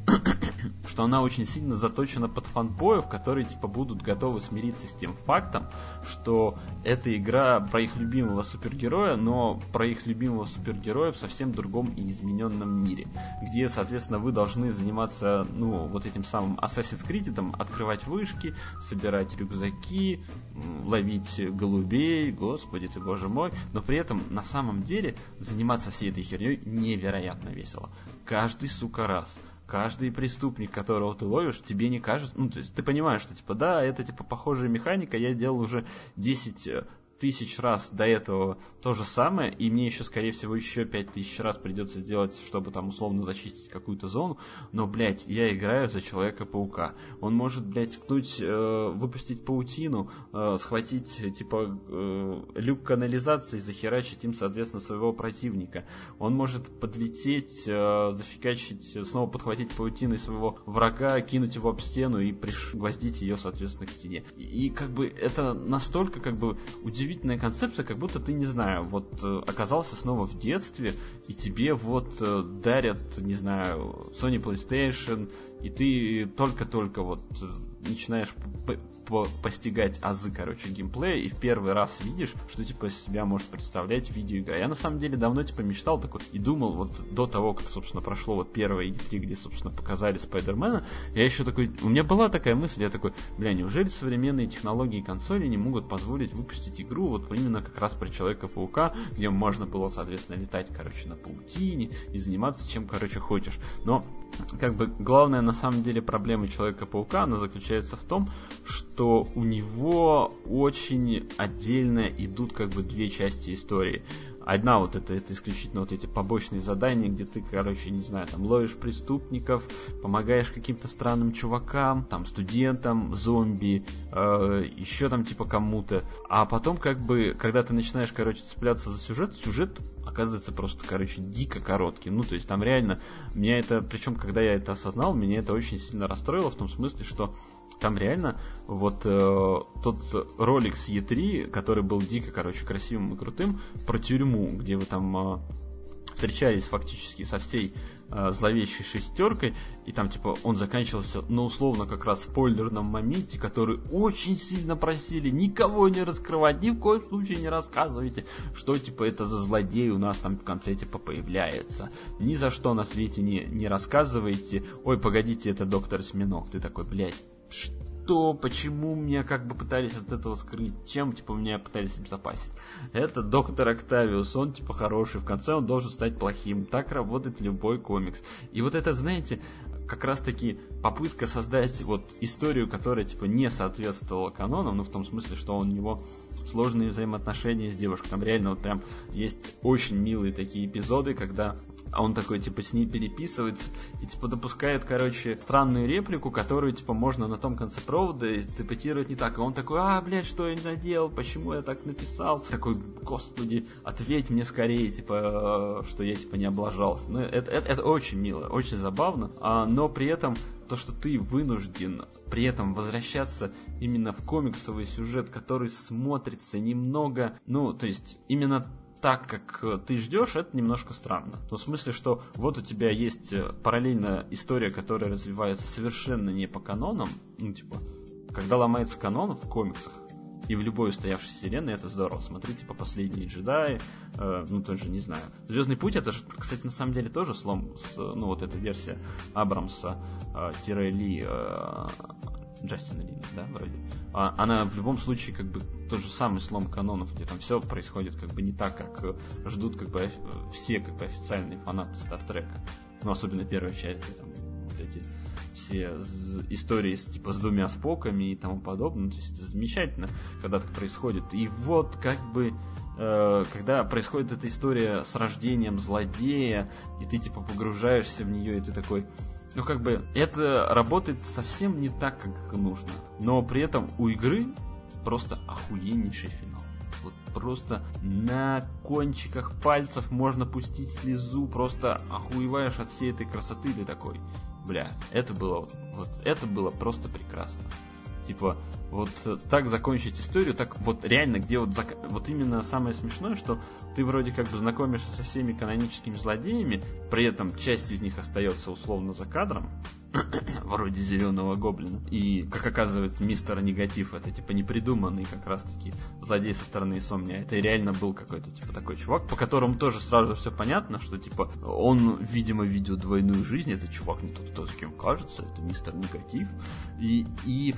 а что она очень сильно заточена под фанбоев, которые типа будут готовы смириться с тем фактом, что эта игра про их любимого супергероя, но про их любимого супергероя в совсем другом и измененном мире, где, соответственно, вы должны заниматься, ну, вот этим самым Assassin's Creed, открывать вышки, собирать рюкзаки, ловить голубей, господи ты, боже мой, но при этом на самом деле заниматься всей этой херней невероятно весело. Каждый, сука, раз. Каждый преступник, которого ты ловишь, тебе не кажется... Ну, то есть ты понимаешь, что, типа, да, это, типа, похожая механика, я делал уже 10 тысяч раз до этого то же самое, и мне еще, скорее всего, еще пять тысяч раз придется сделать, чтобы там условно зачистить какую-то зону, но, блядь, я играю за Человека-паука. Он может, блядь, ткнуть, э, выпустить паутину, э, схватить, типа, э, люк канализации, захерачить им, соответственно, своего противника. Он может подлететь, э, зафигачить, снова подхватить паутиной своего врага, кинуть его об стену и пригвоздить ее, соответственно, к стене. И, и как бы это настолько, как бы, удивительно удивительная концепция, как будто ты, не знаю, вот э, оказался снова в детстве, и тебе вот э, дарят, не знаю, Sony PlayStation, и ты только-только вот начинаешь постигать азы, короче, геймплея, и в первый раз видишь, что, типа, себя может представлять видеоигра. Я, на самом деле, давно, типа, мечтал такой, и думал, вот, до того, как, собственно, прошло вот первое E3, где, собственно, показали Спайдермена, я еще такой, у меня была такая мысль, я такой, бля, неужели современные технологии консоли не могут позволить выпустить игру вот именно как раз про Человека-паука, где можно было, соответственно, летать, короче, на паутине и заниматься чем, короче, хочешь. Но как бы главная на самом деле проблема Человека-паука, она заключается в том, что у него очень отдельно идут как бы две части истории. Одна вот это, это исключительно вот эти побочные задания, где ты, короче, не знаю, там ловишь преступников, помогаешь каким-то странным чувакам, там студентам, зомби, э, еще там типа кому-то. А потом как бы, когда ты начинаешь, короче, цепляться за сюжет, сюжет оказывается просто, короче, дико короткий. Ну, то есть там реально, меня это, причем когда я это осознал, меня это очень сильно расстроило в том смысле, что там реально вот э, тот ролик с E3, который был дико, короче, красивым и крутым, про тюрьму, где вы там э, встречались фактически со всей э, зловещей шестеркой, и там, типа, он заканчивался, ну, условно, как раз спойлерном моменте, который очень сильно просили никого не раскрывать, ни в коем случае не рассказывайте, что, типа, это за злодей у нас там в конце, типа, появляется. Ни за что на свете не, не рассказывайте. Ой, погодите, это доктор Сминок. Ты такой, блядь, что, почему меня как бы пытались от этого скрыть, чем, типа, меня пытались обезопасить. Это доктор Октавиус, он, типа, хороший, в конце он должен стать плохим. Так работает любой комикс. И вот это, знаете, как раз-таки попытка создать вот историю, которая, типа, не соответствовала канонам, ну, в том смысле, что у него сложные взаимоотношения с девушкой. Там реально вот прям есть очень милые такие эпизоды, когда а он такой, типа, с ней переписывается и, типа, допускает, короче, странную реплику, которую, типа, можно на том конце провода интерпретировать не так. И он такой, а, блядь, что я наделал, почему я так написал? Такой, господи, ответь мне скорее, типа, что я, типа, не облажался. Ну, это, это, это очень мило, очень забавно. А, но при этом то, что ты вынужден при этом возвращаться именно в комиксовый сюжет, который смотрится немного, ну, то есть именно так, как ты ждешь, это немножко странно. Ну, в смысле, что вот у тебя есть э, параллельно история, которая развивается совершенно не по канонам, ну, типа, когда ломается канон в комиксах, и в любой устоявшейся вселенной это здорово. Смотрите по последние джедаи, э, ну тоже не знаю. Звездный путь это же, кстати, на самом деле тоже слом, с, ну вот эта версия Абрамса э, тире Ли э, Джастина Ли, да, вроде. А, она в любом случае как бы тот же самый слом канонов, где там все происходит как бы не так, как э, ждут как бы все как бы официальные фанаты Стартрека. Ну, особенно первая часть, где там вот эти все истории с, типа с двумя споками и тому подобное. То есть это замечательно, когда так происходит. И вот как бы э, когда происходит эта история с рождением злодея, и ты типа погружаешься в нее, и ты такой, ну как бы это работает совсем не так, как нужно. Но при этом у игры просто охуеннейший финал. Вот просто на кончиках пальцев можно пустить слезу, просто охуеваешь от всей этой красоты, ты такой, бля, это было, вот это было просто прекрасно. Типа, вот так закончить историю, так вот реально, где вот, зак... вот именно самое смешное, что ты вроде как бы знакомишься со всеми каноническими злодеями, при этом часть из них остается условно за кадром, вроде зеленого гоблина. И, как оказывается, мистер Негатив это типа непридуманный как раз таки злодей со стороны Сомния. Это реально был какой-то типа такой чувак, по которому тоже сразу все понятно, что типа он, видимо, видел двойную жизнь. Это чувак не тот, кто с кем кажется, это мистер Негатив. И, и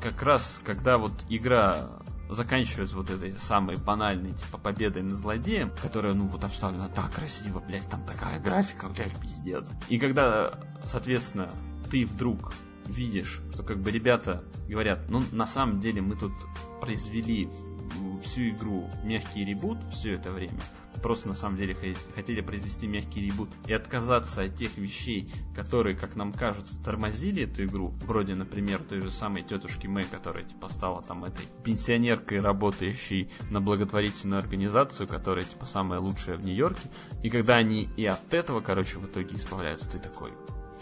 как раз, когда вот игра заканчивается вот этой самой банальной, типа, победой над злодеем, которая, ну, вот обставлена так красиво, блядь, там такая графика, блядь, пиздец. И когда, соответственно, ты вдруг видишь, что как бы ребята говорят, ну, на самом деле мы тут произвели всю игру мягкий ребут все это время, просто на самом деле хотели произвести мягкий ребут и отказаться от тех вещей, которые, как нам кажется, тормозили эту игру, вроде, например, той же самой тетушки Мэй, которая типа стала там этой пенсионеркой, работающей на благотворительную организацию, которая типа самая лучшая в Нью-Йорке, и когда они и от этого, короче, в итоге избавляются, ты такой,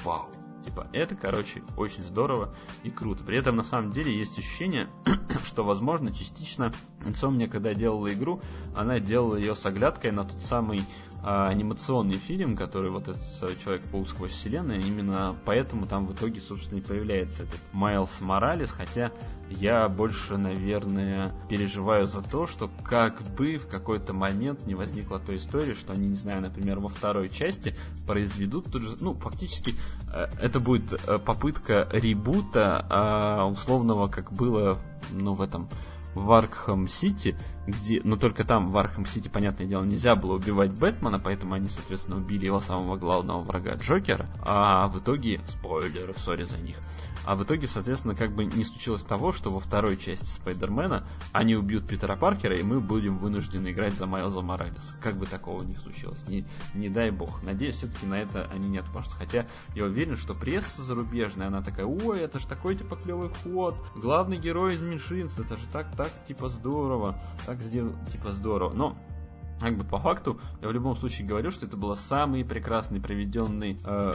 вау, Типа, это, короче, очень здорово и круто. При этом, на самом деле, есть ощущение, что, возможно, частично Insomnia, когда делала игру, она делала ее с оглядкой на тот самый а, анимационный фильм, который вот этот э, Человек-паук сквозь вселенную. Именно поэтому там в итоге, собственно, и появляется этот Майлз Моралес, хотя я больше, наверное, переживаю за то, что как бы в какой-то момент не возникла той истории, что они, не знаю, например, во второй части произведут тут же, ну, фактически, э, это будет э, попытка ребута условного, как было, ну, в этом в Аркхам Сити, где, но только там в Аркхам Сити, понятное дело, нельзя было убивать Бэтмена, поэтому они, соответственно, убили его самого главного врага Джокера, а в итоге, спойлеры, сори за них, а в итоге, соответственно, как бы не случилось того, что во второй части Спайдермена они убьют Питера Паркера, и мы будем вынуждены играть за Майлза Моралеса. Как бы такого не случилось. Не, не дай бог. Надеюсь, все-таки на это они не отпашут. Хотя я уверен, что пресса зарубежная, она такая, ой, это ж такой типа клевый ход. Главный герой из меньшинств, это же так, так, типа здорово. Так сделал, типа здорово. Но как бы по факту, я в любом случае говорю, что это было самые прекрасные проведенные э,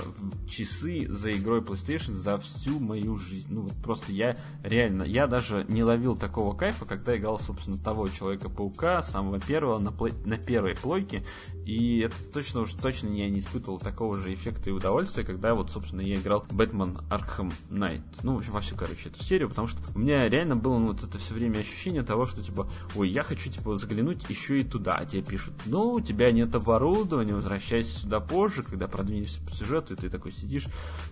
часы за игрой PlayStation за всю мою жизнь. Ну вот просто я реально, я даже не ловил такого кайфа, когда играл, собственно, того Человека-паука, самого первого, на, плей, на первой плойке. И это точно уж точно я не испытывал такого же эффекта и удовольствия, когда вот, собственно, я играл Бэтмен Arkham Knight. Ну, в общем, во всю, короче, эту серию, потому что у меня реально было ну, вот это все время ощущение того, что, типа, ой, я хочу, типа, заглянуть еще и туда, а тебе пишут, ну, у тебя нет оборудования, возвращайся сюда позже, когда продвинешься по сюжету, и ты такой сидишь,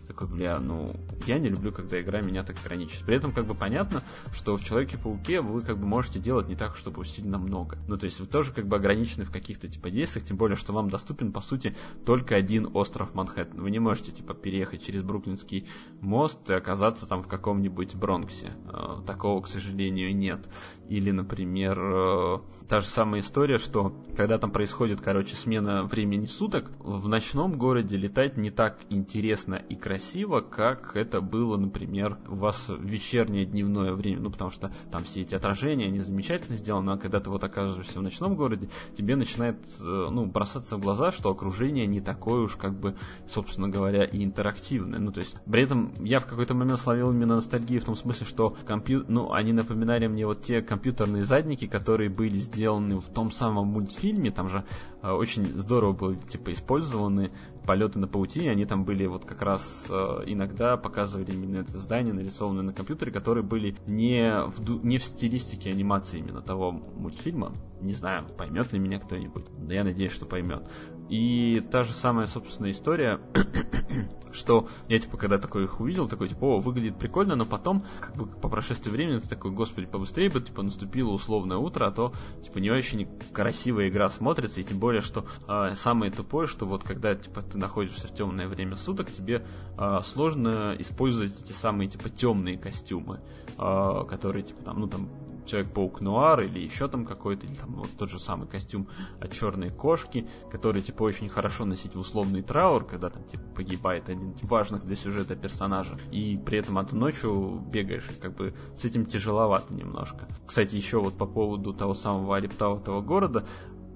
такой, бля, ну, я не люблю, когда игра меня так ограничивает. При этом, как бы, понятно, что в Человеке-пауке вы, как бы, можете делать не так, чтобы сильно много. Ну, то есть, вы тоже, как бы, ограничены в каких-то, типа, действиях, тем более, что вам доступен, по сути, только один остров Манхэттен. Вы не можете, типа, переехать через Бруклинский мост и оказаться там в каком-нибудь Бронксе. Э, такого, к сожалению, нет. Или, например, э, та же самая история, что когда там происходит, короче, смена времени суток, в ночном городе летать не так интересно и красиво, как это было, например, у вас в вечернее дневное время, ну, потому что там все эти отражения, они замечательно сделаны, а когда ты вот оказываешься в ночном городе, тебе начинает, э, ну, бросаться в глаза, что окружение не такое уж, как бы, собственно говоря, и интерактивное. Ну, то есть, при этом я в какой-то момент словил именно ностальгию в том смысле, что компью... ну, они напоминали мне вот те компьютерные задники, которые были сделаны в том самом мультфильме, там же э, очень здорово были, типа, использованы полеты на паутине, они там были вот как раз э, иногда показывали именно это здание, нарисованное на компьютере, которые были не в, не в стилистике анимации именно того мультфильма. Не знаю, поймет ли меня кто-нибудь. Да я надеюсь, что поймет. И та же самая, собственная история, что я, типа, когда такой их увидел, такой, типа, о, выглядит прикольно, но потом, как бы, по прошествии времени, ты такой, господи, побыстрее бы, типа, наступило условное утро, а то, типа, не очень красивая игра смотрится, и тем более, что э, самое тупое, что вот когда, типа, ты находишься в темное время суток, тебе э, сложно использовать эти самые, типа, темные костюмы, э, которые, типа, там, ну, там, Человек-паук Нуар или еще там какой-то, или там вот тот же самый костюм от черной кошки, который типа очень хорошо носить в условный траур, когда там типа погибает один из важных для сюжета персонажа, и при этом от ночью бегаешь, и как бы с этим тяжеловато немножко. Кстати, еще вот по поводу того самого арептоватого города,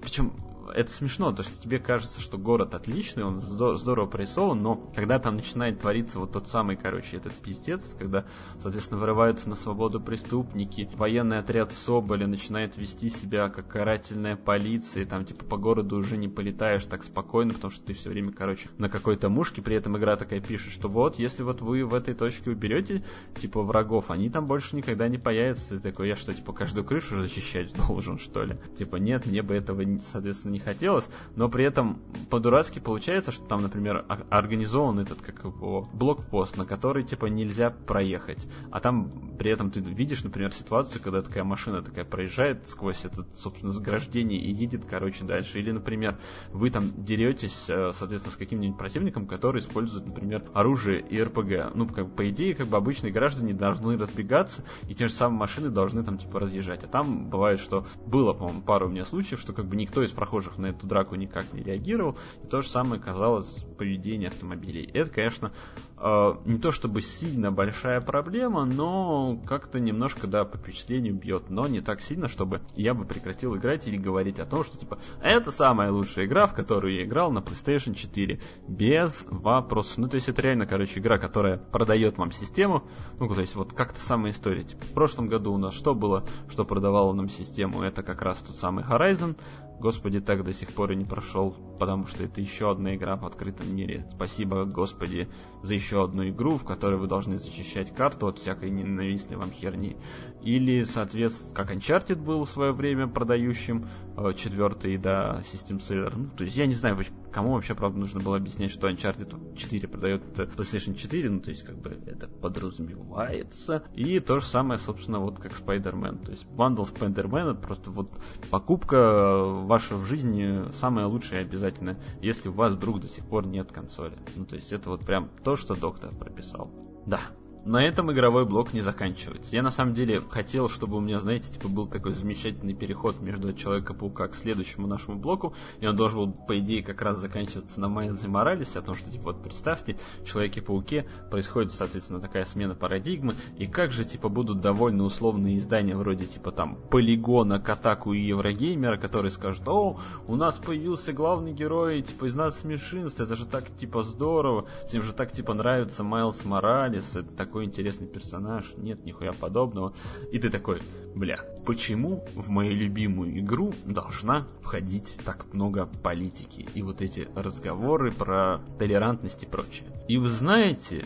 причем это смешно, то что тебе кажется, что город отличный, он здорово прорисован, но когда там начинает твориться вот тот самый, короче, этот пиздец, когда, соответственно, вырываются на свободу преступники, военный отряд Соболя начинает вести себя как карательная полиция, и там типа по городу уже не полетаешь так спокойно, потому что ты все время, короче, на какой-то мушке, при этом игра такая пишет, что вот, если вот вы в этой точке уберете, типа, врагов, они там больше никогда не появятся, ты такой, я что, типа, каждую крышу защищать должен, что ли? Типа, нет, мне бы этого, соответственно, не хотелось, но при этом по-дурацки получается, что там, например, организован этот, как его, блокпост, на который, типа, нельзя проехать. А там при этом ты видишь, например, ситуацию, когда такая машина такая проезжает сквозь это, собственно, заграждение и едет, короче, дальше. Или, например, вы там деретесь, э, соответственно, с каким-нибудь противником, который использует, например, оружие и РПГ. Ну, как, по идее, как бы обычные граждане должны разбегаться, и те же самые машины должны там, типа, разъезжать. А там бывает, что было, по-моему, пару у меня случаев, что как бы никто из прохожих прохожих на эту драку никак не реагировал. И то же самое казалось поведение автомобилей. Это, конечно, э, не то чтобы сильно большая проблема, но как-то немножко, да, по впечатлению бьет. Но не так сильно, чтобы я бы прекратил играть или говорить о том, что, типа, это самая лучшая игра, в которую я играл на PlayStation 4. Без вопросов. Ну, то есть это реально, короче, игра, которая продает вам систему. Ну, то есть вот как-то самая история. Типа, в прошлом году у нас что было, что продавало нам систему? Это как раз тот самый Horizon. Господи, так до сих пор и не прошел, потому что это еще одна игра в открытом мире. Спасибо, Господи, за еще одну игру, в которой вы должны зачищать карту от всякой ненавистной вам херни. Или, соответственно, как Uncharted был в свое время продающим, э, четвертый, да, System Seller. Ну, то есть я не знаю, кому вообще, правда, нужно было объяснять, что Uncharted 4 продает PlayStation 4, ну, то есть как бы это подразумевается. И то же самое, собственно, вот как Spider-Man. То есть бандл Spider-Man это просто вот покупка ваша в жизни самое лучшее обязательно, если у вас вдруг до сих пор нет консоли. Ну, то есть это вот прям то, что доктор прописал. Да, на этом игровой блок не заканчивается. Я на самом деле хотел, чтобы у меня, знаете, типа был такой замечательный переход между Человека-паука к следующему нашему блоку, и он должен был, по идее, как раз заканчиваться на Майлзе Моралесе, о том, что, типа, вот представьте, в Человеке-пауке происходит, соответственно, такая смена парадигмы, и как же, типа, будут довольны условные издания вроде, типа, там, Полигона, Катаку и Еврогеймера, которые скажут, о, у нас появился главный герой, типа, из нас смешинств, это же так, типа, здорово, всем же так, типа, нравится Майлз Моралес, это так такой интересный персонаж, нет нихуя подобного. И ты такой, бля, почему в мою любимую игру должна входить так много политики и вот эти разговоры про толерантность и прочее. И вы знаете,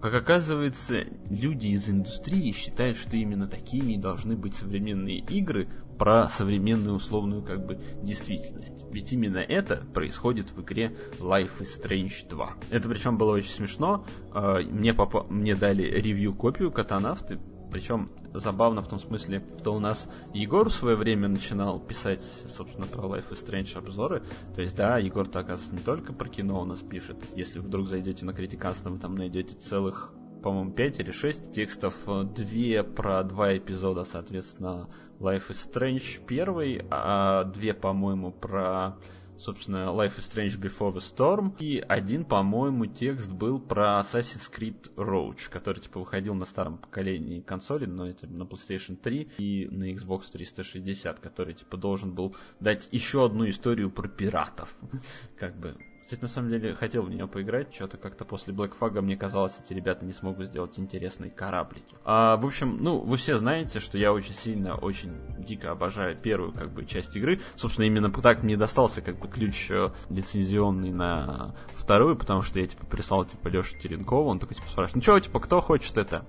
как оказывается, люди из индустрии считают, что именно такими должны быть современные игры про современную условную как бы действительность. Ведь именно это происходит в игре Life is Strange 2. Это причем было очень смешно. А, мне, попа- мне дали ревью-копию Катанавты, причем забавно в том смысле, что у нас Егор в свое время начинал писать, собственно, про Life is Strange обзоры. То есть, да, Егор-то, оказывается, не только про кино у нас пишет. Если вдруг зайдете на Критиканство, вы там найдете целых по-моему, 5 или 6 текстов, две про два эпизода, соответственно, Life is Strange первый, а две, по-моему, про собственно, Life is Strange Before the Storm, и один, по-моему, текст был про Assassin's Creed Roach, который, типа, выходил на старом поколении консоли, но это на PlayStation 3 и на Xbox 360, который, типа, должен был дать еще одну историю про пиратов. Как бы, кстати, на самом деле, хотел в нее поиграть, что-то как-то после Black Flag мне казалось, эти ребята не смогут сделать интересные кораблики. А, в общем, ну, вы все знаете, что я очень сильно, очень дико обожаю первую, как бы, часть игры. Собственно, именно так мне достался, как бы, ключ э, лицензионный на вторую, потому что я, типа, прислал, типа, Лешу Теренкову, он такой, типа, спрашивает, ну что, типа, кто хочет это?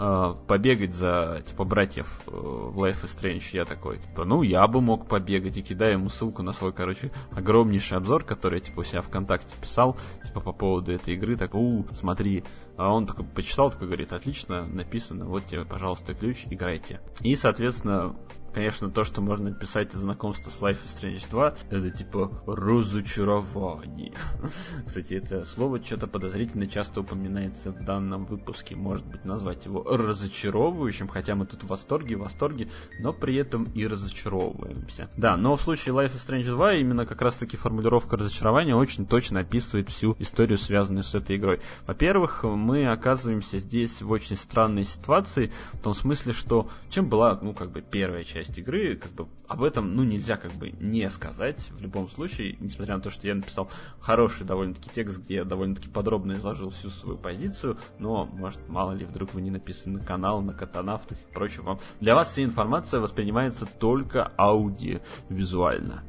Э, побегать за, типа, братьев э, в Life is Strange. Я такой, типа, ну, я бы мог побегать, и кидаю ему ссылку на свой, короче, огромнейший обзор, который я, типа, у себя ВКонтакте писал, типа, по поводу этой игры, так, у, смотри. А он такой почитал, такой говорит, отлично, написано, вот тебе, пожалуйста, ключ, играйте. И, соответственно, Конечно, то, что можно писать из знакомства с Life is Strange 2, это типа разочарование. Кстати, это слово что-то подозрительно часто упоминается в данном выпуске. Может быть, назвать его разочаровывающим, хотя мы тут в восторге, в восторге, но при этом и разочаровываемся. Да, но в случае Life is Strange 2 именно как раз-таки формулировка разочарования очень точно описывает всю историю, связанную с этой игрой. Во-первых, мы оказываемся здесь в очень странной ситуации, в том смысле, что чем была, ну, как бы первая часть часть игры, как бы об этом, ну, нельзя как бы не сказать в любом случае, несмотря на то, что я написал хороший довольно-таки текст, где я довольно-таки подробно изложил всю свою позицию, но, может, мало ли, вдруг вы не написаны на канал, на катанавтах и прочее вам. Для вас вся информация воспринимается только аудиовизуально.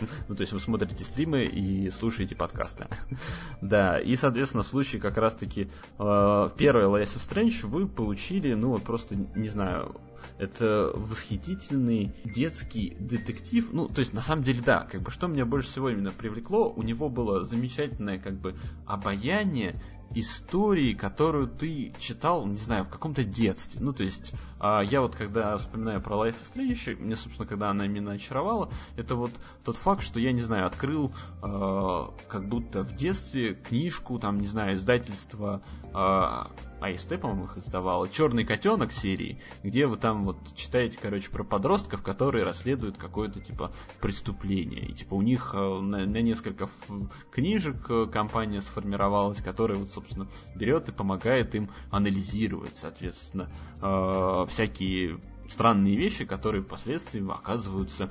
Ну, то есть вы смотрите стримы и слушаете подкасты. да, и, соответственно, в случае как раз-таки э, первой Life of Strange вы получили, ну, вот просто, не знаю, это восхитительный детский детектив. Ну, то есть, на самом деле, да, как бы, что меня больше всего именно привлекло, у него было замечательное, как бы, обаяние истории, которую ты читал, не знаю, в каком-то детстве. Ну, то есть, а, я вот когда вспоминаю про Life is Strange, мне, собственно, когда она именно очаровала, это вот тот факт, что я, не знаю, открыл э, как будто в детстве книжку, там, не знаю, издательство э, АСТ, по-моему, их издавала, «Черный котенок» серии, где вы там вот читаете, короче, про подростков, которые расследуют какое-то, типа, преступление. И, типа, у них э, на, на несколько книжек э, компания сформировалась, которая, вот, собственно, берет и помогает им анализировать, соответственно, э, всякие странные вещи, которые впоследствии оказываются,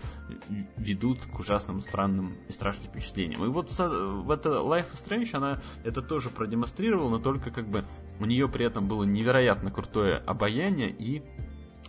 ведут к ужасным, странным и страшным впечатлениям. И вот в это Life is Strange она это тоже продемонстрировала, но только как бы у нее при этом было невероятно крутое обаяние и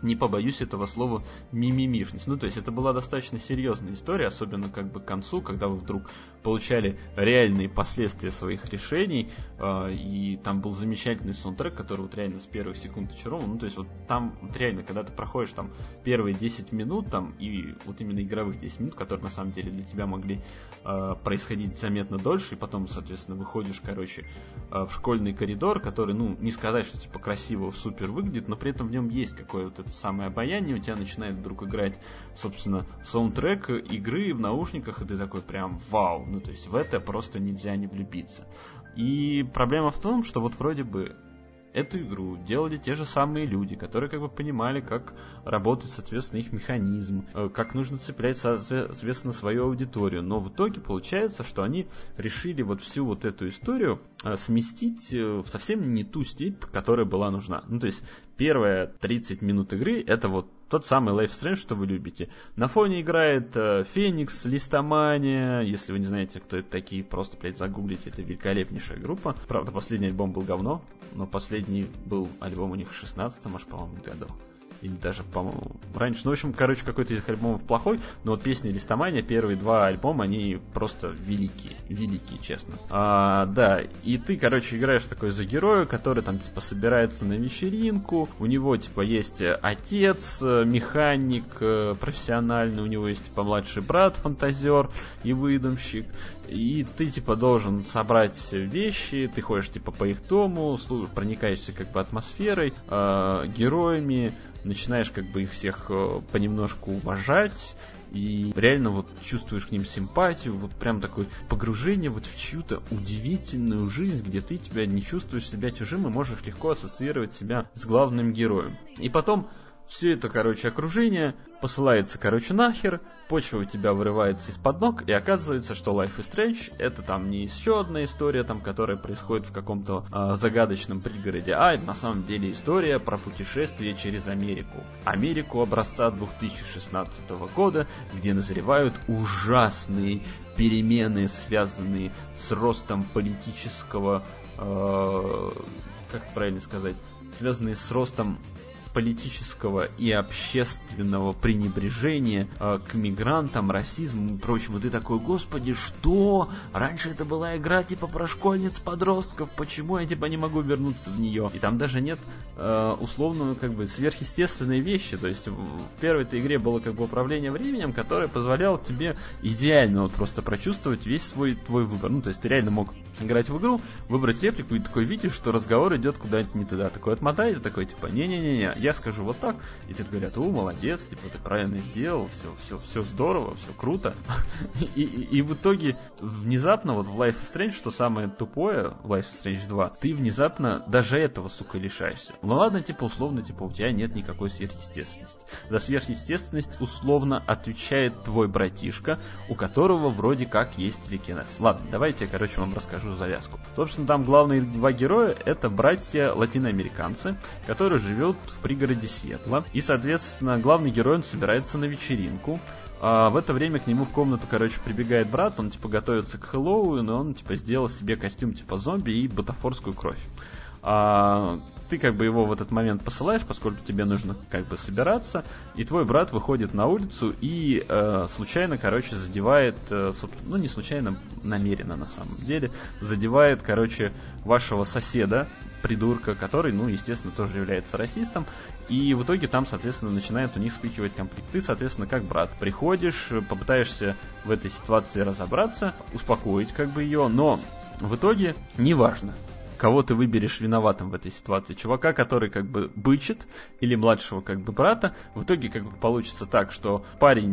не побоюсь этого слова, мимимишность. Ну, то есть это была достаточно серьезная история, особенно как бы к концу, когда вы вдруг получали реальные последствия своих решений, э, и там был замечательный саундтрек, который вот реально с первых секунд очаровал. Ну, то есть вот там вот реально, когда ты проходишь там первые 10 минут, там, и вот именно игровых 10 минут, которые на самом деле для тебя могли э, происходить заметно дольше, и потом, соответственно, выходишь, короче, э, в школьный коридор, который, ну, не сказать, что типа красиво, супер выглядит, но при этом в нем есть какое вот это самое обаяние, у тебя начинает вдруг играть, собственно, саундтрек игры в наушниках, и ты такой прям вау, ну то есть в это просто нельзя не влюбиться. И проблема в том, что вот вроде бы эту игру делали те же самые люди, которые как бы понимали, как работает, соответственно, их механизм, э, как нужно цеплять, соответственно, свою аудиторию. Но в итоге получается, что они решили вот всю вот эту историю э, сместить э, в совсем не ту степь, которая была нужна. Ну, то есть первые 30 минут игры это вот тот самый Life Strange, что вы любите. На фоне играет э, Феникс, Листомания. Если вы не знаете, кто это такие, просто, блядь, загуглите. Это великолепнейшая группа. Правда, последний альбом был говно, но последний был альбом у них в 16 аж, по-моему, году или даже, по-моему, раньше. Ну, в общем, короче, какой-то из альбомов плохой, но вот песни Листомания, первые два альбома, они просто великие, великие, честно. А, да, и ты, короче, играешь такой за героя, который там, типа, собирается на вечеринку, у него, типа, есть отец, механик э, профессиональный, у него есть, типа, младший брат, фантазер и выдумщик, и ты, типа, должен собрать вещи, ты ходишь, типа, по их дому, проникаешься, как бы, атмосферой, э, героями, начинаешь, как бы, их всех э, понемножку уважать, и реально вот чувствуешь к ним симпатию, вот прям такое погружение вот в чью-то удивительную жизнь, где ты тебя не чувствуешь себя чужим и можешь легко ассоциировать себя с главным героем. И потом все это, короче, окружение посылается, короче, нахер, почва у тебя вырывается из-под ног, и оказывается, что Life is Strange это там не еще одна история, там, которая происходит в каком-то э, загадочном пригороде, а это на самом деле история про путешествие через Америку. Америку образца 2016 года, где назревают ужасные перемены, связанные с ростом политического, э, как правильно сказать, связанные с ростом политического и общественного пренебрежения э, к мигрантам, расизму и прочему. Ты такой, господи, что? Раньше это была игра типа про школьниц-подростков, почему я типа не могу вернуться в нее? И там даже нет э, условно как бы сверхъестественной вещи. То есть в первой этой игре было как бы управление временем, которое позволяло тебе идеально вот просто прочувствовать весь свой твой выбор. Ну, то есть ты реально мог играть в игру, выбрать реплику и такой видишь, что разговор идет куда-нибудь не туда. Такой отмотай, такой типа, не-не-не, я скажу вот так, и тебе говорят, о, молодец, типа, ты правильно сделал, все, все, все здорово, все круто. и, и, и в итоге внезапно вот в Life is Strange, что самое тупое Life is Strange 2, ты внезапно даже этого, сука, лишаешься. Ну ладно, типа, условно, типа, у тебя нет никакой сверхъестественности. За сверхъестественность условно отвечает твой братишка, у которого вроде как есть телекинез. Ладно, давайте, короче, вам расскажу завязку. Собственно, там главные два героя это братья латиноамериканцы, которые живут в пригороде Сиэтла. И, соответственно, главный герой он собирается на вечеринку. А в это время к нему в комнату, короче, прибегает брат, он, типа, готовится к Хэллоуину, он, типа, сделал себе костюм, типа, зомби и бутафорскую кровь. А, ты как бы его в этот момент посылаешь, поскольку тебе нужно как бы собираться, и твой брат выходит на улицу и э, случайно, короче, задевает, э, ну не случайно, намеренно на самом деле, задевает, короче, вашего соседа, придурка, который, ну, естественно, тоже является расистом, и в итоге там, соответственно, начинает у них вспыхивать конфликт. Ты, соответственно, как брат, приходишь, попытаешься в этой ситуации разобраться, успокоить как бы ее, но в итоге неважно, кого ты выберешь виноватым в этой ситуации. Чувака, который как бы бычит, или младшего как бы брата. В итоге как бы получится так, что парень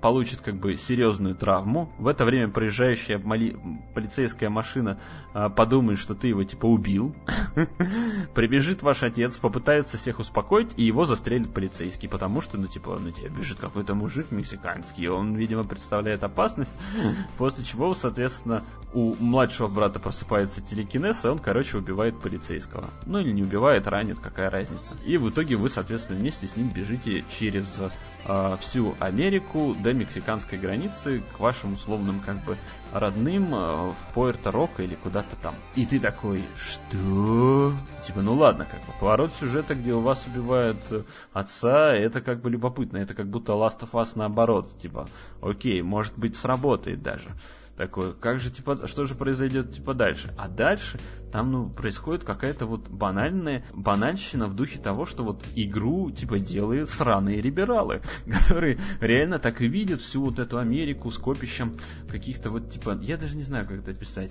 получит как бы серьезную травму. В это время проезжающая моли... полицейская машина э, подумает, что ты его типа убил. Прибежит ваш отец, попытается всех успокоить, и его застрелит полицейский, потому что, ну, типа, на тебя бежит какой-то мужик мексиканский, он, видимо, представляет опасность. После чего, соответственно, у младшего брата просыпается телекинез, и он, короче, убивает полицейского. Ну, или не убивает, ранит, какая разница. И в итоге вы, соответственно, вместе с ним бежите через э, всю Америку до мексиканской границы к вашим условным как бы родным э, в Пуэрто-Роко или куда-то там. И ты такой, что? Типа, ну ладно, как бы поворот сюжета, где у вас убивают э, отца, это как бы любопытно, это как будто Last of Us наоборот, типа, окей, может быть сработает даже такое, как же, типа, что же произойдет, типа, дальше? А дальше там, ну, происходит какая-то вот банальная банальщина в духе того, что вот игру, типа, делают сраные либералы, которые реально так и видят всю вот эту Америку с копищем каких-то вот, типа, я даже не знаю, как это описать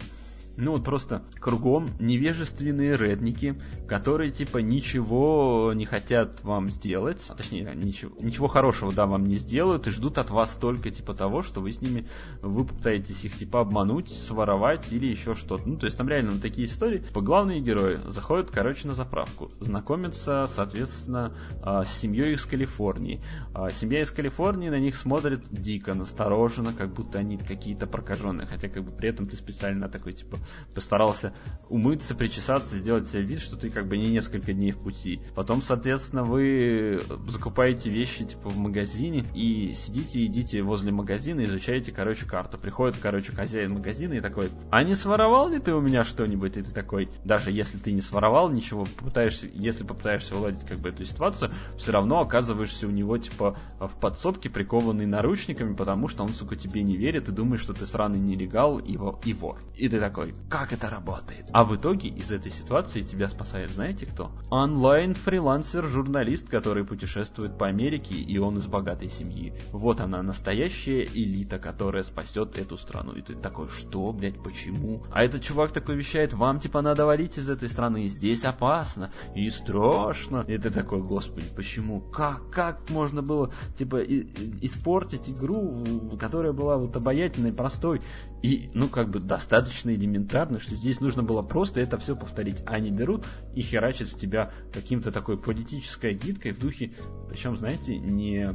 ну вот просто кругом невежественные редники, которые типа ничего не хотят вам сделать, а точнее ничего, ничего хорошего да вам не сделают и ждут от вас только типа того, что вы с ними вы пытаетесь их типа обмануть, своровать или еще что-то. Ну то есть там реально вот такие истории. Типа главные герои заходят, короче, на заправку, знакомятся, соответственно, а, с семьей из Калифорнии. А, семья из Калифорнии на них смотрит дико, настороженно, как будто они какие-то прокаженные, хотя как бы при этом ты специально такой типа постарался умыться, причесаться, сделать себе вид, что ты как бы не несколько дней в пути. Потом, соответственно, вы закупаете вещи типа в магазине и сидите, идите возле магазина, изучаете, короче, карту. Приходит, короче, хозяин магазина и такой, а не своровал ли ты у меня что-нибудь? И ты такой, даже если ты не своровал ничего, попытаешься, если попытаешься уладить как бы эту ситуацию, все равно оказываешься у него типа в подсобке, прикованный наручниками, потому что он, сука, тебе не верит и думает, что ты сраный нелегал и, и вор. И ты такой, как это работает. А в итоге из этой ситуации тебя спасает знаете кто? Онлайн-фрилансер-журналист, который путешествует по Америке, и он из богатой семьи. Вот она, настоящая элита, которая спасет эту страну. И ты такой, что, блядь, почему? А этот чувак такой вещает, вам типа надо валить из этой страны, здесь опасно и страшно. И ты такой, господи, почему? Как, как можно было, типа, и, и, испортить игру, которая была вот обаятельной, простой и, ну, как бы достаточно элементарно, что здесь нужно было просто это все повторить, они берут и херачат в тебя каким-то такой политической гидкой в духе, причем, знаете, не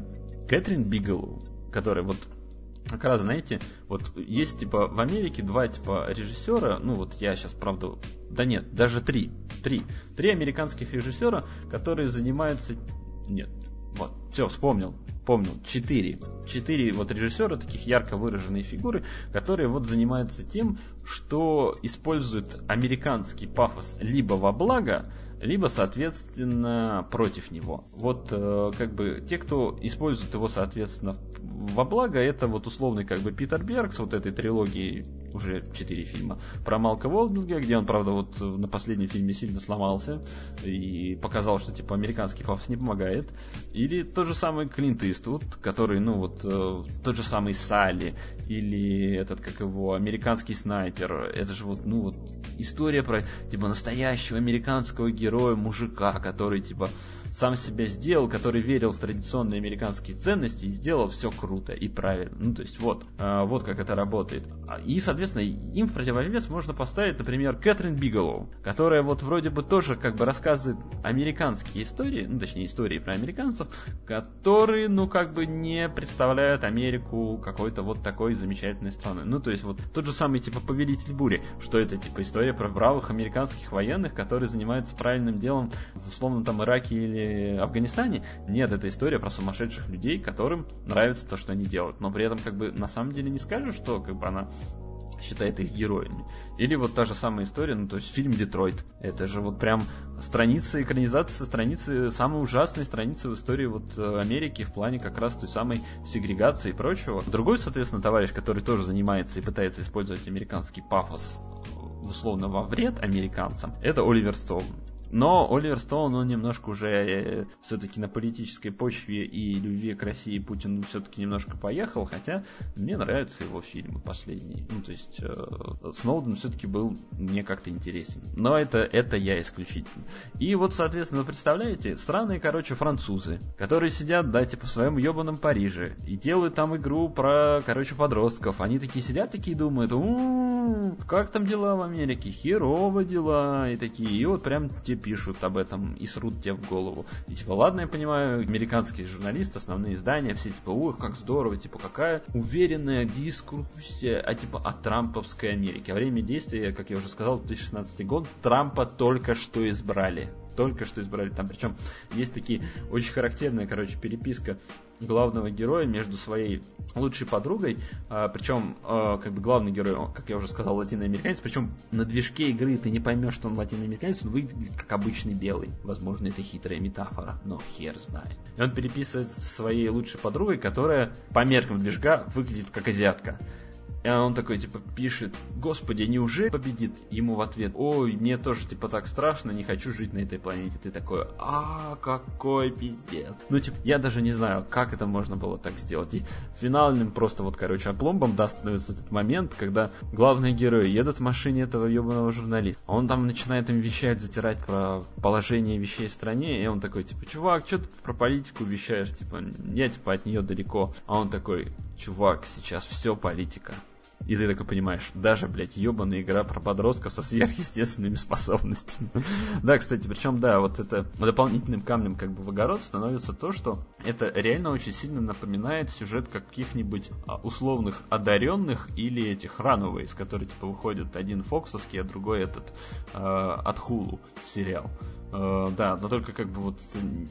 Кэтрин Бигелоу, которая вот как раз, знаете, вот есть типа в Америке два типа режиссера, ну вот я сейчас, правда, да нет, даже три, три, три американских режиссера, которые занимаются, нет, вот, все, вспомнил, помнил, четыре, четыре вот режиссера, таких ярко выраженные фигуры, которые вот занимаются тем, что используют американский пафос либо во благо, либо, соответственно, против него. Вот э, как бы те, кто использует его, соответственно, во благо, это вот условный как бы Питер Берг с вот этой трилогией уже четыре фильма про Малка Волдберга, где он, правда, вот на последнем фильме сильно сломался и показал, что типа американский пафос не помогает. Или тот же самый Клинт Иствуд, который, ну вот, э, тот же самый Салли, или этот, как его, американский снайпер. Это же вот, ну вот, история про, типа, настоящего американского героя, мужика, который, типа, сам себя сделал, который верил в традиционные американские ценности и сделал все круто и правильно. Ну, то есть вот, э, вот как это работает. А, и, соответственно, им в противовес можно поставить, например, Кэтрин Бигелоу, которая вот вроде бы тоже как бы рассказывает американские истории, ну, точнее, истории про американцев, которые, ну, как бы не представляют Америку какой-то вот такой замечательной страной. Ну, то есть вот тот же самый, типа, Повелитель Бури, что это, типа, история про бравых американских военных, которые занимаются правильным делом в условном там Ираке или или Афганистане. Нет, это история про сумасшедших людей, которым нравится то, что они делают. Но при этом, как бы, на самом деле не скажешь, что как бы она считает их героями. Или вот та же самая история, ну то есть фильм Детройт. Это же вот прям страница, экранизация страницы, самой ужасной страницы в истории вот э, Америки в плане как раз той самой сегрегации и прочего. Другой, соответственно, товарищ, который тоже занимается и пытается использовать американский пафос э, условно во вред американцам, это Оливер Стоун. Но Оливер Стоун, он немножко уже э, все-таки на политической почве и любви к России Путин все-таки немножко поехал, хотя мне нравятся его фильмы последние. Ну, то есть э, Сноуден все-таки был мне как-то интересен. Но это, это я исключительно. И вот, соответственно, представляете, странные, короче, французы, которые сидят, да, типа в своем ебаном Париже и делают там игру про, короче, подростков. Они такие сидят, такие думают, как там дела в Америке? Херово дела. И такие, и вот прям, типа, пишут об этом и срут тебе в голову. И типа, ладно, я понимаю, американские журналисты, основные издания, все типа, ой, как здорово, типа, какая уверенная дискуссия, а типа, о трамповской Америке. Время действия, как я уже сказал, 2016 год, Трампа только что избрали только что избрали там. Причем есть такие очень характерная, короче, переписка главного героя между своей лучшей подругой, а, причем а, как бы главный герой, как я уже сказал, латиноамериканец, причем на движке игры ты не поймешь, что он латиноамериканец, он выглядит как обычный белый. Возможно, это хитрая метафора, но хер знает. И он переписывает своей лучшей подругой, которая по меркам движка выглядит как азиатка. И он такой, типа, пишет, господи, неужели победит? Ему в ответ, ой, мне тоже, типа, так страшно, не хочу жить на этой планете. Ты такой, а, какой пиздец. Ну, типа, я даже не знаю, как это можно было так сделать. И финальным просто вот, короче, опломбом даст этот момент, когда главные герои едут в машине этого ебаного журналиста. Он там начинает им вещать, затирать про положение вещей в стране, и он такой, типа, чувак, что ты про политику вещаешь? Типа, я, типа, от нее далеко. А он такой, чувак, сейчас все политика. И ты такой понимаешь, даже, блядь, ебаная игра про подростков со сверхъестественными способностями. да, кстати, причем, да, вот это дополнительным камнем как бы в огород становится то, что это реально очень сильно напоминает сюжет каких-нибудь а, условных одаренных или этих из которые, типа, выходят один фоксовский, а другой этот э, от Хулу сериал. Э, да, но только как бы вот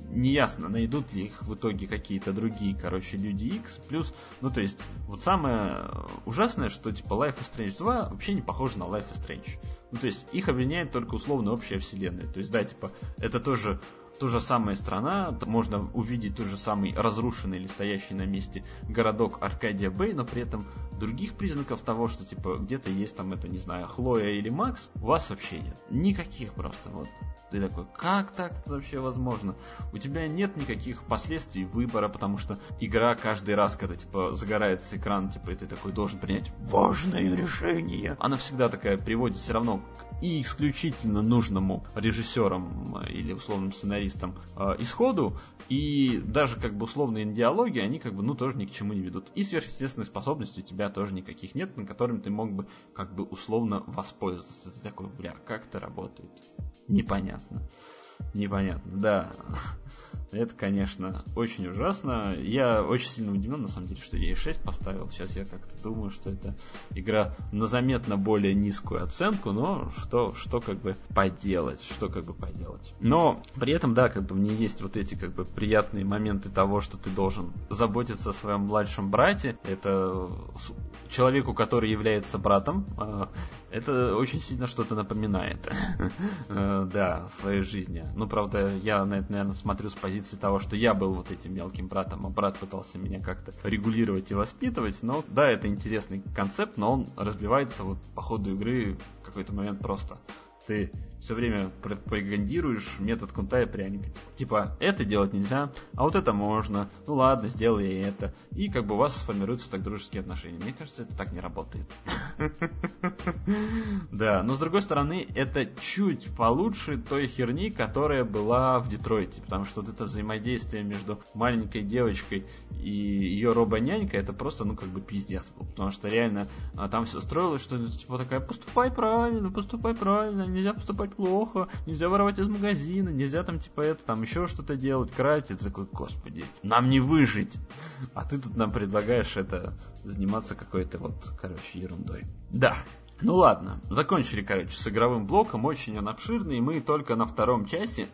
неясно, найдут ли их в итоге какие-то другие, короче, люди X. Плюс, ну то есть, вот самое ужасное, что типа Life is Strange 2 вообще не похоже на Life is Strange. Ну то есть, их объединяет только условно общая вселенная. То есть, да, типа, это тоже та же самая страна, можно увидеть тот же самый разрушенный или стоящий на месте городок Аркадия Бэй, но при этом других признаков того, что типа где-то есть там это, не знаю, Хлоя или Макс, у вас вообще нет. Никаких просто. Вот ты такой, как так вообще возможно? У тебя нет никаких последствий выбора, потому что игра каждый раз, когда типа загорается экран, типа, и ты такой должен принять важное решение. Она всегда такая приводит все равно к и исключительно нужному режиссерам э, или условным сценаристам э, исходу, и даже как бы условные диалоги, они как бы, ну, тоже ни к чему не ведут. И сверхъестественные способности у тебя тоже никаких нет, на которыми ты мог бы как бы условно воспользоваться. Ты такой, бля, как это работает? Непонятно. Непонятно, да. Это, конечно, очень ужасно. Я очень сильно удивлен, на самом деле, что и 6 поставил. Сейчас я как-то думаю, что это игра на заметно более низкую оценку, но что, что как бы поделать, что как бы поделать. Но при этом, да, как бы мне есть вот эти как бы приятные моменты того, что ты должен заботиться о своем младшем брате. Это человеку, который является братом. Это очень сильно что-то напоминает. Э, да, своей жизни. Ну, правда, я на это, наверное, смотрю с позиции того, что я был вот этим мелким братом, а брат пытался меня как-то регулировать и воспитывать. Но да, это интересный концепт, но он разбивается вот по ходу игры в какой-то момент просто. Ты все время пропагандируешь метод кунта и пряника. Типа, это делать нельзя, а вот это можно. Ну ладно, сделай это. И как бы у вас сформируются так дружеские отношения. Мне кажется, это так не работает. Да, но с другой стороны, это чуть получше той херни, которая была в Детройте. Потому что вот это взаимодействие между маленькой девочкой и ее робонянькой, это просто, ну, как бы пиздец был. Потому что реально а, там все строилось, что типа такая, поступай правильно, поступай правильно, нельзя поступать плохо, нельзя воровать из магазина, нельзя там типа это, там еще что-то делать, крать. Это такой, господи, нам не выжить. А ты тут нам предлагаешь это заниматься какой-то вот, короче, ерундой. Да, ну ладно, закончили, короче, с игровым блоком, очень он обширный, и мы только на втором часе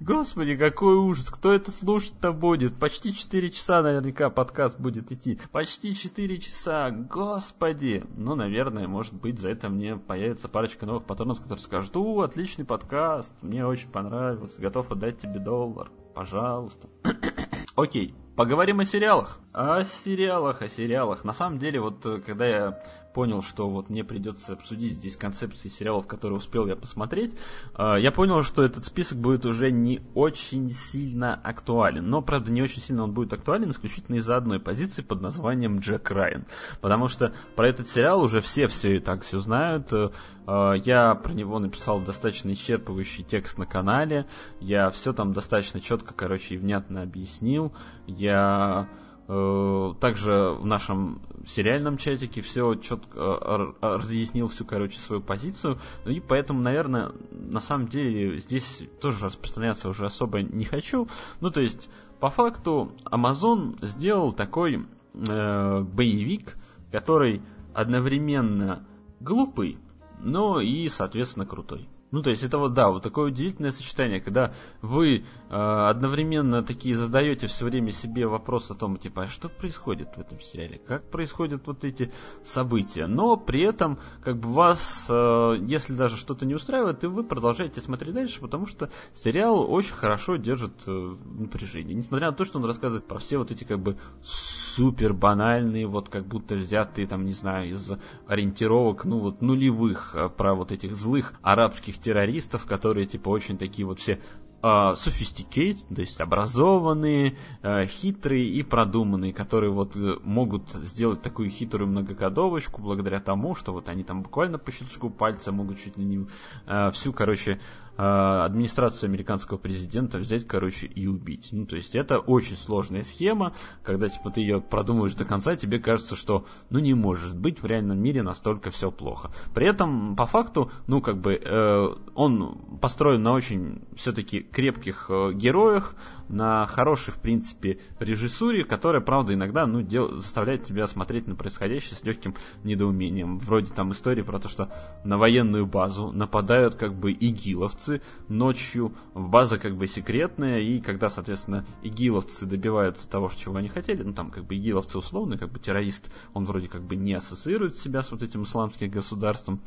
Господи, какой ужас. Кто это слушать-то будет? Почти 4 часа наверняка подкаст будет идти. Почти 4 часа. Господи. Ну, наверное, может быть, за это мне появится парочка новых патронов, которые скажут, у, отличный подкаст, мне очень понравился, готов отдать тебе доллар. Пожалуйста. Окей, поговорим о сериалах. О сериалах, о сериалах. На самом деле, вот э, когда я понял, что вот мне придется обсудить здесь концепции сериалов, которые успел я посмотреть, э, я понял, что этот список будет уже не очень сильно актуален. Но, правда, не очень сильно он будет актуален исключительно из-за одной позиции под названием Джек Райан. Потому что про этот сериал уже все все и так все знают. Э, я про него написал достаточно исчерпывающий текст на канале. Я все там достаточно четко, короче, и внятно объяснил. Я также в нашем сериальном чатике все четко э, разъяснил всю, короче, свою позицию. Ну и поэтому, наверное, на самом деле здесь тоже распространяться уже особо не хочу. Ну, то есть, по факту, Amazon сделал такой э, боевик, который одновременно глупый, но и, соответственно, крутой. Ну, то есть это вот, да, вот такое удивительное сочетание, когда вы э, одновременно такие задаете все время себе вопрос о том, типа, а что происходит в этом сериале, как происходят вот эти события, но при этом, как бы вас, э, если даже что-то не устраивает, и вы продолжаете смотреть дальше, потому что сериал очень хорошо держит э, напряжение, несмотря на то, что он рассказывает про все вот эти, как бы, супер банальные, вот как будто взятые, там, не знаю, из ориентировок, ну, вот нулевых, э, про вот этих злых арабских этих террористов, которые типа очень такие вот все sophisticated, то есть образованные, uh, хитрые и продуманные, которые вот э, могут сделать такую хитрую многокодовочку благодаря тому, что вот они там буквально по щелчку пальца могут чуть ли не uh, всю, короче, администрацию американского президента взять, короче, и убить. Ну, то есть это очень сложная схема, когда, типа, ты ее продумываешь до конца, тебе кажется, что, ну, не может быть в реальном мире настолько все плохо. При этом, по факту, ну, как бы, э, он построен на очень все-таки крепких э, героях, на хорошей, в принципе, режиссуре, которая, правда, иногда ну, дел... заставляет тебя смотреть на происходящее с легким недоумением. Вроде там истории про то, что на военную базу нападают как бы игиловцы ночью, база как бы секретная, и когда, соответственно, игиловцы добиваются того, чего они хотели, ну там как бы игиловцы условно, как бы террорист, он вроде как бы не ассоциирует себя с вот этим исламским государством,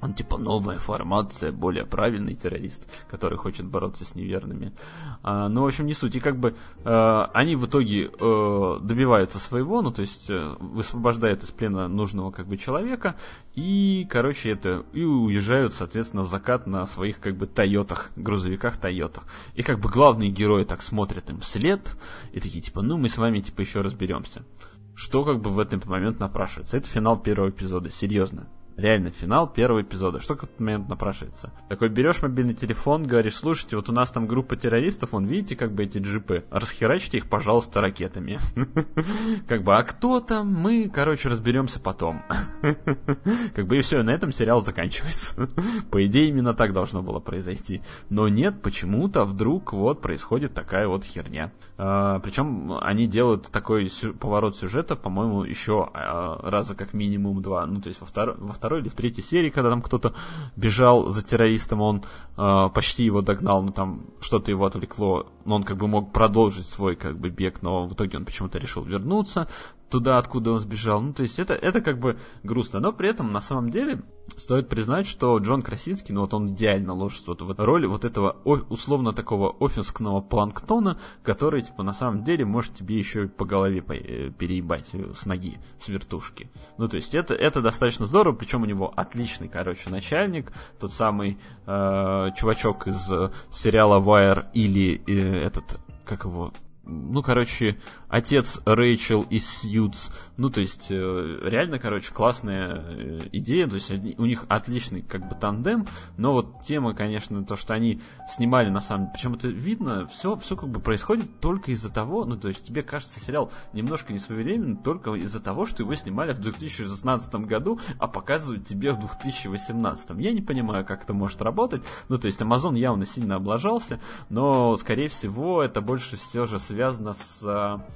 он типа новая формация, более правильный террорист, который хочет бороться с неверными. А, ну, в общем, не суть. И как бы а, они в итоге а, добиваются своего, ну, то есть а, высвобождают из плена нужного как бы человека, и, короче, это, и уезжают, соответственно, в закат на своих как бы Тойотах, грузовиках Тойотах. И как бы главные герои так смотрят им вслед, и такие, типа, ну, мы с вами, типа, еще разберемся. Что как бы в этот момент напрашивается? Это финал первого эпизода, серьезно Реально, финал первого эпизода. Что как момент напрашивается? Такой берешь мобильный телефон, говоришь, слушайте, вот у нас там группа террористов, вон, видите, как бы эти джипы, расхерачьте их, пожалуйста, ракетами. Как бы, а кто там? Мы, короче, разберемся потом. Как бы и все, на этом сериал заканчивается. По идее, именно так должно было произойти. Но нет, почему-то вдруг вот происходит такая вот херня. А, Причем они делают такой поворот сюжета, по-моему, еще а, раза как минимум два. Ну, то есть во, втор... второй или в третьей серии, когда там кто-то бежал за террористом, он э, почти его догнал, но там что-то его отвлекло, но он как бы мог продолжить свой как бы бег, но в итоге он почему-то решил вернуться туда, откуда он сбежал. Ну, то есть это, это как бы грустно. Но при этом, на самом деле, стоит признать, что Джон Красинский, ну вот он идеально ложится вот в роль вот этого условно такого офисного планктона, который, типа, на самом деле может тебе еще по голове э, переебать э, с ноги, с вертушки. Ну, то есть это, это достаточно здорово, причем у него отличный, короче, начальник, тот самый э, чувачок из сериала Wire или э, этот, как его, ну, короче, отец Рэйчел из Сьюз. Ну, то есть, э, реально, короче, классная э, идея. То есть, у них отличный, как бы, тандем. Но вот тема, конечно, то, что они снимали, на самом деле, причем это видно, все, все как бы происходит только из-за того, ну, то есть, тебе кажется сериал немножко несвоевременный только из-за того, что его снимали в 2016 году, а показывают тебе в 2018. Я не понимаю, как это может работать. Ну, то есть, Amazon явно сильно облажался, но, скорее всего, это больше все же связано с а,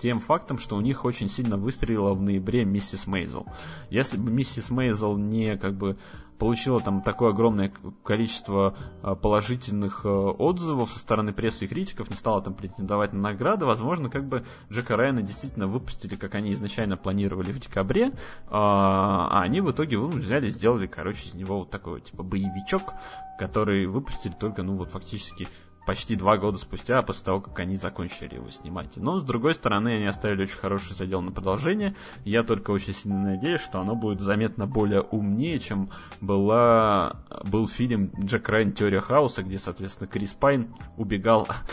тем фактом, что у них очень сильно выстрелила в ноябре миссис Мейзел. Если бы миссис Мейзел не как бы получила там такое огромное количество а, положительных а, отзывов со стороны прессы и критиков, не стала там претендовать на награды, возможно, как бы Джека Райана действительно выпустили, как они изначально планировали в декабре, а они в итоге ну, взяли, сделали, короче, из него вот такой типа боевичок, который выпустили только, ну вот фактически почти два года спустя, после того, как они закончили его снимать. Но, с другой стороны, они оставили очень хороший задел на продолжение. Я только очень сильно надеюсь, что оно будет заметно более умнее, чем была, был фильм «Джек Райан. Теория хаоса», где, соответственно, Крис Пайн убегал,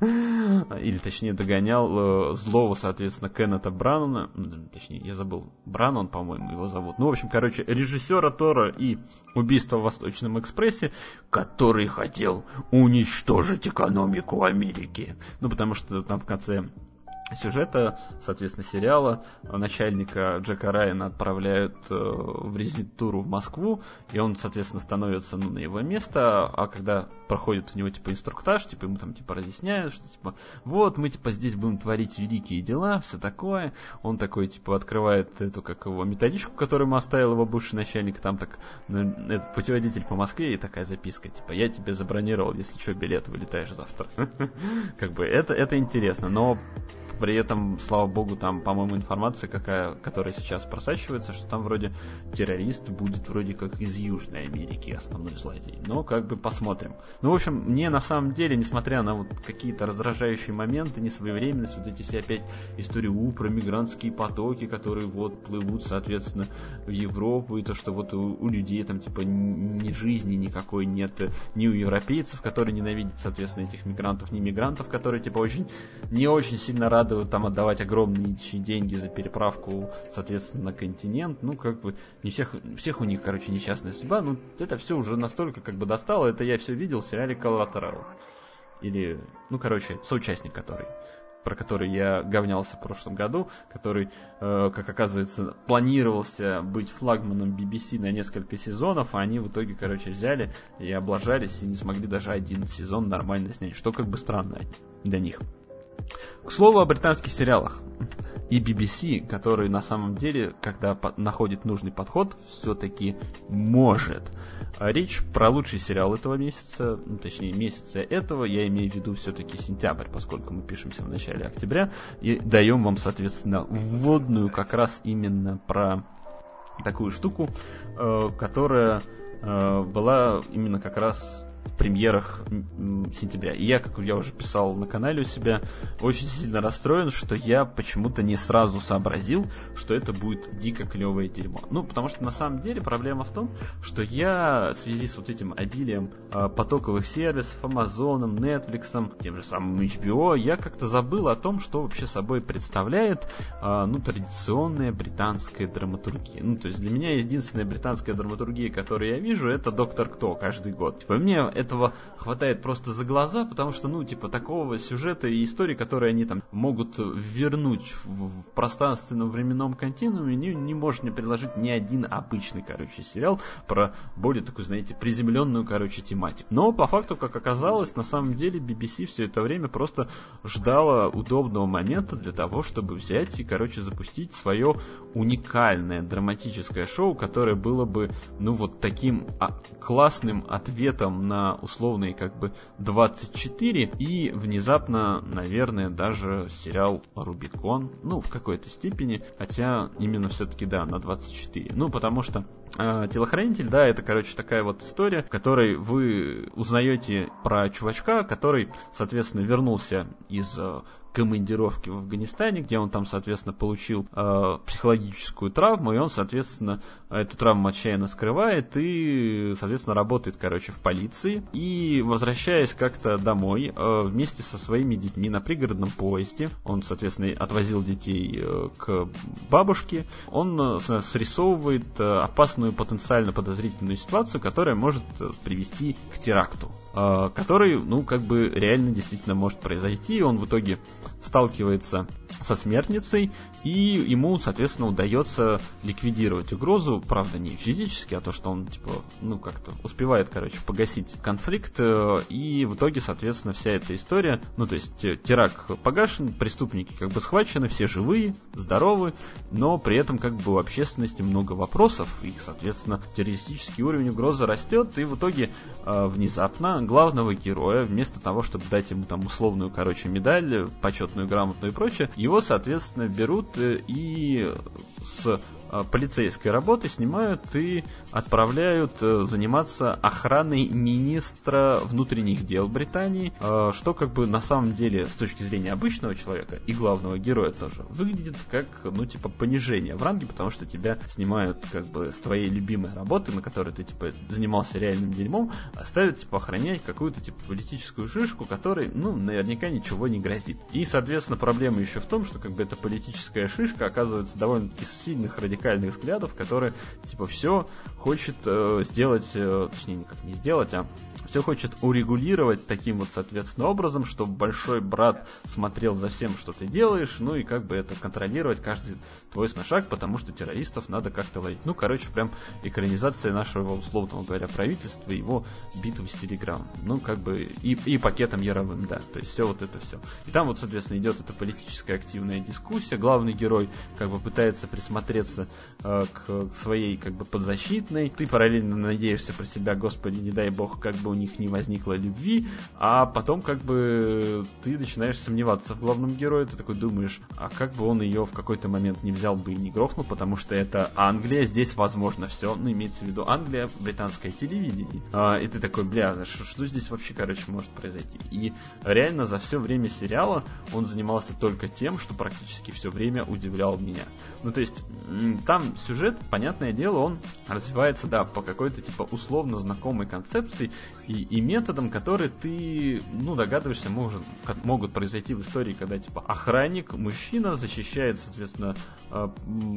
или точнее догонял э, злого, соответственно, Кеннета Бранона, точнее, я забыл, Бранон, по-моему, его зовут. Ну, в общем, короче, режиссера Тора и «Убийство в Восточном экспрессе», который хотел уничтожить уничтожить экономику Америки. Ну, потому что там в конце сюжета, соответственно, сериала. Начальника Джека Райана отправляют э, в резидентуру в Москву, и он, соответственно, становится ну, на его место, а когда проходит у него, типа, инструктаж, типа, ему там, типа, разъясняют, что, типа, вот, мы, типа, здесь будем творить великие дела, все такое, он такой, типа, открывает эту, как его, методичку, которую ему оставил его бывший начальник, там, так, ну, этот путеводитель по Москве, и такая записка, типа, я тебе забронировал, если что, билет, вылетаешь завтра. Как бы, это, это интересно, но при этом, слава богу, там, по-моему, информация, какая, которая сейчас просачивается, что там вроде террорист будет вроде как из Южной Америки основной злодей. Но как бы посмотрим. Ну, в общем, мне на самом деле, несмотря на вот какие-то раздражающие моменты, несвоевременность, вот эти все опять истории у про мигрантские потоки, которые вот плывут, соответственно, в Европу, и то, что вот у, у людей там типа ни жизни никакой нет, ни у европейцев, которые ненавидят, соответственно, этих мигрантов, ни мигрантов, которые типа очень, не очень сильно рады надо там отдавать огромные деньги за переправку, соответственно, на континент. Ну, как бы, не всех, всех у них, короче, несчастная судьба. Ну, это все уже настолько как бы достало. Это я все видел в сериале Коллатерал. Или, ну, короче, соучастник который про который я говнялся в прошлом году, который, э, как оказывается, планировался быть флагманом BBC на несколько сезонов, а они в итоге, короче, взяли и облажались и не смогли даже один сезон нормально снять, что как бы странно для них. К слову о британских сериалах и BBC, который на самом деле, когда находит нужный подход, все-таки может. Речь про лучший сериал этого месяца, ну, точнее месяца этого, я имею в виду все-таки сентябрь, поскольку мы пишемся в начале октября, и даем вам, соответственно, вводную как раз именно про такую штуку, э, которая э, была именно как раз премьерах сентября. И я, как я уже писал на канале у себя, очень сильно расстроен, что я почему-то не сразу сообразил, что это будет дико клевое дерьмо. Ну, потому что на самом деле проблема в том, что я в связи с вот этим обилием э, потоковых сервисов, Amazon, Netflix, тем же самым HBO, я как-то забыл о том, что вообще собой представляет э, ну, традиционная британская драматургия. Ну, то есть для меня единственная британская драматургия, которую я вижу, это Доктор Кто каждый год. Типа, мне этого хватает просто за глаза, потому что, ну, типа, такого сюжета и истории, которые они там могут вернуть в, в пространственном временном континууме, не, не может мне предложить ни один обычный, короче, сериал про более такую, знаете, приземленную, короче, тематику. Но по факту, как оказалось, на самом деле BBC все это время просто ждала удобного момента для того, чтобы взять и, короче, запустить свое уникальное драматическое шоу, которое было бы, ну, вот таким а, классным ответом на условные, как бы, 24 и внезапно, наверное, даже сериал Рубикон, ну, в какой-то степени, хотя именно все-таки, да, на 24. Ну, потому что э, телохранитель, да, это, короче, такая вот история, в которой вы узнаете про чувачка, который, соответственно, вернулся из э, командировки в Афганистане, где он там, соответственно, получил э, психологическую травму, и он, соответственно, эту травму отчаянно скрывает и, соответственно, работает, короче, в полиции. И, возвращаясь как-то домой э, вместе со своими детьми на пригородном поезде, он, соответственно, отвозил детей э, к бабушке, он э, срисовывает э, опасную потенциально подозрительную ситуацию, которая может э, привести к теракту. Э, который, ну, как бы реально действительно может произойти, он в итоге сталкивается со смертницей, и ему, соответственно, удается ликвидировать угрозу, правда, не физически, а то, что он, типа, ну, как-то успевает, короче, погасить конфликт, э, и в итоге, соответственно, вся эта история, ну, то есть теракт погашен, преступники как бы схвачены, все живые, здоровы, но при этом как бы у общественности много вопросов, и, соответственно, террористический уровень угрозы растет, и в итоге э, внезапно главного героя, вместо того, чтобы дать ему там условную, короче, медаль, почетную грамоту и прочее, его, соответственно, берут э, и с полицейской работы снимают и отправляют э, заниматься охраной министра внутренних дел Британии, э, что как бы на самом деле с точки зрения обычного человека и главного героя тоже выглядит как, ну, типа, понижение в ранге, потому что тебя снимают как бы с твоей любимой работы, на которой ты, типа, занимался реальным дерьмом, а ставят, типа, охранять какую-то, типа, политическую шишку, которой, ну, наверняка ничего не грозит. И, соответственно, проблема еще в том, что, как бы, эта политическая шишка оказывается довольно-таки сильных радикальных радикальных взглядов, который, типа, все хочет э, сделать, э, точнее, никак не сделать, а все хочет урегулировать таким вот, соответственно, образом, чтобы большой брат смотрел за всем, что ты делаешь, ну и как бы это контролировать каждый твой шаг, потому что террористов надо как-то ловить. Ну, короче, прям экранизация нашего, условного говоря, правительства, его битвы с Телеграм. Ну, как бы и, и пакетом Яровым, да. То есть все вот это все. И там вот, соответственно, идет эта политическая активная дискуссия. Главный герой как бы пытается присмотреться э, к своей как бы подзащитной. Ты параллельно надеешься про себя, господи, не дай бог, как бы у них не возникло любви, а потом как бы ты начинаешь сомневаться в главном герое, ты такой думаешь, а как бы он ее в какой-то момент не взял бы и не грохнул, потому что это Англия, здесь возможно все, ну имеется в виду Англия, британское телевидение. А, и ты такой, бля, что, что здесь вообще, короче, может произойти? И реально за все время сериала он занимался только тем, что практически все время удивлял меня. Ну то есть там сюжет, понятное дело, он развивается, да, по какой-то типа условно знакомой концепции, и, и методом, который ты, ну, догадываешься, может, могут произойти в истории, когда, типа, охранник, мужчина защищает, соответственно,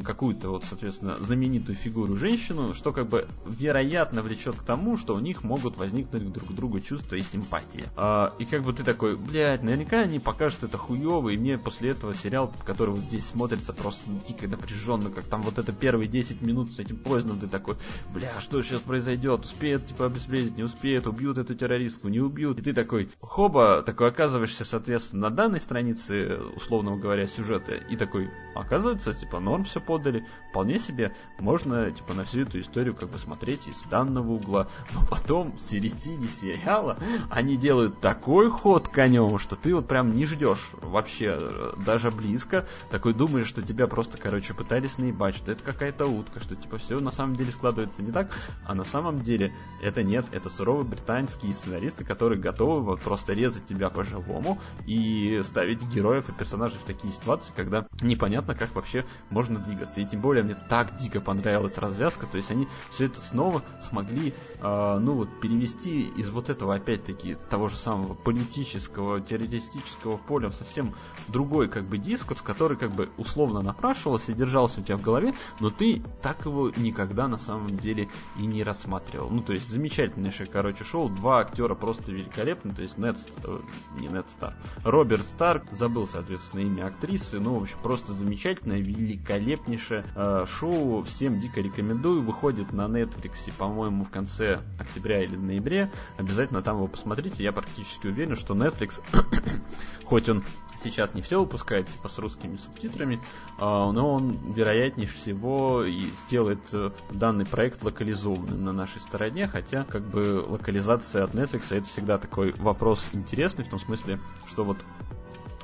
какую-то, вот, соответственно, знаменитую фигуру женщину, что, как бы, вероятно, влечет к тому, что у них могут возникнуть друг к другу чувства и симпатии. А, и как бы ты такой, блядь, наверняка они покажут это хуево, и мне после этого сериал, который вот здесь смотрится просто дико напряженно, как там вот это первые 10 минут с этим поездом, ты такой, бля, что сейчас произойдет, успеет, типа, обезвредить, не успеет, убьют эту террористку, не убьют. И ты такой, хоба, такой оказываешься, соответственно, на данной странице, условно говоря, сюжета, и такой, оказывается, типа, норм все подали, вполне себе можно, типа, на всю эту историю как бы смотреть из данного угла. Но потом в середине сериала они делают такой ход конем, что ты вот прям не ждешь вообще даже близко. Такой думаешь, что тебя просто, короче, пытались наебать, что это какая-то утка, что типа все на самом деле складывается не так, а на самом деле это нет, это суровые британские сценаристы, которые готовы вот просто резать тебя по-живому и ставить героев и персонажей в такие ситуации, когда непонятно, как вообще можно двигаться. И тем более мне так дико понравилась развязка, то есть они все это снова смогли, э, ну вот, перевести из вот этого, опять-таки, того же самого политического, террористического поля в совсем другой, как бы, дискурс, который, как бы, условно напрашивался и держался у тебя в голове, но ты так его никогда на самом деле и не рассматривал. Ну, то есть, замечательнейшее, короче, шоу, два актера просто великолепны, то есть, Нед, э, не Нед Стар, Роберт Старк, забыл, соответственно, имя актрисы, ну, в общем, просто замечательное, великолепнейшее э, шоу, всем дико рекомендую, выходит на Netflix, по-моему, в конце октября или ноябре, обязательно там его посмотрите, я практически уверен, что Netflix, хоть он сейчас не все выпускает, типа с русскими субтитрами, а, но он, вероятнее всего, и сделает э, данный проект локализованным на нашей стороне, хотя, как бы, локализация от Netflix это всегда такой вопрос интересный, в том смысле, что вот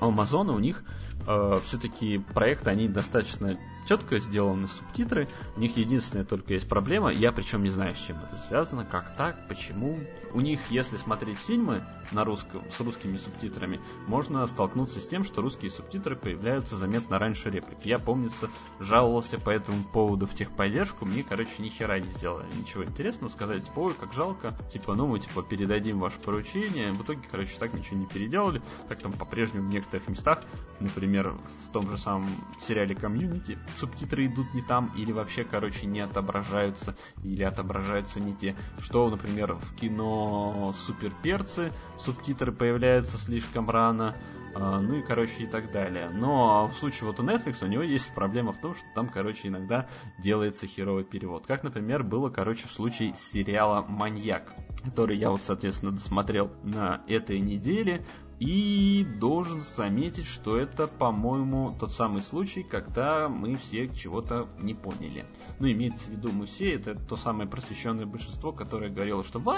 у Amazon у них э, все-таки проекты, они достаточно четко сделаны субтитры. У них единственная только есть проблема, я причем не знаю, с чем это связано, как так, почему. У них, если смотреть фильмы на русском, с русскими субтитрами, можно столкнуться с тем, что русские субтитры появляются заметно раньше реплик. Я, помнится, жаловался по этому поводу в техподдержку, мне, короче, ни хера не сделали ничего интересного, сказать, типа, ой, как жалко, типа, ну, мы, типа, передадим ваше поручение. В итоге, короче, так ничего не переделали, так там по-прежнему в некоторых местах, например, в том же самом сериале «Комьюнити», субтитры идут не там, или вообще, короче, не отображаются, или отображаются не те. Что, например, в кино «Суперперцы» субтитры появляются слишком рано, а, ну и, короче, и так далее. Но в случае вот у Netflix у него есть проблема в том, что там, короче, иногда делается херовый перевод. Как, например, было, короче, в случае сериала «Маньяк», который я вот, соответственно, досмотрел на этой неделе. И должен заметить, что это, по-моему, тот самый случай, когда мы все чего-то не поняли. Ну, имеется в виду мы все, это то самое просвещенное большинство, которое говорило, что вот,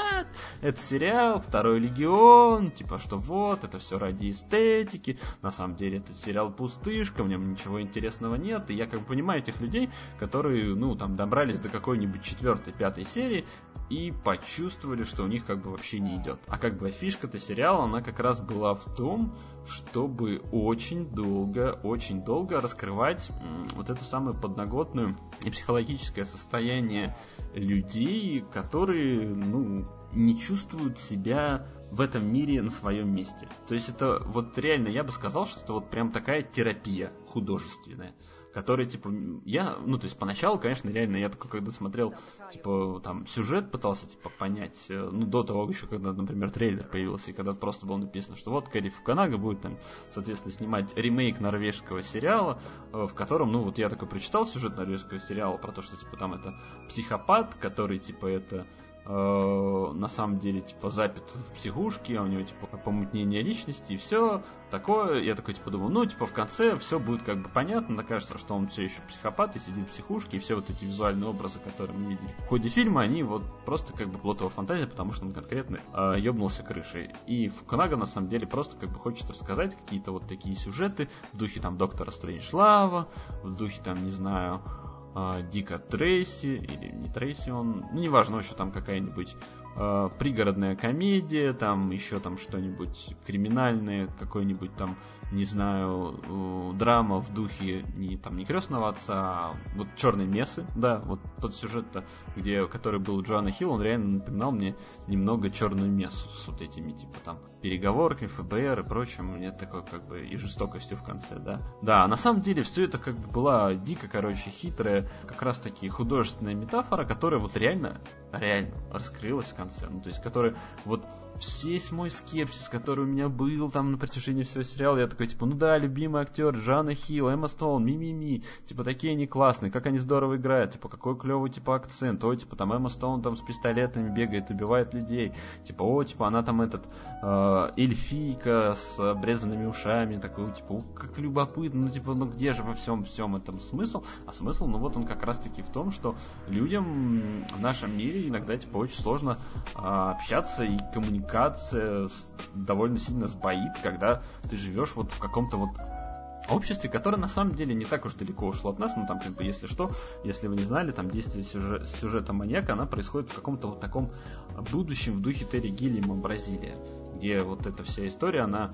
это сериал, второй легион, типа, что вот, это все ради эстетики, на самом деле это сериал пустышка, в нем ничего интересного нет, и я как бы понимаю этих людей, которые, ну, там, добрались до какой-нибудь четвертой, пятой серии, и почувствовали, что у них как бы вообще не идет. А как бы фишка-то сериала, она как раз была в том, чтобы очень долго, очень долго раскрывать вот эту самую подноготную и психологическое состояние людей, которые, ну, не чувствуют себя в этом мире на своем месте. То есть это вот реально, я бы сказал, что это вот прям такая терапия художественная который, типа, я, ну, то есть поначалу, конечно, реально, я такой, когда смотрел, типа, там, сюжет пытался, типа, понять, э, ну, до того еще, когда, например, трейлер появился, и когда просто было написано, что вот Кэрри Фуканага будет, там, соответственно, снимать ремейк норвежского сериала, э, в котором, ну, вот я такой прочитал сюжет норвежского сериала про то, что, типа, там это психопат, который, типа, это на самом деле, типа, запит в психушке, а у него, типа, помутнение личности, и все такое. Я такой, типа, думал, ну, типа, в конце все будет как бы понятно, окажется, что он все еще психопат и сидит в психушке, и все вот эти визуальные образы, которые мы видели в ходе фильма, они вот просто как бы плотова фантазия, потому что он конкретно э, ебнулся крышей. И Фукунага, на самом деле, просто как бы хочет рассказать какие-то вот такие сюжеты в духе, там, Доктора Стрэнджлава, в духе, там, не знаю, э, Дика Трейси, или не Трейси он, ну неважно, еще там какая-нибудь э, пригородная комедия, там еще там что-нибудь криминальное, какой-нибудь там не знаю, э, драма в духе не, там, не крестного отца, а вот черные мессы, да, вот тот сюжет, где, который был у Джоанна Хилл, он реально напоминал мне немного черную мессу с вот этими, типа, там, переговорками, ФБР и прочим, мне такой, как бы, и жестокостью в конце, да. Да, на самом деле все это, как бы, была дико, короче, хитрая, как раз таки художественная метафора, которая вот реально, реально раскрылась в конце, ну, то есть, которая вот весь мой скепсис, который у меня был там на протяжении всего сериала, я такой, типа, ну да, любимый актер, Жанна Хилл, Эмма Стоун, ми-ми-ми, типа, такие они классные, как они здорово играют, типа, какой клевый, типа, акцент, ой, типа, там Эмма Стоун там с пистолетами бегает, убивает людей, типа, о, типа, она там этот, э, эльфийка с обрезанными ушами, такой, типа, о, как любопытно, ну, типа, ну, где же во всем всем этом смысл? А смысл, ну, вот он как раз-таки в том, что людям в нашем мире иногда, типа, очень сложно э, общаться и коммуникация довольно сильно сбоит, когда ты живешь вот в каком-то вот обществе, которое на самом деле не так уж далеко ушло от нас, ну там как бы если что, если вы не знали, там действие сюжет, сюжета маньяка, она происходит в каком-то вот таком будущем в духе Терри Гиллиама Бразилия, где вот эта вся история, она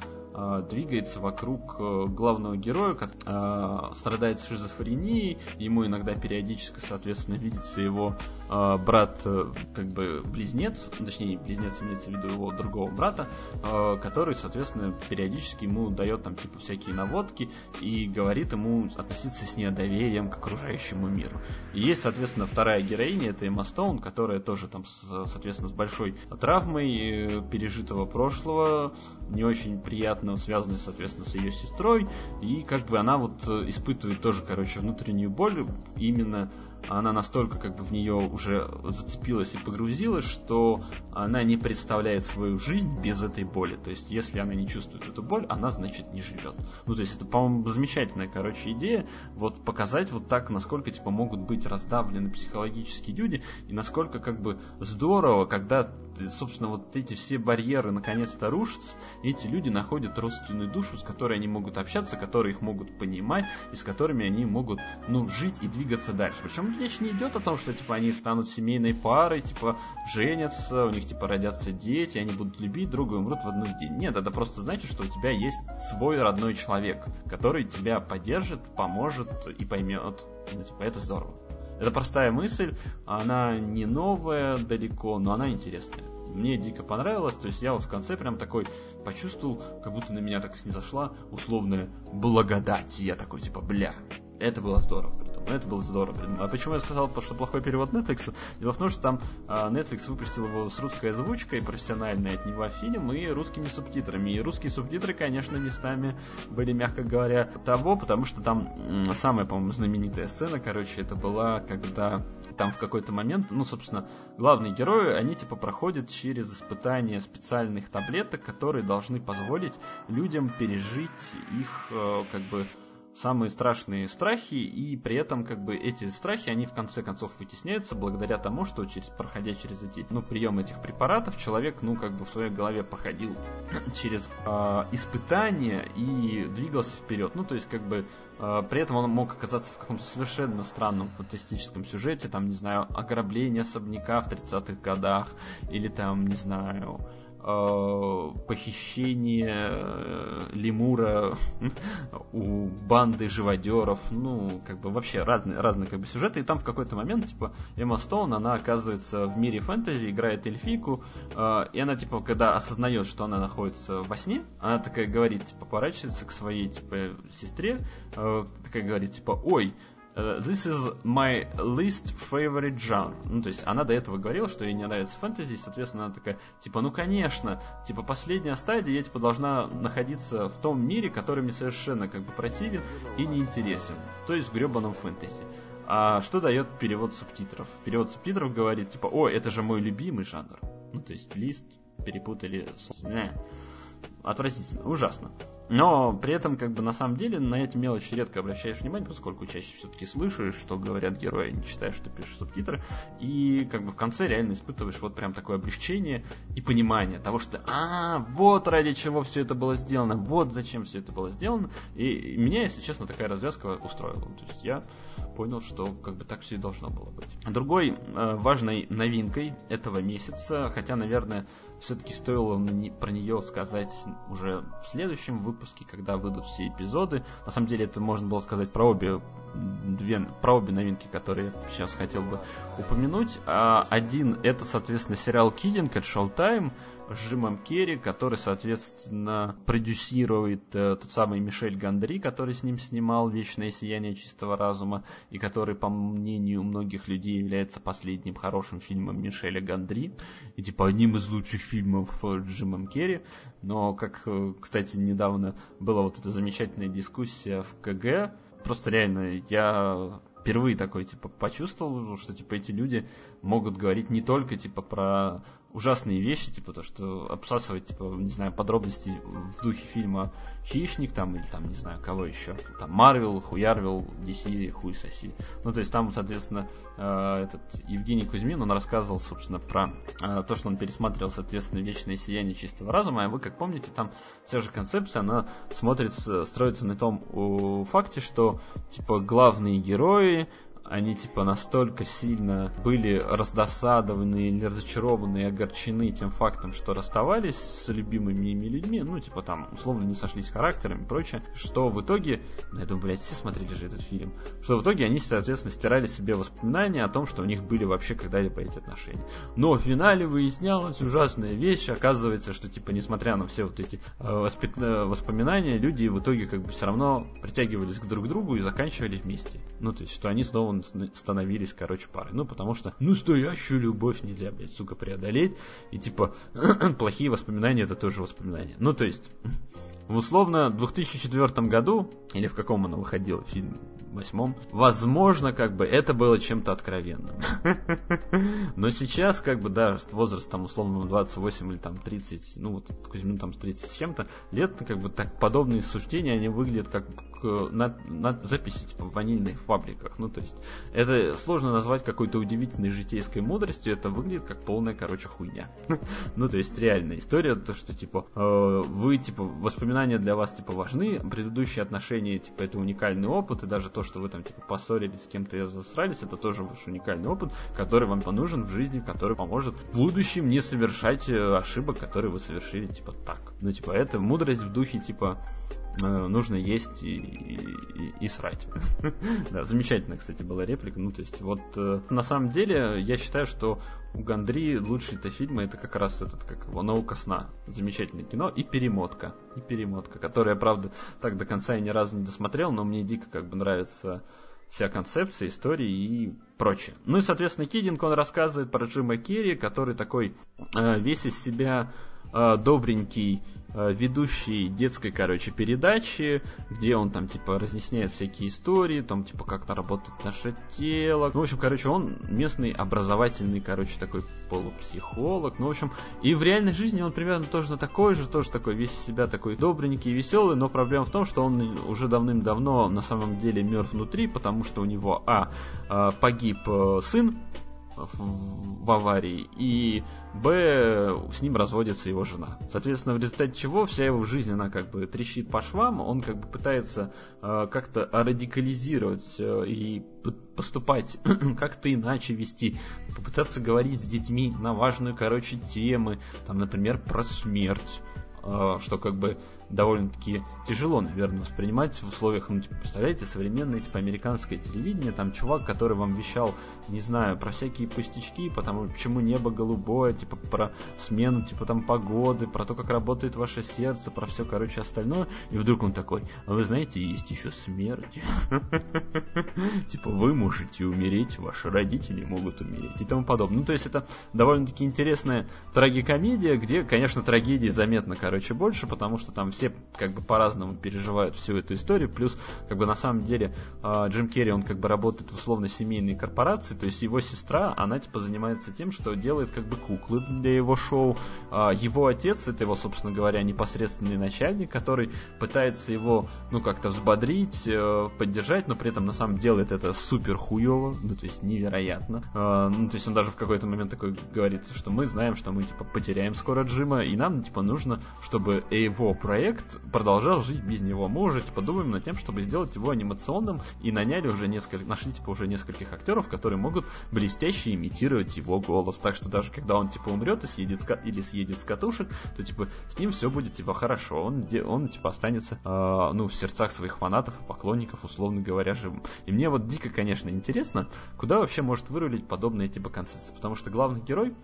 двигается вокруг э, главного героя, который э, страдает шизофренией, ему иногда периодически, соответственно, видится его э, брат, э, как бы близнец, точнее, близнец имеется в виду его другого брата, э, который, соответственно, периодически ему дает там типа всякие наводки и говорит ему относиться с недоверием к окружающему миру. И есть, соответственно, вторая героиня, это Эмма Стоун, которая тоже там, соответственно, с большой травмой э, пережитого прошлого, не очень приятно связанной, соответственно, с ее сестрой, и как бы она вот э, испытывает тоже, короче, внутреннюю боль именно она настолько как бы в нее уже зацепилась и погрузилась, что она не представляет свою жизнь без этой боли. То есть, если она не чувствует эту боль, она, значит, не живет. Ну, то есть, это, по-моему, замечательная, короче, идея, вот показать вот так, насколько, типа, могут быть раздавлены психологически люди, и насколько, как бы, здорово, когда, собственно, вот эти все барьеры наконец-то рушатся, и эти люди находят родственную душу, с которой они могут общаться, которые их могут понимать, и с которыми они могут, ну, жить и двигаться дальше. Причем речь не идет о том, что типа они станут семейной парой, типа женятся, у них типа родятся дети, они будут любить друга и умрут в одну день. Нет, это просто значит, что у тебя есть свой родной человек, который тебя поддержит, поможет и поймет. Ну, типа, это здорово. Это простая мысль, она не новая далеко, но она интересная. Мне дико понравилось, то есть я вот в конце прям такой почувствовал, как будто на меня так снизошла условная благодать. И я такой, типа, бля, это было здорово. Но это было здорово. А почему я сказал, что плохой перевод Netflix? Дело в том, что там а, Netflix выпустил его с русской озвучкой, профессиональной от него фильм, и русскими субтитрами. И русские субтитры, конечно, местами были, мягко говоря, того, потому что там самая, по-моему, знаменитая сцена, короче, это была, когда там в какой-то момент, ну, собственно, главные герои, они типа проходят через испытания специальных таблеток, которые должны позволить людям пережить их, э, как бы, самые страшные страхи, и при этом как бы эти страхи, они в конце концов вытесняются благодаря тому, что через, проходя через эти, ну, прием этих препаратов, человек, ну, как бы в своей голове проходил через э, испытания и двигался вперед. Ну, то есть, как бы, э, при этом он мог оказаться в каком-то совершенно странном фантастическом сюжете, там, не знаю, ограбление особняка в 30-х годах, или там, не знаю, похищение э, лемура у банды живодеров, ну, как бы вообще разные, разные как бы сюжеты, и там в какой-то момент, типа, Эмма Стоун, она оказывается в мире фэнтези, играет эльфийку, э, и она, типа, когда осознает, что она находится во сне, она такая говорит, типа, поворачивается к своей, типа, сестре, такая говорит, типа, ой, this is my least favorite genre. Ну, то есть она до этого говорила, что ей не нравится фэнтези, и, соответственно, она такая, типа, ну, конечно, типа, последняя стадия, я, типа, должна находиться в том мире, который мне совершенно, как бы, противен и неинтересен. То есть в гребаном фэнтези. А что дает перевод субтитров? Перевод субтитров говорит, типа, о, это же мой любимый жанр. Ну, то есть лист перепутали с... Не, отвратительно, ужасно. Но при этом, как бы на самом деле, на эти мелочи редко обращаешь внимание, поскольку чаще все-таки слышишь, что говорят герои, не читаешь, что пишешь субтитры, и как бы в конце реально испытываешь вот прям такое облегчение и понимание того, что а, вот ради чего все это было сделано, вот зачем все это было сделано. И меня, если честно, такая развязка устроила. То есть я понял, что как бы так все и должно было быть. Другой э, важной новинкой этого месяца, хотя, наверное, все-таки стоило про нее сказать уже в следующем выпуске, когда выйдут все эпизоды. На самом деле это можно было сказать про обе, две, про обе новинки, которые сейчас хотел бы упомянуть. А один это, соответственно, сериал Кидинг от Showtime с Джимом Керри, который, соответственно, продюсирует э, тот самый Мишель Гандри, который с ним снимал «Вечное сияние чистого разума», и который, по мнению многих людей, является последним хорошим фильмом Мишеля Гандри, и типа одним из лучших фильмов э, Джимом Керри. Но, как, э, кстати, недавно была вот эта замечательная дискуссия в КГ, просто реально я впервые такой, типа, почувствовал, что, типа, эти люди могут говорить не только, типа, про ужасные вещи, типа то, что обсасывать, типа, не знаю, подробности в духе фильма «Хищник», там, или там, не знаю, кого еще, там, Марвел, Хуярвел, DC, хуй соси. Ну, то есть там, соответственно, э, этот Евгений Кузьмин, он рассказывал, собственно, про э, то, что он пересматривал, соответственно, «Вечное сияние чистого разума», а вы, как помните, там вся же концепция, она смотрится, строится на том факте, что, типа, главные герои, они типа настолько сильно были раздосадованы или разочарованы и огорчены тем фактом, что расставались с любимыми ими людьми, ну типа там условно не сошлись характерами и прочее, что в итоге, ну, я думаю, блядь, все смотрели же этот фильм, что в итоге они, соответственно, стирали себе воспоминания о том, что у них были вообще когда-либо эти отношения. Но в финале выяснялась ужасная вещь, оказывается, что типа несмотря на все вот эти э, воспи- э, воспоминания, люди в итоге как бы все равно притягивались к друг другу и заканчивали вместе. Ну то есть, что они снова становились, короче, парой. Ну, потому что настоящую любовь нельзя, блядь, сука, преодолеть. И, типа, плохие воспоминания это тоже воспоминания. Ну, то есть, в условно 2004 году, или в каком оно выходило, фильм восьмом, возможно, как бы это было чем-то откровенным. Но сейчас, как бы, да, возраст там условно 28 или там 30, ну вот Кузьмин там 30 с чем-то лет, как бы так подобные суждения, они выглядят как на, на записи типа в ванильных фабриках. Ну, то есть, это сложно назвать какой-то удивительной житейской мудростью, это выглядит как полная, короче, хуйня. ну, то есть, реальная история, то, что, типа, э, вы, типа, воспоминания для вас, типа, важны, предыдущие отношения, типа, это уникальный опыт, и даже то, что вы там, типа, поссорились с кем-то и засрались, это тоже ваш уникальный опыт, который вам нужен в жизни, который поможет в будущем не совершать э, ошибок, которые вы совершили, типа, так. Ну, типа, это мудрость в духе, типа, нужно есть и, и, и срать. да, замечательная, кстати, была реплика. Ну, то есть, вот э, на самом деле, я считаю, что у Гандри лучшие-то фильмы это как раз этот, как его, «Наука сна». Замечательное кино. И «Перемотка». И «Перемотка», которая, правда, так до конца я ни разу не досмотрел, но мне дико как бы нравится вся концепция, истории и прочее. Ну и, соответственно, Кидинг, он рассказывает про Джима Керри, который такой э, весь из себя э, добренький Э, ведущий детской, короче, передачи, где он там, типа, разъясняет всякие истории, там, типа, как-то работает наше тело. Ну, в общем, короче, он местный образовательный, короче, такой полупсихолог. Ну, в общем, и в реальной жизни он примерно тоже такой же, тоже такой весь себя такой добренький и веселый, но проблема в том, что он уже давным-давно на самом деле мертв внутри, потому что у него, а, э, погиб э, сын, в аварии, и Б, с ним разводится его жена. Соответственно, в результате чего вся его жизнь, она как бы трещит по швам, он как бы пытается э, как-то радикализировать э, и поступать как-то иначе вести, попытаться говорить с детьми на важную, короче, темы, там, например, про смерть, э, что как бы довольно-таки тяжело, наверное, воспринимать в условиях, ну, типа, представляете, современное, типа, американское телевидение, там, чувак, который вам вещал, не знаю, про всякие пустячки, потому почему небо голубое, типа, про смену, типа, там, погоды, про то, как работает ваше сердце, про все, короче, остальное, и вдруг он такой, а вы знаете, есть еще смерть. Типа, вы можете умереть, ваши родители могут умереть и тому подобное. Ну, то есть, это довольно-таки интересная трагикомедия, где, конечно, трагедии заметно, короче, больше, потому что там все как бы по-разному переживают всю эту историю, плюс как бы на самом деле а, Джим Керри, он как бы работает в условно семейной корпорации, то есть его сестра, она типа занимается тем, что делает как бы куклы для его шоу, а, его отец, это его, собственно говоря, непосредственный начальник, который пытается его, ну, как-то взбодрить, э, поддержать, но при этом на самом деле это супер хуево, ну, то есть невероятно. А, ну, то есть он даже в какой-то момент такой говорит, что мы знаем, что мы, типа, потеряем скоро Джима, и нам, типа, нужно, чтобы его проект проект продолжал жить без него. Мы уже типа думаем над тем, чтобы сделать его анимационным и наняли уже несколько, нашли типа уже нескольких актеров, которые могут блестяще имитировать его голос. Так что даже когда он типа умрет и съедет с, или съедет с катушек, то типа с ним все будет типа хорошо. Он, он типа останется э, ну в сердцах своих фанатов и поклонников, условно говоря, живым. И мне вот дико, конечно, интересно, куда вообще может вырулить подобные типа концепции, потому что главный герой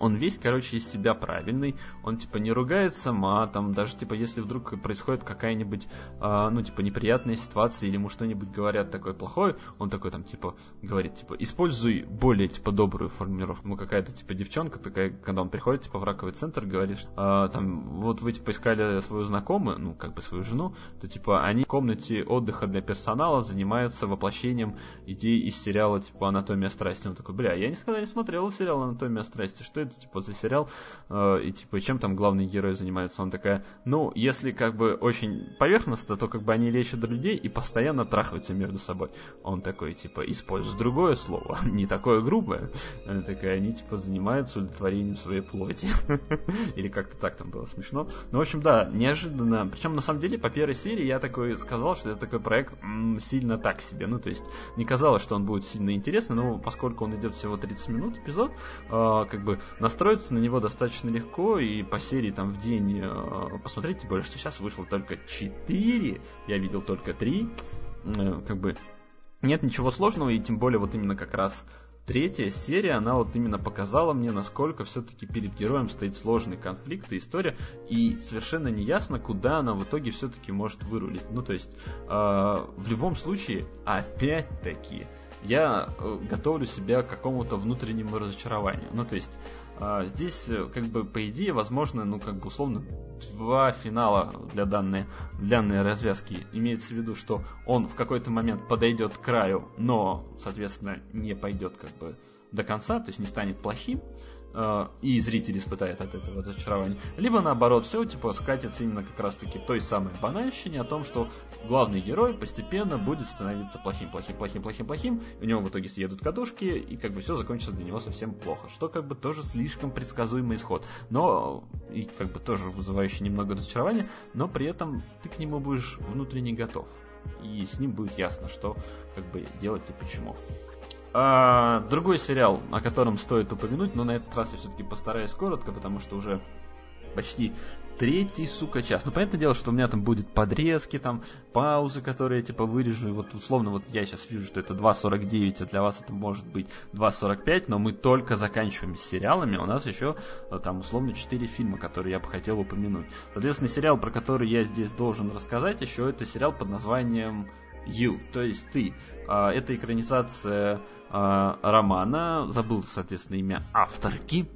он весь, короче, из себя правильный, он, типа, не ругается матом, даже, типа, если вдруг происходит какая-нибудь, э, ну, типа, неприятная ситуация, или ему что-нибудь говорят такое плохое, он такой, там, типа, говорит, типа, используй более, типа, добрую формулировку. Ну, какая-то, типа, девчонка такая, когда он приходит, типа, в раковый центр, говорит, э, там, вот вы, типа, искали свою знакомую, ну, как бы свою жену, то, типа, они в комнате отдыха для персонала занимаются воплощением идей из сериала, типа, «Анатомия страсти». Он такой, бля, я никогда не смотрел сериал «Анатомия страсти», что это, типа, за сериал, э, и, типа, чем там главный герой занимается? Он такая, ну, если, как бы, очень поверхностно, то, как бы, они лечат людей и постоянно трахаются между собой. Он такой, типа, использует другое слово, не такое грубое. Она такая, они, типа, занимаются удовлетворением своей плоти. Или как-то так там было смешно. Ну, в общем, да, неожиданно. Причем, на самом деле, по первой серии я такой сказал, что это такой проект сильно так себе. Ну, то есть, не казалось, что он будет сильно интересный, но поскольку он идет всего 30 минут эпизод, э, как бы настроиться на него достаточно легко, и по серии там в день э, посмотреть, тем более, что сейчас вышло только 4, я видел только 3, э, как бы нет ничего сложного, и тем более вот именно как раз третья серия, она вот именно показала мне, насколько все-таки перед героем стоит сложный конфликт и история, и совершенно не ясно, куда она в итоге все-таки может вырулить. Ну, то есть, э, в любом случае, опять-таки, я э, готовлю себя к какому-то внутреннему разочарованию. Ну, то есть, здесь, э, как бы, по идее, возможно, ну, как бы, условно, два финала для данной, для данной развязки. Имеется в виду, что он в какой-то момент подойдет к краю, но, соответственно, не пойдет, как бы, до конца, то есть не станет плохим. Э, и зритель испытает от этого разочарование. Либо наоборот, все типа скатится именно как раз таки той самой банальщине о том, что главный герой постепенно будет становиться плохим, плохим, плохим, плохим, плохим, у него в итоге съедут кадушки, и как бы все закончится для него совсем плохо. Что как бы тоже слишком предсказуемый исход. Но и как бы тоже вызывающий немного разочарования, но при этом ты к нему будешь внутренне готов. И с ним будет ясно, что как бы делать и почему. А, другой сериал, о котором стоит упомянуть, но на этот раз я все-таки постараюсь коротко, потому что уже почти третий, сука, час. Ну, понятное дело, что у меня там будет подрезки, там, паузы, которые я, типа, вырежу. Вот, условно, вот я сейчас вижу, что это 2.49, а для вас это может быть 2.45, но мы только заканчиваем с сериалами. У нас еще, э, там, условно, 4 фильма, которые я бы хотел упомянуть. Соответственно, сериал, про который я здесь должен рассказать еще, это сериал под названием You, то есть ты. А, это экранизация а, романа, забыл, соответственно, имя авторки,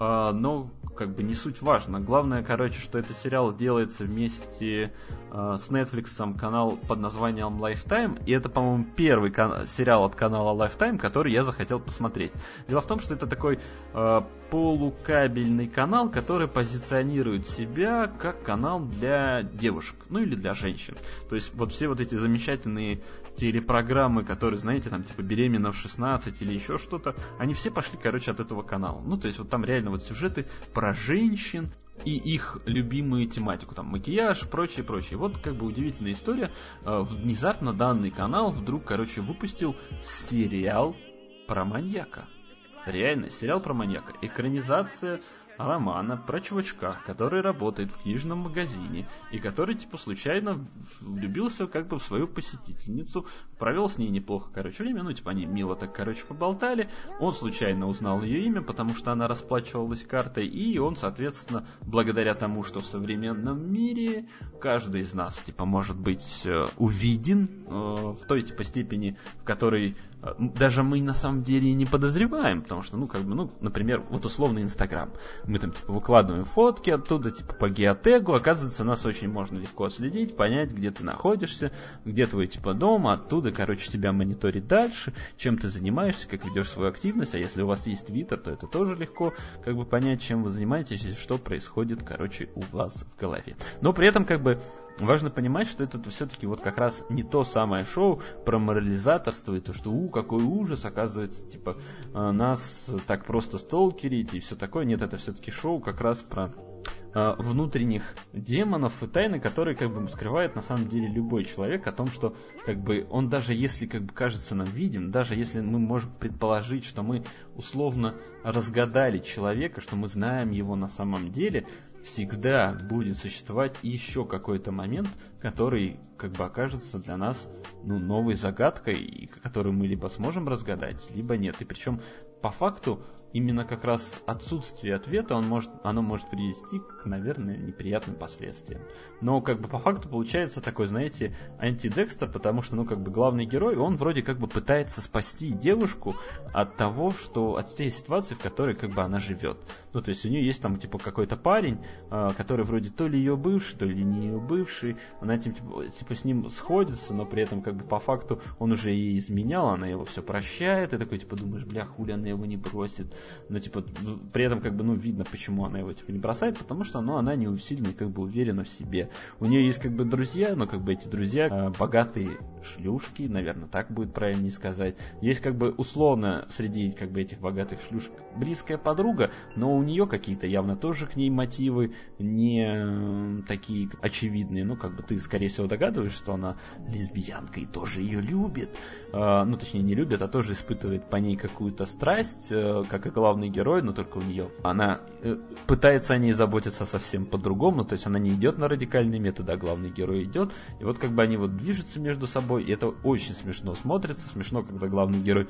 но как бы не суть важно. Главное, короче, что этот сериал делается вместе э, с Netflix канал под названием Lifetime, и это, по-моему, первый сериал от канала Lifetime, который я захотел посмотреть. Дело в том, что это такой э, полукабельный канал, который позиционирует себя как канал для девушек, ну или для женщин. То есть вот все вот эти замечательные телепрограммы, которые, знаете, там типа беременна в 16 или еще что-то, они все пошли, короче, от этого канала. Ну, то есть вот там реально вот сюжеты про женщин, и их любимую тематику, там макияж, прочее, прочее. Вот как бы удивительная история. Э, внезапно данный канал вдруг, короче, выпустил сериал про маньяка. Реально, сериал про маньяка. Экранизация романа про чувачка, который работает в книжном магазине и который, типа, случайно влюбился как бы в свою посетительницу, провел с ней неплохо, короче, время, ну, типа, они мило так, короче, поболтали, он случайно узнал ее имя, потому что она расплачивалась картой, и он, соответственно, благодаря тому, что в современном мире каждый из нас, типа, может быть э, увиден э, в той, типа, степени, в которой даже мы на самом деле не подозреваем, потому что, ну, как бы, ну, например, вот условно Инстаграм. Мы там типа выкладываем фотки оттуда, типа по геотегу, оказывается, нас очень можно легко следить, понять, где ты находишься, где твой типа дом, оттуда, короче, тебя мониторить дальше, чем ты занимаешься, как ведешь свою активность, а если у вас есть твиттер, то это тоже легко как бы понять, чем вы занимаетесь и что происходит, короче, у вас в голове. Но при этом как бы важно понимать, что это все-таки вот как раз не то самое шоу про морализаторство и то, что у, какой ужас, оказывается, типа, э, нас так просто сталкерить и все такое. Нет, это все-таки шоу как раз про э, внутренних демонов и тайны, которые как бы скрывает на самом деле любой человек о том, что как бы он даже если как бы кажется нам видим, даже если мы можем предположить, что мы условно разгадали человека, что мы знаем его на самом деле, всегда будет существовать еще какой-то момент, который как бы окажется для нас ну, новой загадкой, которую мы либо сможем разгадать, либо нет. И причем по факту именно как раз отсутствие ответа он может, оно может привести к, наверное, неприятным последствиям. Но как бы по факту получается такой, знаете, антидекстер, потому что, ну, как бы главный герой, он вроде как бы пытается спасти девушку от того, что, от той ситуации, в которой как бы она живет. Ну, то есть у нее есть там, типа, какой-то парень, э, который вроде то ли ее бывший, то ли не ее бывший, она типа, типа с ним сходится, но при этом как бы по факту он уже ей изменял, она его все прощает, и такой типа думаешь, бля, хули она его не бросит, но типа при этом как бы ну видно, почему она его типа не бросает, потому что ну, она не усилена как бы уверена в себе. У нее есть как бы друзья, но как бы эти друзья э, богатые шлюшки, наверное, так будет правильнее сказать. Есть как бы условно среди как бы этих богатых шлюшек близкая подруга, но у нее какие-то явно тоже к ней мотивы не э, такие очевидные. Ну, как бы ты, скорее всего, догадываешься, что она лесбиянка и тоже ее любит. Э, ну, точнее, не любит, а тоже испытывает по ней какую-то страсть, э, как и главный герой, но только у нее. Она пытается о ней заботиться совсем по-другому, то есть она не идет на радикальные методы, а главный герой идет. И вот как бы они вот движутся между собой, и это очень смешно смотрится. Смешно, когда главный герой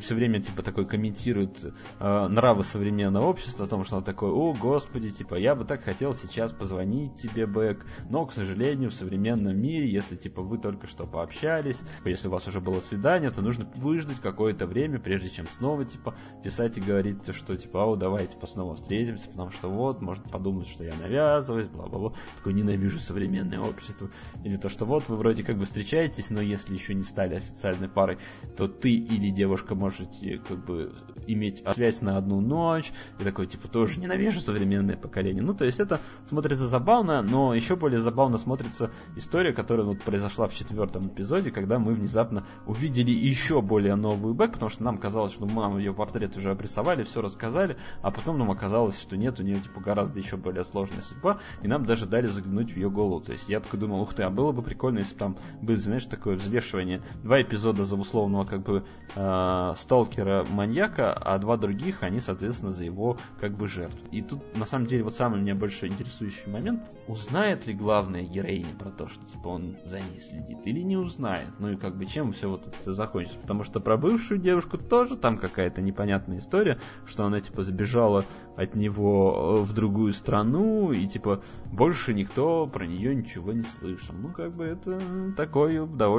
все время типа такой комментирует э, нравы современного общества, о том, что он такой, о, господи, типа, я бы так хотел сейчас позвонить тебе, Бэк, но, к сожалению, в современном мире, если, типа, вы только что пообщались, если у вас уже было свидание, то нужно выждать какое-то время, прежде чем снова, типа, писать и говорить, что, типа, о, давайте типа, снова встретимся, потому что вот, можно подумать, что я навязываюсь, бла-бла-бла. Такой, ненавижу современное общество. Или то, что вот, вы вроде как бы встречаетесь, но если еще не стали официальной парой, то ты или девушка можете, как бы, иметь связь на одну ночь, и такой, типа, тоже ненавижу современное поколение. Ну, то есть это смотрится забавно, но еще более забавно смотрится история, которая вот произошла в четвертом эпизоде, когда мы внезапно увидели еще более новую Бэк, потому что нам казалось, что мы нам ее портрет уже обрисовали, все рассказали, а потом нам оказалось, что нет, у нее, типа, гораздо еще более сложная судьба, и нам даже дали заглянуть в ее голову. То есть я такой думал, ух ты, а было бы прикольно, если бы там было, знаешь, такое взвешивание. Два эпизода за условного, как бы, э, сталкера-маньяка, а два других, они, соответственно, за его как бы жертв. И тут, на самом деле, вот самый меня больше интересующий момент, узнает ли главная героиня про то, что типа он за ней следит, или не узнает. Ну и как бы чем все вот это закончится. Потому что про бывшую девушку тоже там какая-то непонятная история, что она типа забежала от него э, в другую страну, и типа больше никто про нее ничего не слышал. Ну как бы это такой довольно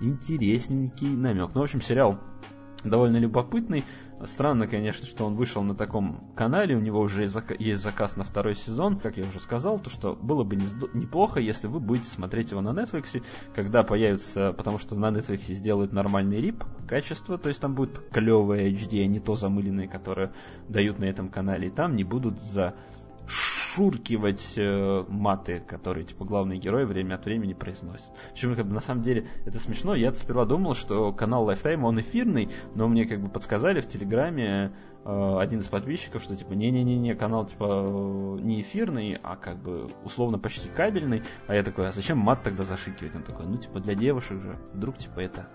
интересненький намек. Ну, в общем, сериал довольно любопытный. Странно, конечно, что он вышел на таком канале, у него уже есть заказ на второй сезон. Как я уже сказал, то что было бы неплохо, если вы будете смотреть его на Netflix, когда появится, потому что на Netflix сделают нормальный рип качество, то есть там будет клевое HD, а не то замыленное, которое дают на этом канале, и там не будут за шуркивать э, маты, которые, типа, главный герой время от времени произносит. Причем, как бы, на самом деле, это смешно. Я сперва думал, что канал Lifetime, он эфирный, но мне, как бы, подсказали в Телеграме э, один из подписчиков, что, типа, не-не-не, канал, типа, не эфирный, а, как бы, условно, почти кабельный. А я такой, а зачем мат тогда зашикивать? Он такой, ну, типа, для девушек же. Вдруг, типа, это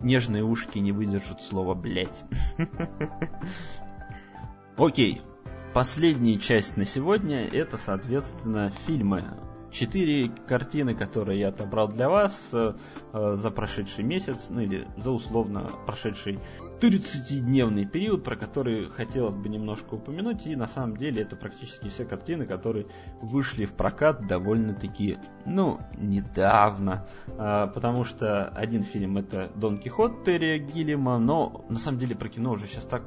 нежные ушки не выдержат слова «блять». Окей, Последняя часть на сегодня это, соответственно, фильмы. Четыре картины, которые я отобрал для вас э, за прошедший месяц, ну или за условно прошедший 30-дневный период, про который хотелось бы немножко упомянуть, и на самом деле это практически все картины, которые вышли в прокат довольно-таки, ну, недавно, а, потому что один фильм это Дон Кихот Терри Гиллима, но на самом деле про кино уже сейчас так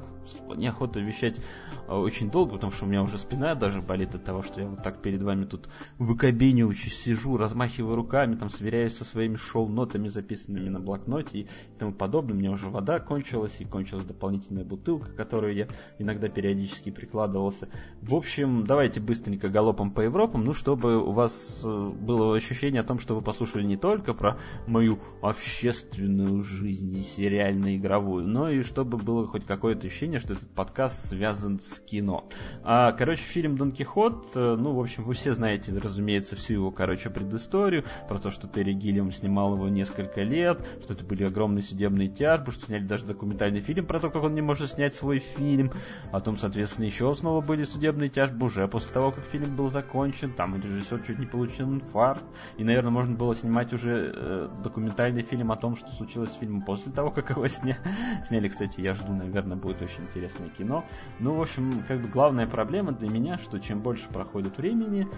неохота вещать а, очень долго, потому что у меня уже спина даже болит от того, что я вот так перед вами тут выкобенивающе сижу, размахиваю руками, там сверяюсь со своими шоу-нотами, записанными на блокноте и тому подобное. У меня уже вода кончилась, и кончилась дополнительная бутылка, которую я иногда периодически прикладывался. В общем, давайте быстренько галопом по Европам, ну, чтобы у вас э, было ощущение о том, что вы послушали не только про мою общественную жизнь и сериально-игровую, но и чтобы было хоть какое-то ощущение, что этот подкаст связан с кино. А, короче, фильм Дон Кихот, э, ну, в общем, вы все знаете, разумеется, всю его, короче, предысторию, про то, что Терри Гиллиам снимал его несколько лет, что это были огромные судебные тяжбы, что сняли даже документальный фильм про то, как он не может снять свой фильм. Потом, соответственно, еще снова были судебные тяжбы уже после того, как фильм был закончен. Там режиссер чуть не получил инфаркт. И, наверное, можно было снимать уже э, документальный фильм о том, что случилось с фильмом после того, как его сня... сняли. Кстати, я жду, наверное, будет очень интересное кино. Ну, в общем, как бы главная проблема для меня, что чем больше проходит времени,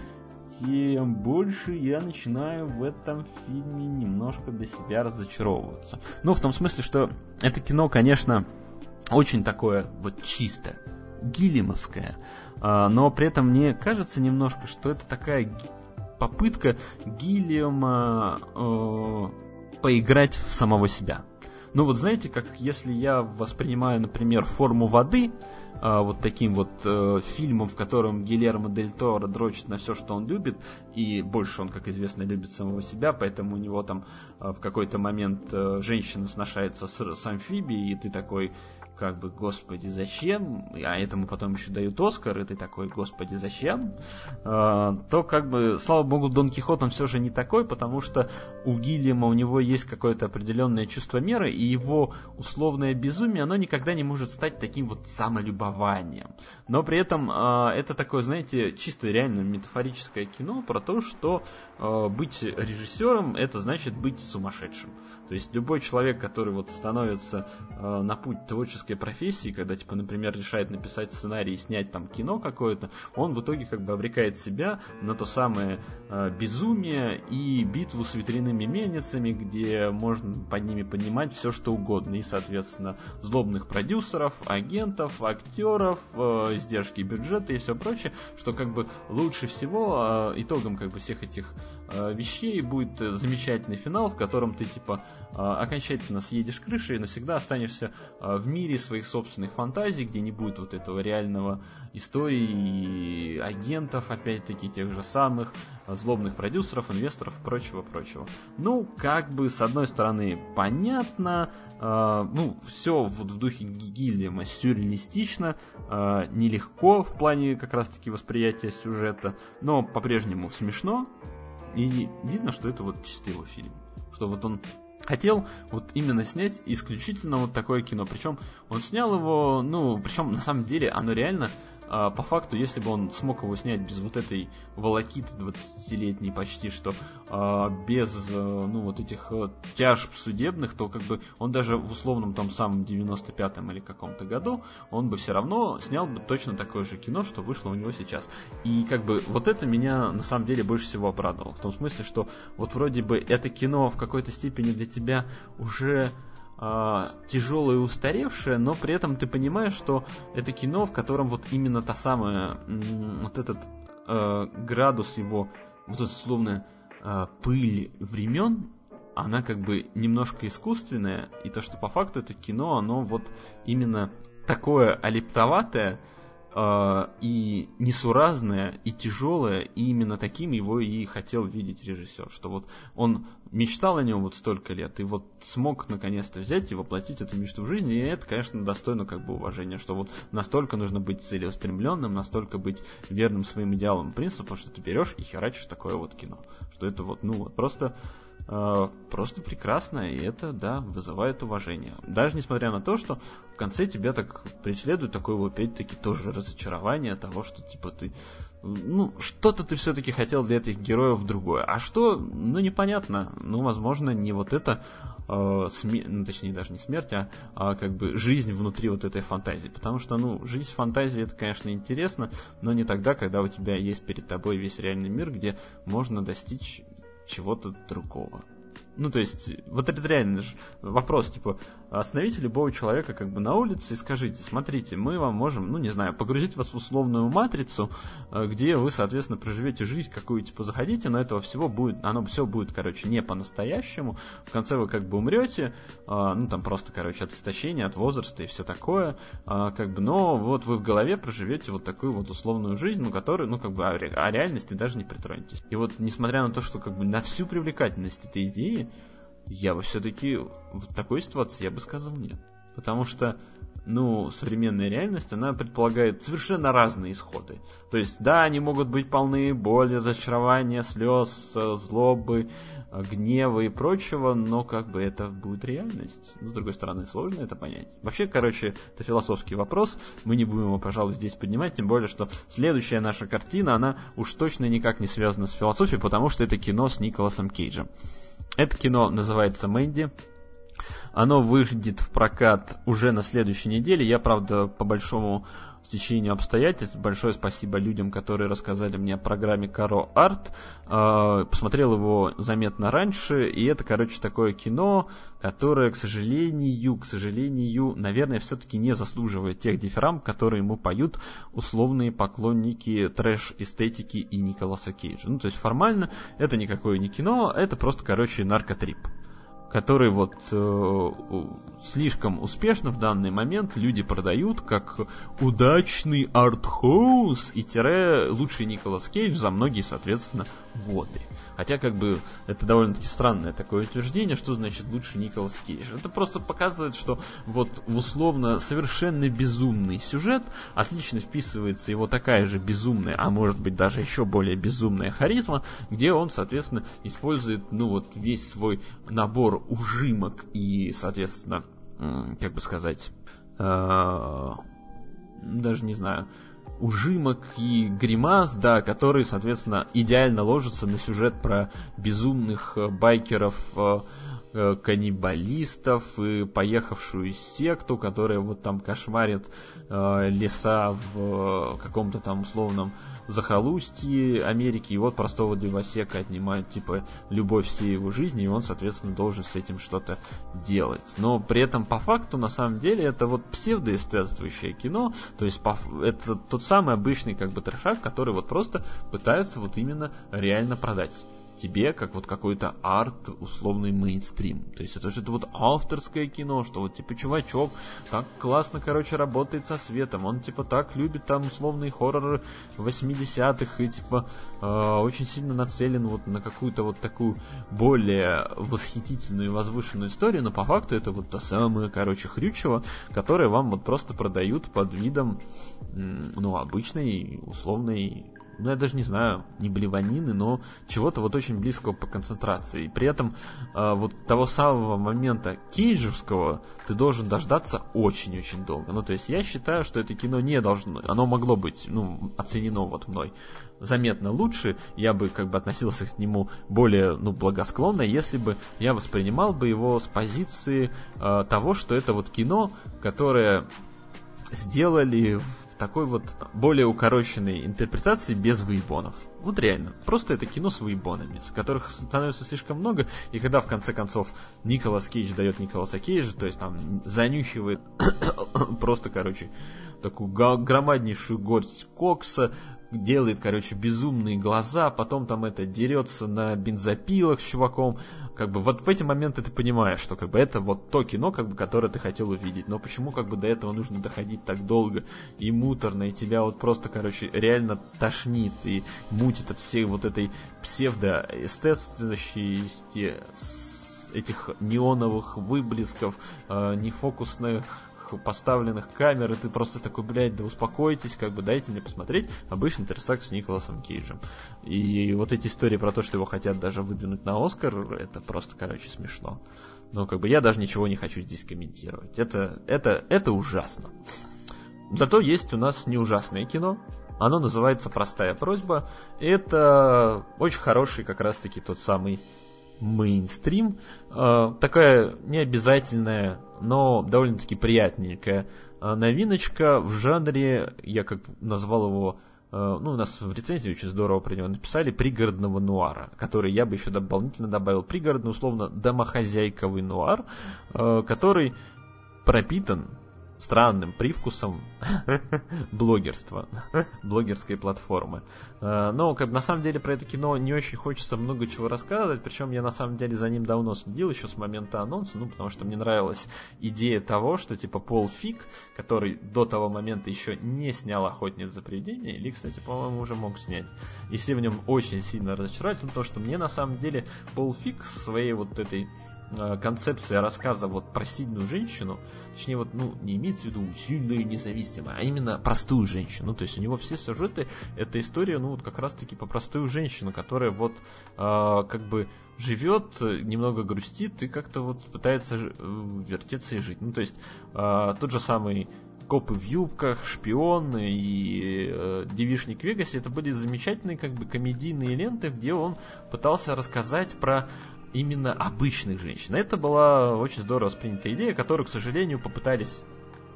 тем больше я начинаю в этом фильме немножко для себя разочаровываться. Ну, в том смысле, что это кино, конечно, очень такое вот чисто, гиллимовское. а, но при этом мне кажется немножко, что это такая попытка Гиллиама э, поиграть в самого себя. Ну вот знаете, как если я воспринимаю, например, форму воды, э, вот таким вот э, фильмом, в котором Гильермо Дель Торо дрочит на все, что он любит, и больше он, как известно, любит самого себя, поэтому у него там э, в какой-то момент э, женщина сношается с, с амфибией, и ты такой, как бы, господи, зачем? А этому потом еще дают Оскар, и ты такой, господи, зачем? А, то, как бы, слава богу, Дон Кихот, он все же не такой, потому что у Гильяма у него есть какое-то определенное чувство меры, и его условное безумие, оно никогда не может стать таким вот самолюбованием. Но при этом а, это такое, знаете, чисто реально метафорическое кино про то, что а, быть режиссером, это значит быть сумасшедшим. То есть любой человек, который вот становится э, на путь творческой профессии, когда, типа, например, решает написать сценарий и снять там кино какое-то, он в итоге как бы обрекает себя на то самое э, безумие и битву с ветряными мельницами, где можно под ними поднимать все, что угодно. И, соответственно, злобных продюсеров, агентов, актеров, э, издержки бюджета и все прочее, что как бы лучше всего э, итогом как бы всех этих вещей будет замечательный финал, в котором ты типа а, окончательно съедешь крыши и навсегда останешься в мире своих собственных фантазий, где не будет вот этого реального истории агентов, опять-таки, тех же самых, злобных продюсеров, инвесторов и прочего-прочего. Ну, как бы, с одной стороны, понятно, ну, все вот в духе Гильяма сюрреалистично, нелегко в плане как раз-таки восприятия сюжета, но по-прежнему смешно, и видно, что это вот чисто его фильм. Что вот он хотел вот именно снять исключительно вот такое кино. Причем он снял его, ну, причем на самом деле оно реально а, по факту, если бы он смог его снять без вот этой волокиты 20-летней почти что, а, без, э, ну, вот этих э, тяжб судебных, то как бы он даже в условном том самом 95-м или каком-то году, он бы все равно снял бы точно такое же кино, что вышло у него сейчас. И как бы вот это меня на самом деле больше всего обрадовало. В том смысле, что вот вроде бы это кино в какой-то степени для тебя уже тяжелое и устаревшее, но при этом ты понимаешь, что это кино, в котором вот именно та самая, вот этот э, градус его, вот эта словно э, пыль времен, она как бы немножко искусственная, и то, что по факту это кино, оно вот именно такое алептоватое, и несуразное, и тяжелое, и именно таким его и хотел видеть режиссер, что вот он мечтал о нем вот столько лет, и вот смог наконец-то взять и воплотить эту мечту в жизнь, и это, конечно, достойно как бы уважения, что вот настолько нужно быть целеустремленным, настолько быть верным своим идеалам принципам, что ты берешь и херачишь такое вот кино, что это вот, ну вот, просто просто прекрасно, и это, да, вызывает уважение. Даже несмотря на то, что в конце тебя так преследует такое, опять-таки, тоже разочарование того, что, типа, ты, ну, что-то ты все-таки хотел для этих героев другое. А что, ну, непонятно. Ну, возможно, не вот это, э, сме... ну, точнее, даже не смерть, а, а как бы жизнь внутри вот этой фантазии. Потому что, ну, жизнь в фантазии, это, конечно, интересно, но не тогда, когда у тебя есть перед тобой весь реальный мир, где можно достичь чего-то другого. Ну, то есть, вот это реально вопрос, типа, остановите любого человека как бы на улице и скажите, смотрите, мы вам можем, ну, не знаю, погрузить вас в условную матрицу, э, где вы, соответственно, проживете жизнь, какую, типа, захотите, но этого всего будет, оно все будет, короче, не по-настоящему. В конце вы как бы умрете, э, ну, там просто, короче, от истощения, от возраста и все такое, э, как бы, но вот вы в голове проживете вот такую вот условную жизнь, ну, которую, ну, как бы, о реальности даже не притронетесь. И вот, несмотря на то, что, как бы, на всю привлекательность этой идеи, я бы все-таки в такой ситуации я бы сказал нет. Потому что, ну, современная реальность, она предполагает совершенно разные исходы. То есть, да, они могут быть полны боли, разочарования, слез, злобы, гнева и прочего, но как бы это будет реальность. С другой стороны, сложно это понять. Вообще, короче, это философский вопрос, мы не будем его, пожалуй, здесь поднимать, тем более, что следующая наша картина, она уж точно никак не связана с философией, потому что это кино с Николасом Кейджем. Это кино называется «Мэнди». Оно выйдет в прокат уже на следующей неделе. Я, правда, по большому стечению обстоятельств. Большое спасибо людям, которые рассказали мне о программе Каро Арт. Посмотрел его заметно раньше, и это, короче, такое кино, которое, к сожалению, к сожалению, наверное, все-таки не заслуживает тех дифирам, которые ему поют условные поклонники трэш-эстетики и Николаса Кейджа. Ну, то есть формально это никакое не кино, это просто, короче, наркотрип который вот э, слишком успешно в данный момент люди продают как удачный артхоус и тире лучший Николас Кейдж за многие, соответственно, годы. Хотя, как бы, это довольно-таки странное такое утверждение, что значит лучше Николас Кейдж. Это просто показывает, что вот условно совершенно безумный сюжет отлично вписывается его такая же безумная, а может быть даже еще более безумная харизма, где он, соответственно, использует, ну вот, весь свой набор ужимок и, соответственно, как бы сказать, э, даже не знаю, ужимок и гримас, да, которые, соответственно, идеально ложатся на сюжет про безумных э, байкеров, э, э, каннибалистов и поехавшую секту, которая вот там кошмарит леса в каком-то там условном захолустье Америки, и вот простого дивосека отнимают, типа, любовь всей его жизни, и он, соответственно, должен с этим что-то делать. Но при этом, по факту, на самом деле, это вот псевдоэстетствующее кино, то есть это тот самый обычный, как бы, трешак, который вот просто пытаются вот именно реально продать тебе как вот какой-то арт, условный мейнстрим. То есть это что это вот авторское кино, что вот типа чувачок так классно, короче, работает со светом, он типа так любит там условные хорроры 80-х и типа э, очень сильно нацелен вот на какую-то вот такую более восхитительную и возвышенную историю, но по факту это вот та самая, короче, хрючева, которая вам вот просто продают под видом, ну, обычной, условной ну я даже не знаю, не блеванины, но чего-то вот очень близкого по концентрации. И при этом э, вот того самого момента кейджевского ты должен дождаться очень-очень долго. Ну то есть я считаю, что это кино не должно, оно могло быть, ну, оценено вот мной заметно лучше, я бы как бы относился к нему более, ну, благосклонно, если бы я воспринимал бы его с позиции э, того, что это вот кино, которое сделали такой вот более укороченной интерпретации без выебонов. Вот реально. Просто это кино с выебонами, с которых становится слишком много, и когда в конце концов Николас Кейдж дает Николаса Кейджа, то есть там занюхивает просто, короче, такую громаднейшую горсть кокса, делает, короче, безумные глаза, потом там это дерется на бензопилах с чуваком, как бы вот в эти моменты ты понимаешь, что как бы это вот то кино, как бы, которое ты хотел увидеть, но почему как бы до этого нужно доходить так долго и муторно, и тебя вот просто, короче, реально тошнит и мутит от всей вот этой псевдоестественности этих неоновых выблесков, э, нефокусных поставленных камер, и ты просто такой, блядь, да успокойтесь, как бы дайте мне посмотреть обычный трясак с Николасом Кейджем. И вот эти истории про то, что его хотят даже выдвинуть на Оскар, это просто, короче, смешно. Но как бы я даже ничего не хочу здесь комментировать. Это, это, это ужасно. Зато есть у нас не ужасное кино. Оно называется «Простая просьба». Это очень хороший как раз-таки тот самый мейнстрим. Э, такая необязательная, но довольно-таки приятненькая э, новиночка в жанре, я как назвал его э, ну, у нас в рецензии очень здорово про него написали, пригородного нуара, который я бы еще дополнительно добавил. Пригородный, условно, домохозяйковый нуар, который пропитан странным привкусом блогерства, блогерской платформы. Э, но как на самом деле про это кино не очень хочется много чего рассказывать, причем я на самом деле за ним давно следил, еще с момента анонса, ну потому что мне нравилась идея того, что типа Пол Фиг, который до того момента еще не снял «Охотниц за привидениями», или, кстати, по-моему, уже мог снять, и все в нем очень сильно разочаровались, потому что мне на самом деле Пол Фиг своей вот этой концепция рассказа вот про сильную женщину, точнее вот, ну, не имеется в виду сильную и независимую, а именно простую женщину. Ну, то есть у него все сюжеты, это история, ну, вот как раз-таки по простую женщину, которая вот э, как бы живет, немного грустит и как-то вот пытается э, вертеться и жить. Ну, то есть э, тот же самый копы в юбках, шпион и э, девишник Вегасе, это были замечательные как бы комедийные ленты, где он пытался рассказать про именно обычных женщин. Это была очень здорово воспринятая идея, которую, к сожалению, попытались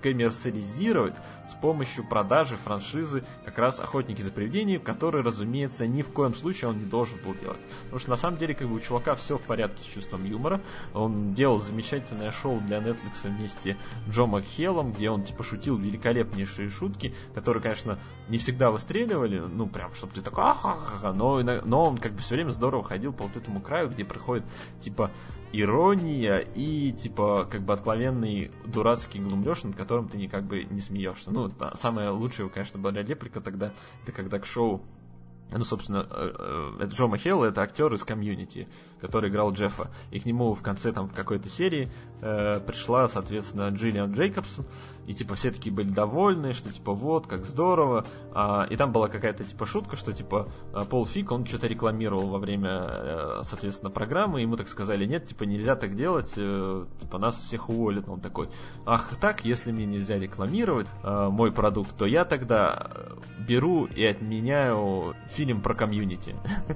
коммерциализировать с помощью продажи франшизы как раз «Охотники за привидениями», который, разумеется, ни в коем случае он не должен был делать. Потому что на самом деле как бы у чувака все в порядке с чувством юмора. Он делал замечательное шоу для Netflix вместе с Джо Макхеллом, где он типа шутил великолепнейшие шутки, которые, конечно, не всегда выстреливали, ну прям, чтобы ты такой но, но он как бы все время здорово ходил по вот этому краю, где проходит типа ирония и, типа, как бы откровенный дурацкий глумлеж, над которым ты никак бы не смеешься. Ну, самая лучшая, конечно, была реплика тогда, это когда к шоу ну, собственно, э, э, это Джо Махелл, это актер из комьюнити, который играл Джеффа. И к нему в конце там в какой-то серии э, пришла, соответственно, Джиллиан Джейкобсон, и типа все такие были довольны, что типа вот, как здорово. А, и там была какая-то типа шутка, что типа а, Пол Фик, он что-то рекламировал во время, э, соответственно, программы, ему так сказали, нет, типа нельзя так делать, э, типа нас всех уволят. Он такой, ах так, если мне нельзя рекламировать э, мой продукт, то я тогда беру и отменяю фильм про комьюнити.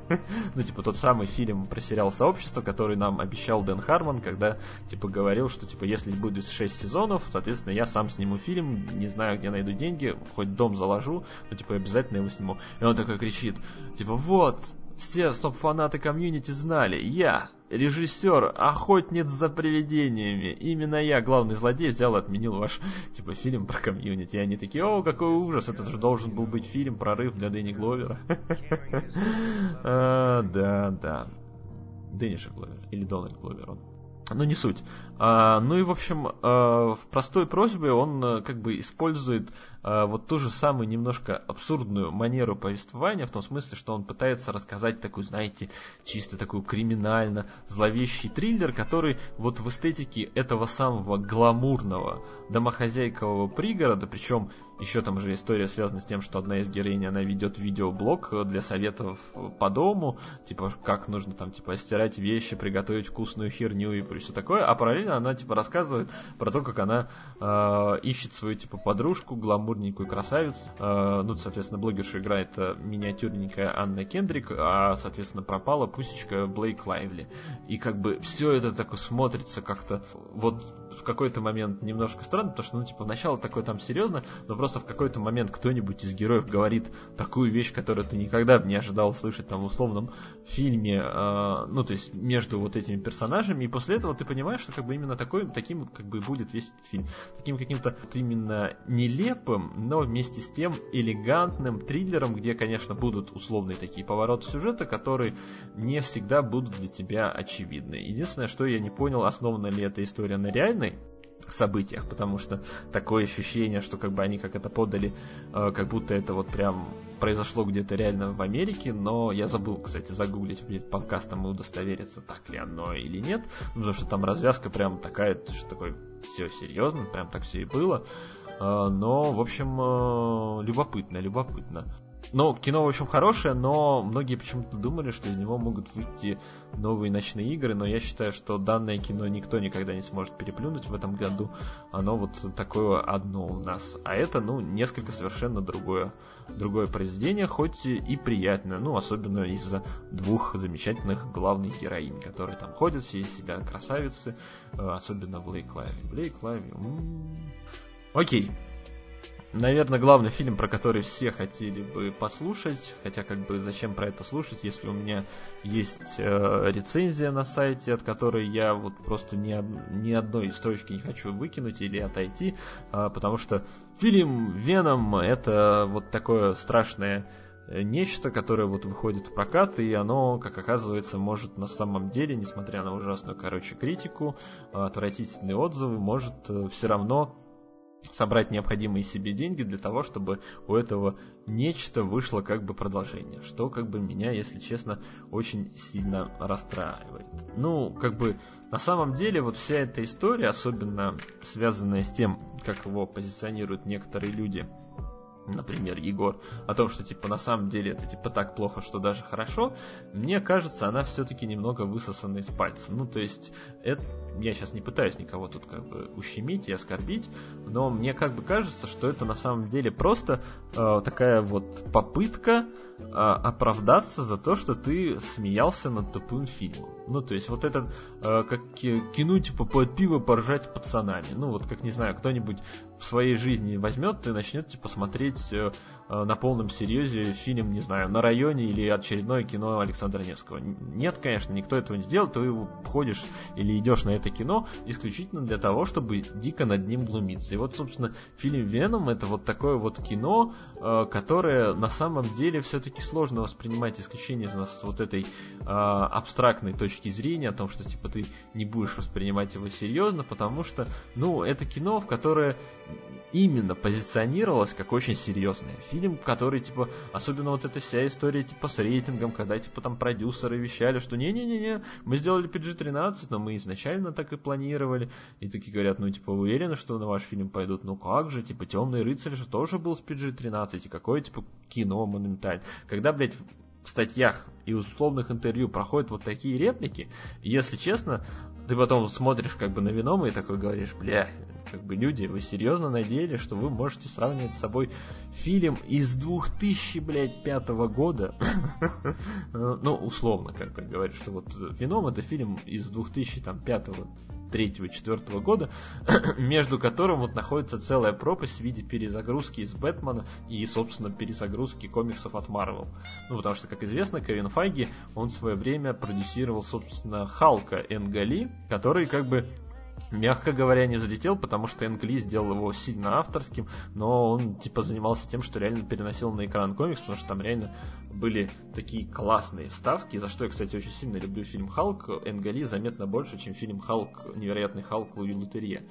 ну, типа тот самый фильм про сериал «Сообщество», который нам обещал Дэн Харман, когда, типа, говорил, что, типа, если будет 6 сезонов, соответственно, я сам сниму фильм, не знаю, где найду деньги, хоть дом заложу, но, типа, обязательно его сниму. И он такой кричит, типа, вот, все стоп-фанаты комьюнити знали, я, режиссер, охотниц за привидениями. Именно я, главный злодей, взял и отменил ваш, типа, фильм про комьюнити. И они такие, о, какой ужас, это же должен был быть фильм прорыв для Дэнни Гловера. А, да, да. Дэнниша Гловер или Дональд Гловер он. Ну, не суть. А, ну и, в общем, а, в простой просьбе он а, как бы использует а, вот ту же самую немножко абсурдную манеру повествования, в том смысле, что он пытается рассказать такую, знаете, чисто такую криминально зловещий триллер, который вот в эстетике этого самого гламурного домохозяйкового пригорода, причем еще там же история связана с тем, что одна из героинь, она ведет видеоблог для советов по дому, типа, как нужно там, типа, стирать вещи, приготовить вкусную херню и все такое, а параллельно она, типа, рассказывает про то, как она э, ищет свою, типа, подружку, гламурненькую красавицу, э, ну, соответственно, блогерша играет э, миниатюрненькая Анна Кендрик, а, соответственно, пропала пусечка Блейк Лайвли. И, как бы, все это так смотрится как-то, вот, в какой-то момент немножко странно, потому что, ну, типа, начало такое там серьезно, но просто в какой-то момент кто-нибудь из героев говорит такую вещь, которую ты никогда бы не ожидал услышать там в условном фильме, э, ну, то есть между вот этими персонажами, и после этого ты понимаешь, что как бы именно такой, таким как бы будет весь этот фильм. Таким каким-то вот именно нелепым, но вместе с тем элегантным триллером, где, конечно, будут условные такие повороты сюжета, которые не всегда будут для тебя очевидны. Единственное, что я не понял, основана ли эта история на реальной событиях, потому что такое ощущение, что как бы они как это подали, э, как будто это вот прям произошло где-то реально в Америке, но я забыл, кстати, загуглить перед подкастом и удостовериться, так ли оно или нет, потому что там развязка прям такая, что такое все серьезно, прям так все и было. Э, но, в общем, э, любопытно, любопытно. Ну, кино, в общем, хорошее, но многие почему-то думали, что из него могут выйти новые ночные игры, но я считаю, что данное кино никто никогда не сможет переплюнуть в этом году. Оно вот такое одно у нас. А это, ну, несколько совершенно другое, другое произведение, хоть и приятное, ну, особенно из-за двух замечательных главных героинь, которые там ходят, все из себя красавицы, э, особенно Блейк Лайви. Блейк Лайви. Окей, наверное, главный фильм, про который все хотели бы послушать, хотя как бы зачем про это слушать, если у меня есть э, рецензия на сайте, от которой я вот просто ни, ни одной строчки не хочу выкинуть или отойти, э, потому что фильм Веном это вот такое страшное э, нечто, которое вот выходит в прокат, и оно, как оказывается, может на самом деле, несмотря на ужасную, короче, критику, отвратительные отзывы, может э, все равно собрать необходимые себе деньги для того, чтобы у этого нечто вышло как бы продолжение, что как бы меня, если честно, очень сильно расстраивает. Ну, как бы на самом деле вот вся эта история, особенно связанная с тем, как его позиционируют некоторые люди – например, Егор, о том, что типа на самом деле это типа так плохо, что даже хорошо, мне кажется, она все-таки немного высосана из пальца. Ну, то есть, это, я сейчас не пытаюсь никого тут как бы ущемить и оскорбить, но мне как бы кажется, что это на самом деле просто э, такая вот попытка э, оправдаться за то, что ты смеялся над тупым фильмом. Ну, то есть вот этот, э, как кино, типа, под пиво поржать пацанами. Ну, вот как, не знаю, кто-нибудь в своей жизни возьмет и начнет, типа, смотреть э, на полном серьезе фильм, не знаю, на районе или очередное кино Александра Невского. Нет, конечно, никто этого не сделал, ты ходишь или идешь на это кино исключительно для того, чтобы дико над ним глумиться. И вот, собственно, фильм Веном это вот такое вот кино, э, которое на самом деле все-таки сложно воспринимать исключение с вот этой абстрактной точки зрения, о том, что типа ты не будешь воспринимать его серьезно, потому что, ну, это кино, в которое именно позиционировалось как очень серьезное. Фильм, который, типа, особенно вот эта вся история, типа, с рейтингом, когда, типа, там продюсеры вещали, что не-не-не-не, мы сделали PG-13, но мы изначально так и планировали. И такие говорят, ну, типа, уверены, что на ваш фильм пойдут? Ну, как же, типа, Темный рыцарь же тоже был с PG-13, и какое, типа, кино монументальное. Когда, блядь, в статьях и условных интервью проходят вот такие реплики, если честно, ты потом смотришь как бы на Венома и такой говоришь, бля, как бы люди, вы серьезно надеялись, что вы можете сравнивать с собой фильм из 2005 года? ну, условно, как бы говорят, что вот Веном это фильм из 2005 3-4 года, между которым вот находится целая пропасть в виде перезагрузки из Бэтмена и, собственно, перезагрузки комиксов от Марвел. Ну, потому что, как известно, Кевин Файги, он в свое время продюсировал, собственно, Халка Энгали, который как бы мягко говоря, не залетел, потому что Энгли сделал его сильно авторским, но он типа занимался тем, что реально переносил на экран комикс, потому что там реально были такие классные вставки, за что я, кстати, очень сильно люблю фильм Халк. Энгли заметно больше, чем фильм Халк, невероятный Халк Луи Лутерье.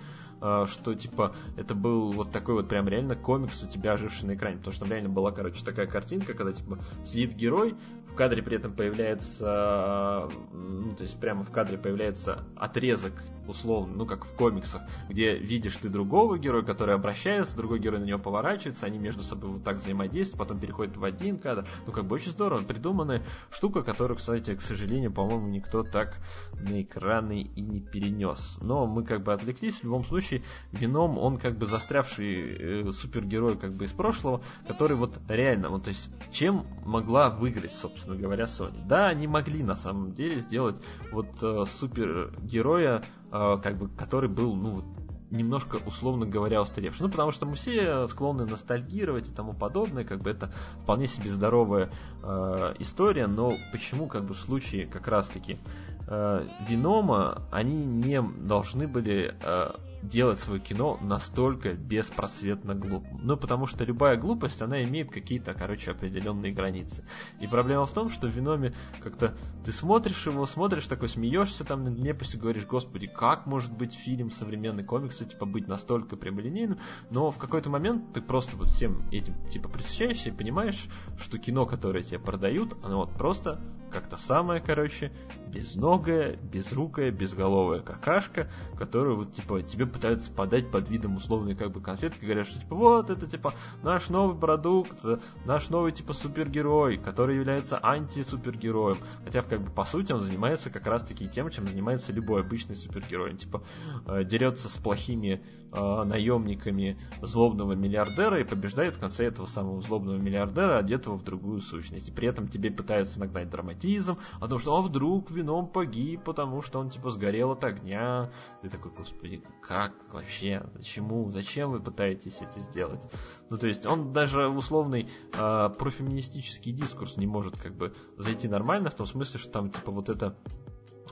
А, что типа это был вот такой вот прям реально комикс у тебя оживший на экране, потому что там реально была, короче, такая картинка, когда типа сидит герой, в кадре при этом появляется, ну, то есть прямо в кадре появляется отрезок, условно, ну, как в комиксах, где видишь ты другого героя, который обращается, другой герой на него поворачивается, они между собой вот так взаимодействуют, потом переходят в один кадр. Ну, как бы очень здорово, придуманная штука, которую, кстати, к сожалению, по-моему, никто так на экраны и не перенес. Но мы как бы отвлеклись, в любом случае, Веном, он как бы застрявший э, супергерой как бы из прошлого, который вот реально, вот то есть, чем могла выиграть, собственно, говоря, Sony. Да, они могли на самом деле сделать вот э, супергероя, как бы, который был, ну, немножко, условно говоря, устаревший. Ну, потому что мы все склонны ностальгировать и тому подобное, как бы это вполне себе здоровая э, история, но почему, как бы, в случае как раз-таки э, Винома они не должны были э, делать свое кино настолько беспросветно глупым. Ну, потому что любая глупость, она имеет какие-то, короче, определенные границы. И проблема в том, что в Веноме как-то ты смотришь его, смотришь, такой смеешься там на нелепости, говоришь, господи, как может быть фильм современный комиксы, типа, быть настолько прямолинейным, но в какой-то момент ты просто вот всем этим, типа, присущаешься и понимаешь, что кино, которое тебе продают, оно вот просто как-то самое, короче, безногая, безрукая, безголовая какашка, которую вот, типа, тебе пытаются подать под видом условной, как бы, конфетки, говорят, что, типа, вот, это, типа, наш новый продукт, наш новый, типа, супергерой, который является антисупергероем. Хотя, как бы, по сути, он занимается как раз-таки тем, чем занимается любой обычный супергерой. Типа, э, дерется с плохими наемниками злобного миллиардера и побеждает в конце этого самого злобного миллиардера, одетого в другую сущность. И при этом тебе пытаются нагнать драматизм о том, что а вдруг вином погиб, потому что он типа сгорел от огня. Ты такой, господи, как вообще? Почему? Зачем вы пытаетесь это сделать? Ну, то есть он даже условный э, профеминистический дискурс не может как бы зайти нормально, в том смысле, что там типа вот это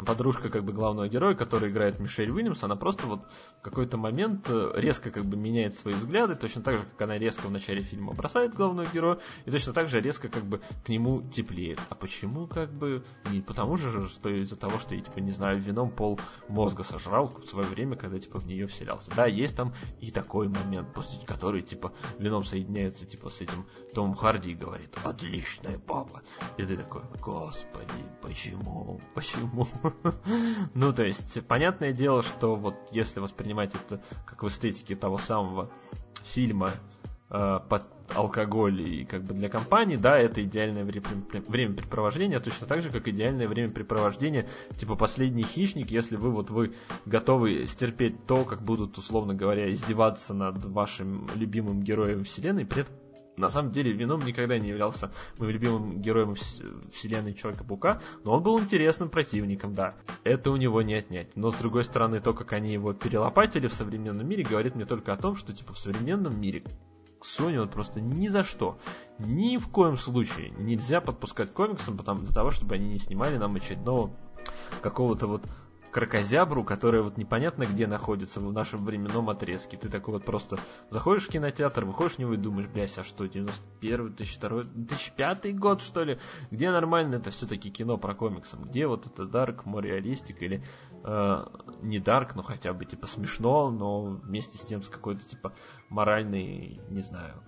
подружка как бы главного героя, который играет Мишель Уильямс, она просто вот в какой-то момент э, резко как бы меняет свои взгляды, точно так же, как она резко в начале фильма бросает главного героя, и точно так же резко как бы к нему теплеет. А почему как бы? Не потому же, что из-за того, что я, типа, не знаю, вином пол мозга сожрал в свое время, когда, типа, в нее вселялся. Да, есть там и такой момент, после который, типа, вином соединяется, типа, с этим Томом Харди и говорит, отличная папа. И ты такой, господи, почему, почему? ну, то есть, понятное дело, что вот если воспринимать это как в эстетике того самого фильма э, под алкоголь и как бы для компании, да, это идеальное времяпрепровождение, точно так же, как идеальное времяпрепровождение, типа «Последний хищник», если вы вот вы готовы стерпеть то, как будут, условно говоря, издеваться над вашим любимым героем вселенной, при этом на самом деле Веном никогда не являлся моим любимым героем вселенной Человека-паука, но он был интересным противником, да. Это у него не отнять. Но с другой стороны, то, как они его перелопатили в современном мире, говорит мне только о том, что типа в современном мире к Sony вот просто ни за что, ни в коем случае нельзя подпускать комиксам потому, для того, чтобы они не снимали нам очередного какого-то вот крокозябру, которая вот непонятно где находится в нашем временном отрезке. Ты такой вот просто заходишь в кинотеатр, выходишь в него и думаешь, блядь, а что, 91 2002 2005 год, что ли? Где нормально это все-таки кино про комиксы? Где вот это Дарк, Мореалистик или э, не Дарк, но хотя бы типа смешно, но вместе с тем с какой-то типа моральной, не знаю,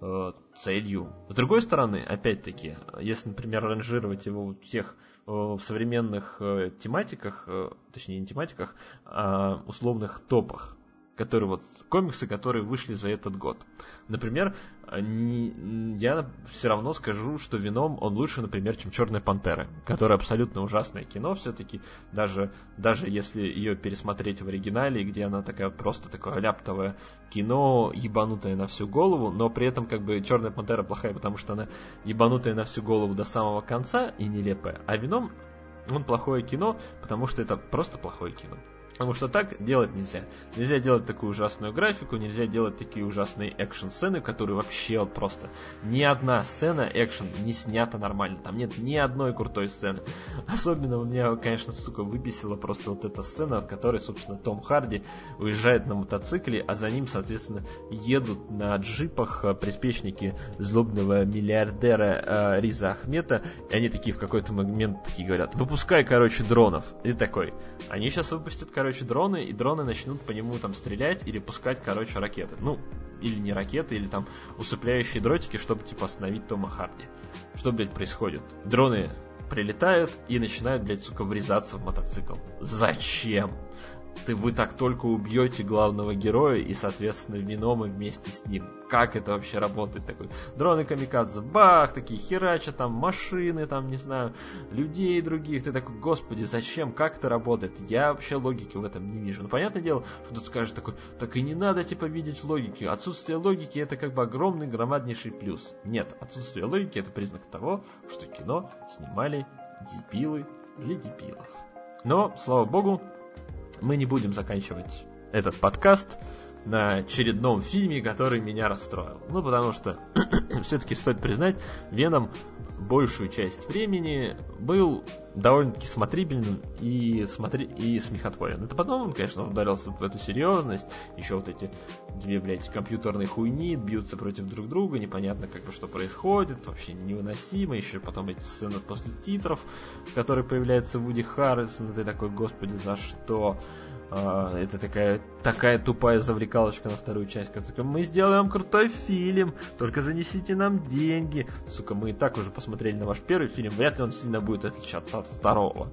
э, целью. С другой стороны, опять-таки, если, например, ранжировать его всех Э, в современных э, тематиках, э, точнее не тематиках, а условных топах которые вот комиксы, которые вышли за этот год. Например, не, я все равно скажу, что Вином он лучше, например, чем Черная Пантера, которая абсолютно ужасное кино все-таки, даже, даже если ее пересмотреть в оригинале, где она такая просто такое ляптовое кино, ебанутое на всю голову, но при этом как бы Черная Пантера плохая, потому что она ебанутая на всю голову до самого конца и нелепая, а Вином он плохое кино, потому что это просто плохое кино. Потому что так делать нельзя. Нельзя делать такую ужасную графику, нельзя делать такие ужасные экшн-сцены, которые вообще вот просто... Ни одна сцена экшен не снята нормально. Там нет ни одной крутой сцены. Особенно меня, конечно, сука, выбесила просто вот эта сцена, в которой, собственно, Том Харди уезжает на мотоцикле, а за ним, соответственно, едут на джипах э, приспешники злобного миллиардера э, Риза Ахмета. И они такие в какой-то момент такие говорят, выпускай, короче, дронов. И такой, они сейчас выпустят, короче, короче, дроны, и дроны начнут по нему там стрелять или пускать, короче, ракеты. Ну, или не ракеты, или там усыпляющие дротики, чтобы, типа, остановить Тома Харди. Что, блядь, происходит? Дроны прилетают и начинают, блядь, сука, врезаться в мотоцикл. Зачем? Ты, вы так только убьете главного героя и, соответственно, Венома вместе с ним. Как это вообще работает? Такой дроны камикадзе, бах, такие херачат, там машины, там, не знаю, людей других. Ты такой, господи, зачем, как это работает? Я вообще логики в этом не вижу. Ну, понятное дело, что тут скажешь такой, так и не надо, типа, видеть логики. Отсутствие логики это как бы огромный, громаднейший плюс. Нет, отсутствие логики это признак того, что кино снимали дебилы для дебилов. Но, слава богу, мы не будем заканчивать этот подкаст на очередном фильме, который меня расстроил. Ну, потому что все-таки стоит признать, Веном большую часть времени был довольно-таки смотрибельным и, смотри... и смехотворен. Это потом он, конечно, ударился в эту серьезность, еще вот эти две, блядь, компьютерные хуйни бьются против друг друга, непонятно как бы что происходит, вообще невыносимо, еще потом эти сцены после титров, в которых появляется Вуди Харрисон, и ты такой, господи, за что? А, это такая, такая тупая завлекалочка на вторую часть. Как мы сделаем крутой фильм, только занесите нам деньги. Сука, мы и так уже посмотрели на ваш первый фильм, вряд ли он сильно будет отличаться от второго.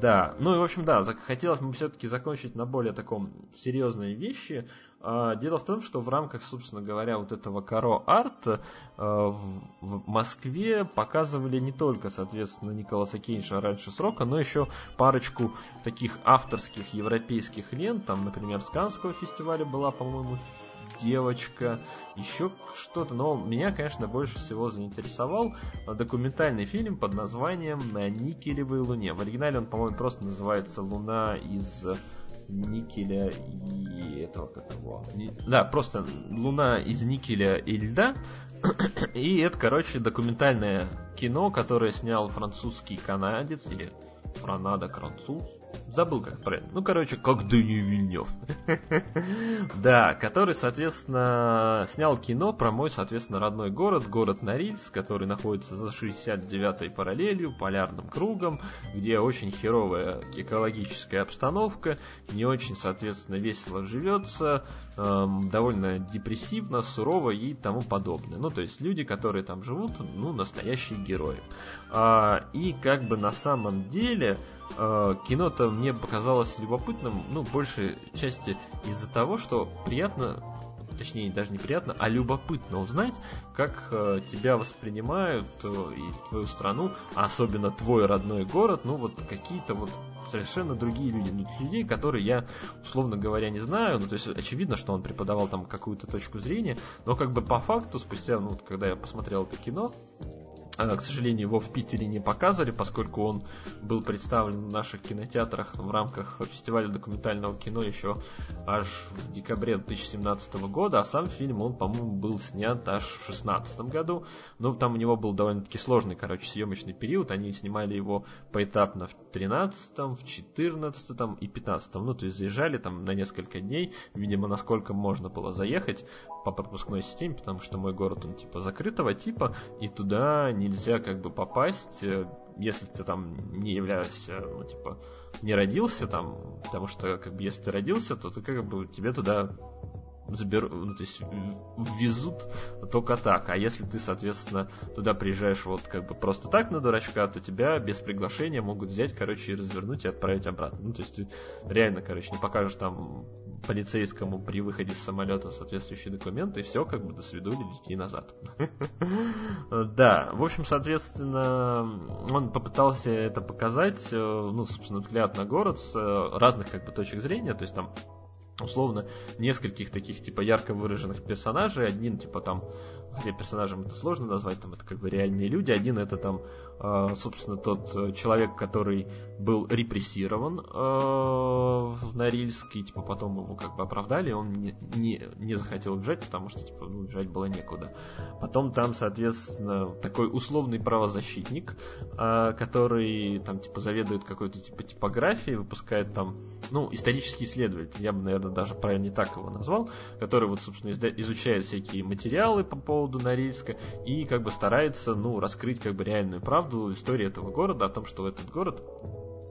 Да, ну и в общем, да, хотелось бы все-таки закончить на более таком серьезной вещи. А, дело в том, что в рамках, собственно говоря, вот этого Каро Арт э, в Москве показывали не только, соответственно, Николаса Кейнша раньше срока, но еще парочку таких авторских европейских лент. Там, например, с Канского фестиваля была, по-моему, девочка, еще что-то. Но меня, конечно, больше всего заинтересовал документальный фильм под названием «На никелевой луне». В оригинале он, по-моему, просто называется «Луна из никеля и этого как его. Да, просто Луна из никеля и льда. И это, короче, документальное кино, которое снял французский канадец или Франада француз Забыл, как правильно. Ну, короче, как Дани Вильнев. Да, который, соответственно, снял кино про мой, соответственно, родной город, город Норильск, который находится за 69-й параллелью, полярным кругом, где очень херовая экологическая обстановка, не очень, соответственно, весело живется, эм, довольно депрессивно, сурово и тому подобное. Ну, то есть люди, которые там живут, ну, настоящие герои. А, и как бы на самом деле кино-то мне показалось любопытным, ну, большей части из-за того, что приятно точнее даже не приятно, а любопытно узнать, как э, тебя воспринимают э, и твою страну, а особенно твой родной город, ну вот какие-то вот совершенно другие люди. Ну, людей, которые я, условно говоря, не знаю. Ну, то есть, очевидно, что он преподавал там какую-то точку зрения, но как бы по факту, спустя, ну, когда я посмотрел это кино, к сожалению, его в Питере не показывали, поскольку он был представлен в наших кинотеатрах в рамках фестиваля документального кино еще аж в декабре 2017 года, а сам фильм, он, по-моему, был снят аж в 2016 году. Но там у него был довольно-таки сложный, короче, съемочный период. Они снимали его поэтапно в 13 в 14 и 15 Ну, то есть заезжали там на несколько дней, видимо, насколько можно было заехать по пропускной системе, потому что мой город, он типа закрытого типа, и туда не нельзя как бы попасть, э, если ты там не являешься, ну, типа, не родился там, потому что, как бы, если ты родился, то ты как бы тебе туда заберут, ну, то есть ввезут только так. А если ты, соответственно, туда приезжаешь вот как бы просто так на дурачка, то тебя без приглашения могут взять, короче, и развернуть и отправить обратно. Ну, то есть ты реально, короче, не покажешь там полицейскому при выходе с самолета соответствующие документы, и все, как бы до свидули, лети назад. Да, в общем, соответственно, он попытался это показать, э, ну, собственно, взгляд на город с э, разных как бы точек зрения, то есть там условно нескольких таких типа ярко выраженных персонажей. Один типа там хотя персонажем это сложно назвать, там это как бы реальные люди. Один это там, э, собственно, тот э, человек, который был репрессирован э, в Норильске, типа потом его как бы оправдали, он не, не, не захотел бежать, потому что типа ну, бежать было некуда. Потом там, соответственно, такой условный правозащитник, который там типа заведует какой-то типа типографией, выпускает там, ну, исторический исследователь, я бы, наверное, даже правильно не так его назвал, который вот, собственно, изучает всякие материалы по поводу поводу Норильска и как бы старается, ну, раскрыть как бы реальную правду истории этого города, о том, что этот город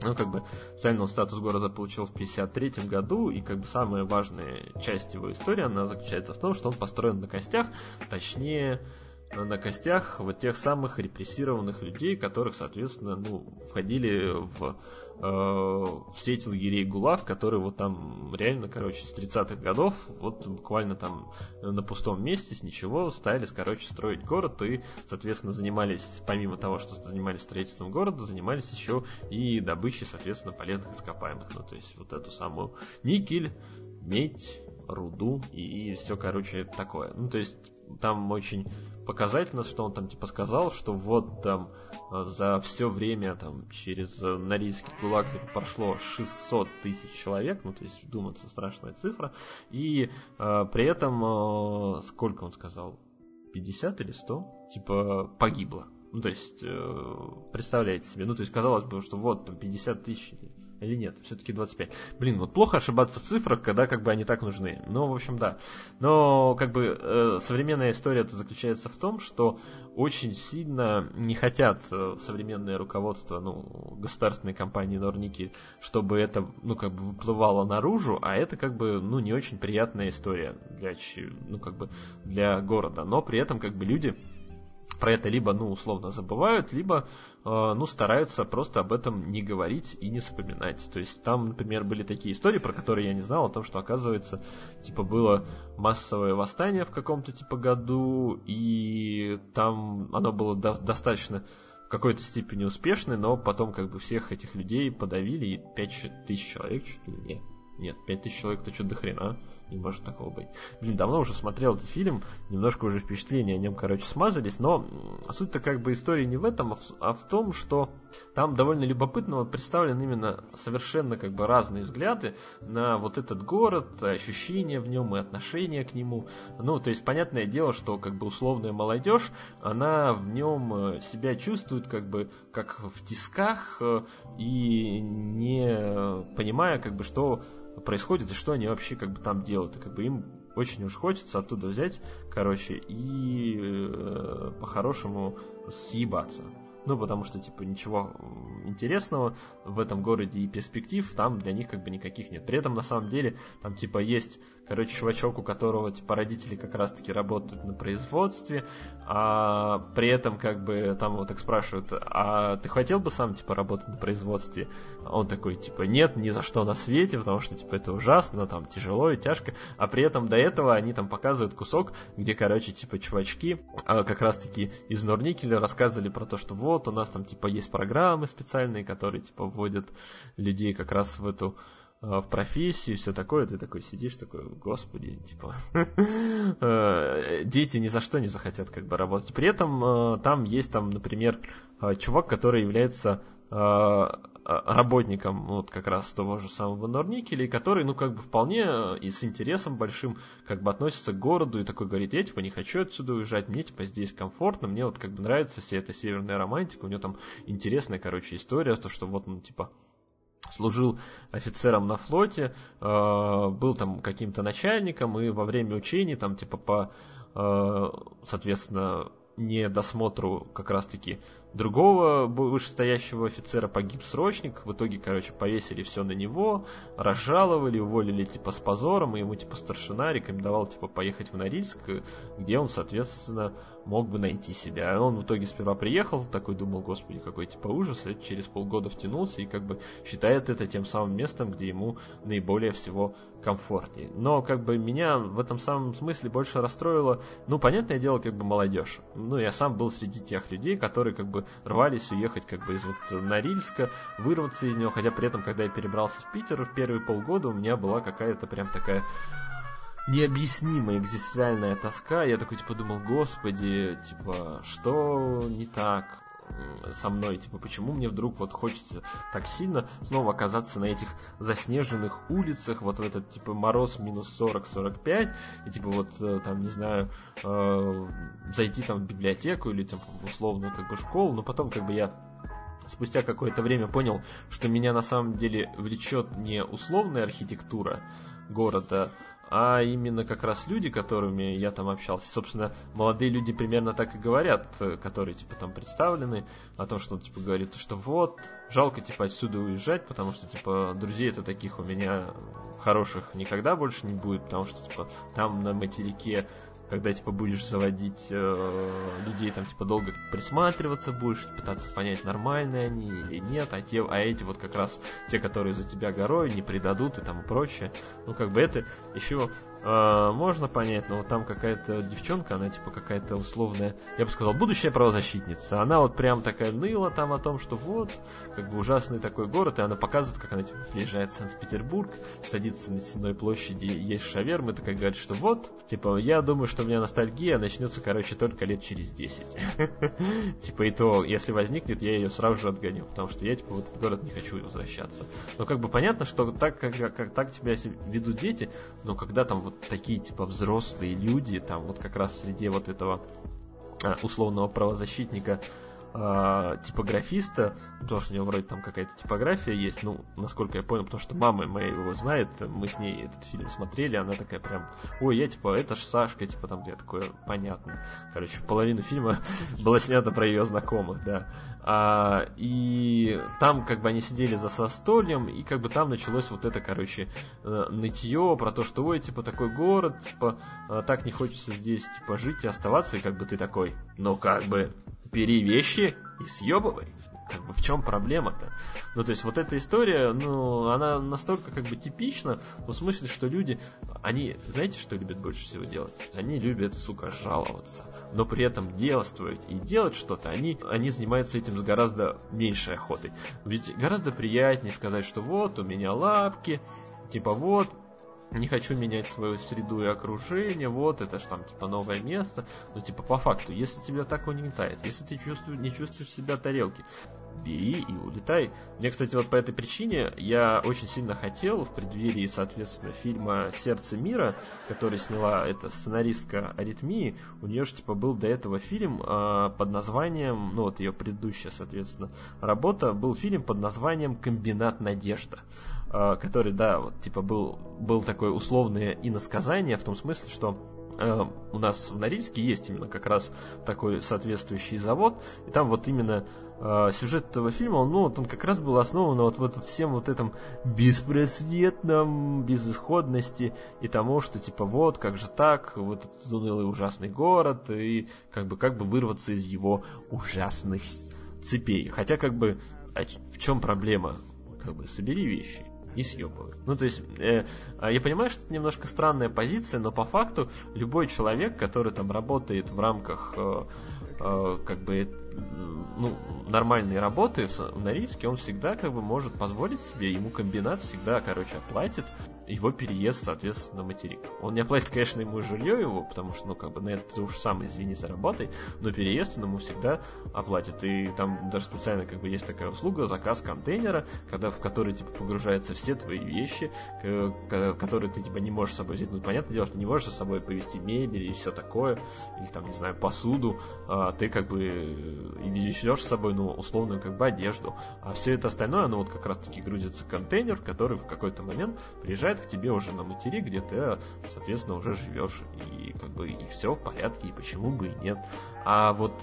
ну, как бы, официально статус города получил в 1953 году, и как бы самая важная часть его истории, она заключается в том, что он построен на костях, точнее, на костях вот тех самых репрессированных людей, которых, соответственно, ну, входили в э, в сеть лагерей ГУЛАГ, которые вот там реально, короче, с 30-х годов, вот буквально там на пустом месте с ничего стали, короче, строить город и, соответственно, занимались, помимо того, что занимались строительством города, занимались еще и добычей, соответственно, полезных ископаемых. Ну, то есть вот эту самую никель, медь, руду и все, короче, такое. Ну, то есть там очень показательно, что он там типа сказал, что вот там э, за все время там через э, Норильский гулаг типа, прошло 600 тысяч человек, ну то есть вдуматься страшная цифра, и э, при этом э, сколько он сказал, 50 или 100, типа погибло. Ну, то есть, э, представляете себе, ну, то есть, казалось бы, что вот, там, 50 тысяч или нет, все-таки 25. Блин, вот плохо ошибаться в цифрах, когда как бы они так нужны. Ну, в общем, да. Но как бы э, современная история это заключается в том, что очень сильно не хотят э, современное руководство, ну, государственной компании Норники, чтобы это, ну, как бы выплывало наружу, а это как бы, ну, не очень приятная история для, ну, как бы для города. Но при этом как бы люди про это либо, ну, условно забывают, либо, э, ну, стараются просто об этом не говорить и не вспоминать. То есть там, например, были такие истории, про которые я не знал, о том, что, оказывается, типа, было массовое восстание в каком-то, типа, году, и там оно было до- достаточно в какой-то степени успешное, но потом, как бы, всех этих людей подавили, и 5 тысяч человек чуть ли не нет, 5000 человек это что-то до хрена. Не может такого быть. Блин, давно уже смотрел этот фильм, немножко уже впечатления о нем, короче, смазались, но суть-то как бы истории не в этом, а в, а в том, что там довольно любопытно представлены именно совершенно как бы разные взгляды на вот этот город, ощущения в нем и отношения к нему. Ну, то есть, понятное дело, что как бы условная молодежь, она в нем э, себя чувствует как бы как в тисках э, и не понимая как бы, что происходит и что они вообще как бы там делают. И как бы им очень уж хочется оттуда взять, короче, и э, по-хорошему съебаться. Ну, потому что, типа, ничего интересного в этом городе и перспектив там для них как бы никаких нет. При этом, на самом деле, там, типа, есть, короче, чувачок, у которого, типа, родители как раз-таки работают на производстве, а при этом, как бы, там его так спрашивают, а ты хотел бы сам, типа, работать на производстве? Он такой, типа, нет, ни за что на свете, потому что, типа, это ужасно, там, тяжело и тяжко. А при этом до этого они там показывают кусок, где, короче, типа, чувачки, а как раз-таки из Норникеля рассказывали про то, что вот, у нас там типа есть программы специальные, которые типа вводят людей как раз в эту в профессию, все такое, ты такой сидишь, такой, господи, типа, дети ни за что не захотят как бы работать. При этом там есть там, например, чувак, который является работником вот как раз того же самого Норникеля, который, ну, как бы вполне э, и с интересом большим как бы относится к городу и такой говорит, я типа не хочу отсюда уезжать, мне типа здесь комфортно, мне вот как бы нравится вся эта северная романтика, у него там интересная, короче, история, то, что вот, ну, типа, служил офицером на флоте, э, был там каким-то начальником, и во время учений там типа по, э, соответственно, недосмотру как раз-таки другого вышестоящего офицера погиб срочник, в итоге, короче, повесили все на него, разжаловали, уволили, типа, с позором, и ему, типа, старшина рекомендовал, типа, поехать в Норильск, где он, соответственно, мог бы найти себя. Он в итоге сперва приехал, такой думал, господи, какой, типа, ужас, и через полгода втянулся, и, как бы, считает это тем самым местом, где ему наиболее всего комфортнее. Но, как бы, меня в этом самом смысле больше расстроило, ну, понятное дело, как бы, молодежь. Ну, я сам был среди тех людей, которые, как бы, рвались уехать как бы из вот Норильска, вырваться из него, хотя при этом, когда я перебрался в Питер в первые полгода, у меня была какая-то прям такая необъяснимая экзистенциальная тоска. Я такой, типа, думал, господи, типа, что не так? со мной, типа, почему мне вдруг вот хочется так сильно снова оказаться на этих заснеженных улицах, вот в этот, типа, мороз минус 40-45, и, типа, вот, э, там, не знаю, э, зайти там в библиотеку или, там, условную, как бы, школу, но потом, как бы, я спустя какое-то время понял, что меня на самом деле влечет не условная архитектура города, а именно как раз люди, которыми я там общался. Собственно, молодые люди примерно так и говорят, э, которые, типа, там представлены, о том, что, типа, говорит, что вот, жалко, типа, отсюда уезжать, потому что, типа, друзей-то таких у меня хороших никогда больше не будет, потому что, типа, там на материке когда типа будешь заводить э, людей, там типа долго присматриваться будешь, пытаться понять, нормальные они или нет, а те, а эти вот как раз те, которые за тебя горой, не предадут и там и прочее. Ну как бы это еще э, можно понять, но вот там какая-то девчонка, она типа какая-то условная, я бы сказал, будущая правозащитница. Она вот прям такая ныла там о том, что вот, как бы ужасный такой город, и она показывает, как она типа приезжает в Санкт-Петербург, садится на Сенной площади, есть шавермы, такая говорит, что вот, типа, я думаю, что у меня ностальгия начнется, короче, только лет через 10. Типа, и то, если возникнет, я ее сразу же отгоню, потому что я, типа, в этот город не хочу возвращаться. Но как бы понятно, что так, как, как так тебя ведут дети, но когда там вот такие типа взрослые люди, там вот как раз среди вот этого а, условного правозащитника э, типографиста, потому что у него вроде там какая-то типография есть, ну, насколько я понял, потому что мама моя его знает, мы с ней этот фильм смотрели, она такая прям, ой, я типа, это ж Сашка, типа там, я такое, понятно. Короче, половину фильма было снято про ее знакомых, да. А, и там как бы они сидели за состольем, и как бы там началось вот это, короче, э, нытье про то, что, ой, типа, такой город, типа, э, так не хочется здесь, типа, жить и оставаться, и как бы ты такой, ну как бы, бери вещи и съебывай. Как бы в чем проблема-то? Ну, то есть вот эта история, ну, она настолько как бы типична, в смысле, что люди, они, знаете, что любят больше всего делать? Они любят, сука, жаловаться, но при этом действовать и делать что-то, они, они занимаются этим с гораздо меньшей охотой. Ведь гораздо приятнее сказать, что вот, у меня лапки, типа вот, не хочу менять свою среду и окружение, вот, это же там, типа, новое место, но, типа, по факту, если тебя так угнетает, если ты чувствуешь, не чувствуешь себя тарелки, бери и улетай. Мне, кстати, вот по этой причине я очень сильно хотел в преддверии, соответственно, фильма «Сердце мира», который сняла эта сценаристка Аритмии, у нее же, типа, был до этого фильм э, под названием, ну, вот ее предыдущая, соответственно, работа, был фильм под названием «Комбинат надежда», который, да, вот, типа, был, был такое условное иносказание в том смысле, что э, у нас в Норильске есть именно как раз такой соответствующий завод, и там вот именно э, сюжет этого фильма, он, ну, он как раз был основан вот, вот всем вот этом беспросветном, безысходности и тому, что типа вот, как же так, вот этот унылый ужасный город, и как бы, как бы вырваться из его ужасных цепей. Хотя как бы, а в чем проблема? Как бы, собери вещи и съебывают. Ну, то есть, э, а я понимаю, что это немножко странная позиция, но по факту любой человек, который там работает в рамках э, э, как бы ну, нормальной работы в Норильске, он всегда как бы может позволить себе, ему комбинат всегда, короче, оплатит его переезд, соответственно, на материк. Он не оплатит, конечно, ему жилье его, потому что, ну, как бы, на это ты уж сам, извини, заработай, но переезд он ему всегда оплатит. И там даже специально, как бы, есть такая услуга, заказ контейнера, когда, в который, типа, погружаются все твои вещи, которые ты, типа, не можешь с собой взять. Ну, понятное дело, что не можешь с собой повезти мебель и все такое, или, там, не знаю, посуду, а ты, как бы, и везешь с собой, ну, условную, как бы, одежду. А все это остальное, оно вот как раз-таки грузится в контейнер, который в какой-то момент приезжает приезжает к тебе уже на материк, где ты, соответственно, уже живешь, и как бы и все в порядке, и почему бы и нет. А вот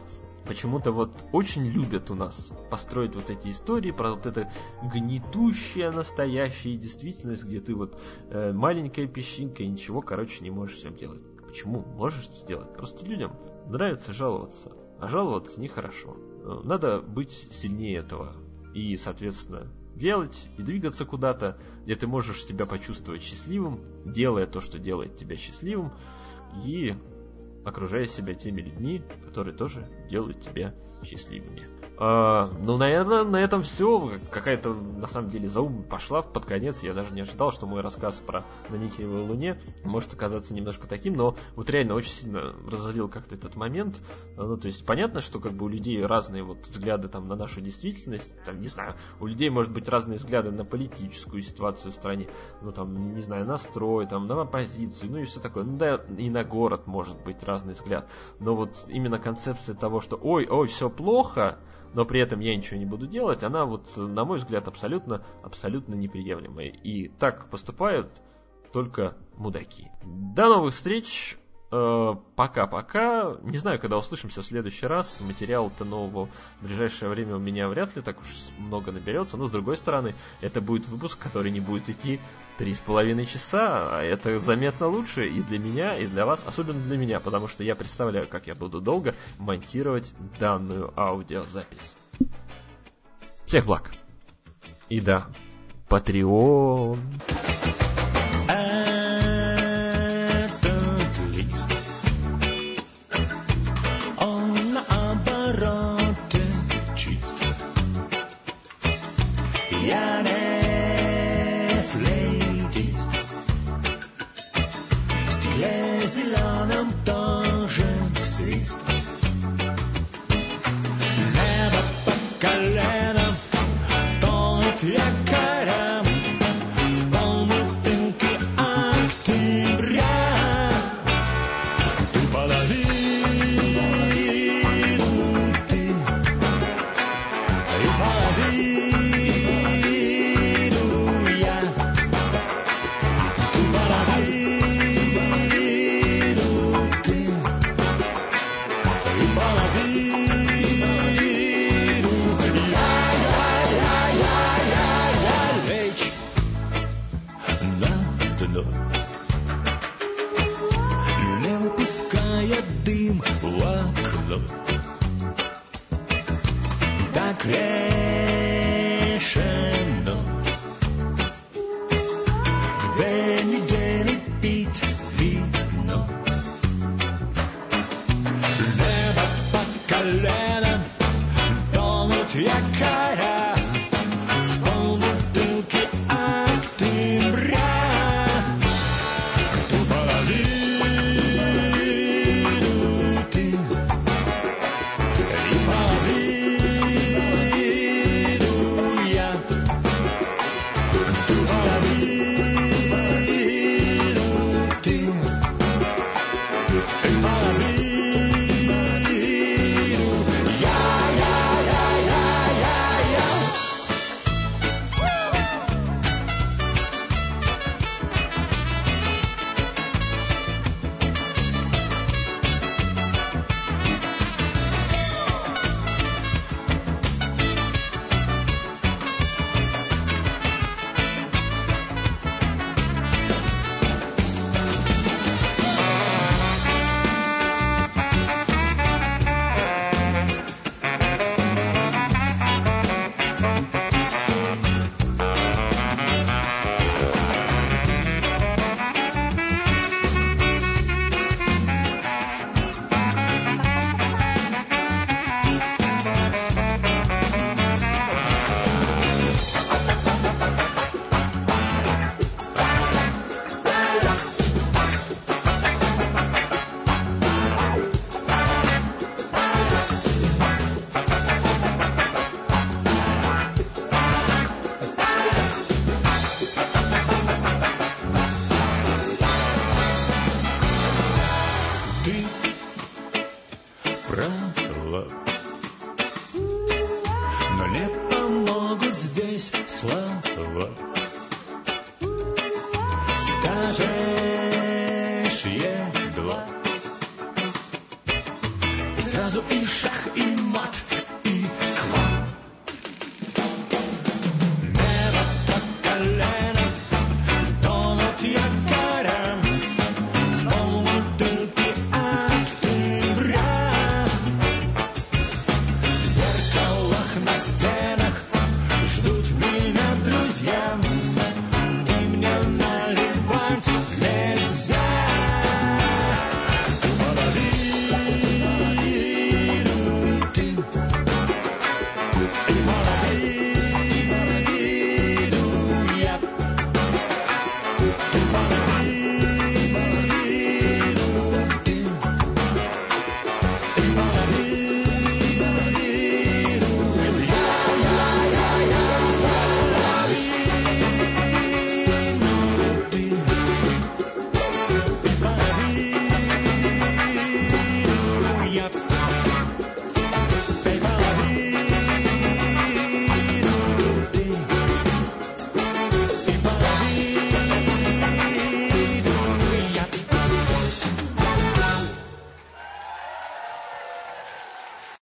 почему-то вот очень любят у нас построить вот эти истории про вот это гнетущая настоящая действительность, где ты вот э, маленькая песчинка и ничего, короче, не можешь всем делать. Почему? Можешь сделать. Просто людям нравится жаловаться, а жаловаться нехорошо. Э, надо быть сильнее этого. И, соответственно, делать и двигаться куда-то, где ты можешь себя почувствовать счастливым, делая то, что делает тебя счастливым, и окружая себя теми людьми, которые тоже делают тебя счастливыми. А, ну, наверное, на этом все. Какая-то, на самом деле, заум пошла под конец. Я даже не ожидал, что мой рассказ про на Никелевой Луне может оказаться немножко таким, но вот реально очень сильно разозлил как-то этот момент. Ну, то есть, понятно, что как бы у людей разные вот взгляды там на нашу действительность. Там, не знаю, у людей может быть разные взгляды на политическую ситуацию в стране. Ну, там, не знаю, на строй, там, на оппозицию, ну и все такое. Ну, да, и на город может быть разный взгляд. Но вот именно концепция того, что ой, ой, все плохо, но при этом я ничего не буду делать, она вот, на мой взгляд, абсолютно, абсолютно неприемлемая. И так поступают только мудаки. До новых встреч! Э, пока-пока. Не знаю, когда услышимся в следующий раз. Материала-то нового в ближайшее время у меня вряд ли так уж много наберется. Но с другой стороны, это будет выпуск, который не будет идти три с половиной часа. А это заметно лучше и для меня, и для вас. Особенно для меня, потому что я представляю, как я буду долго монтировать данную аудиозапись. Всех благ. И да, Patreon.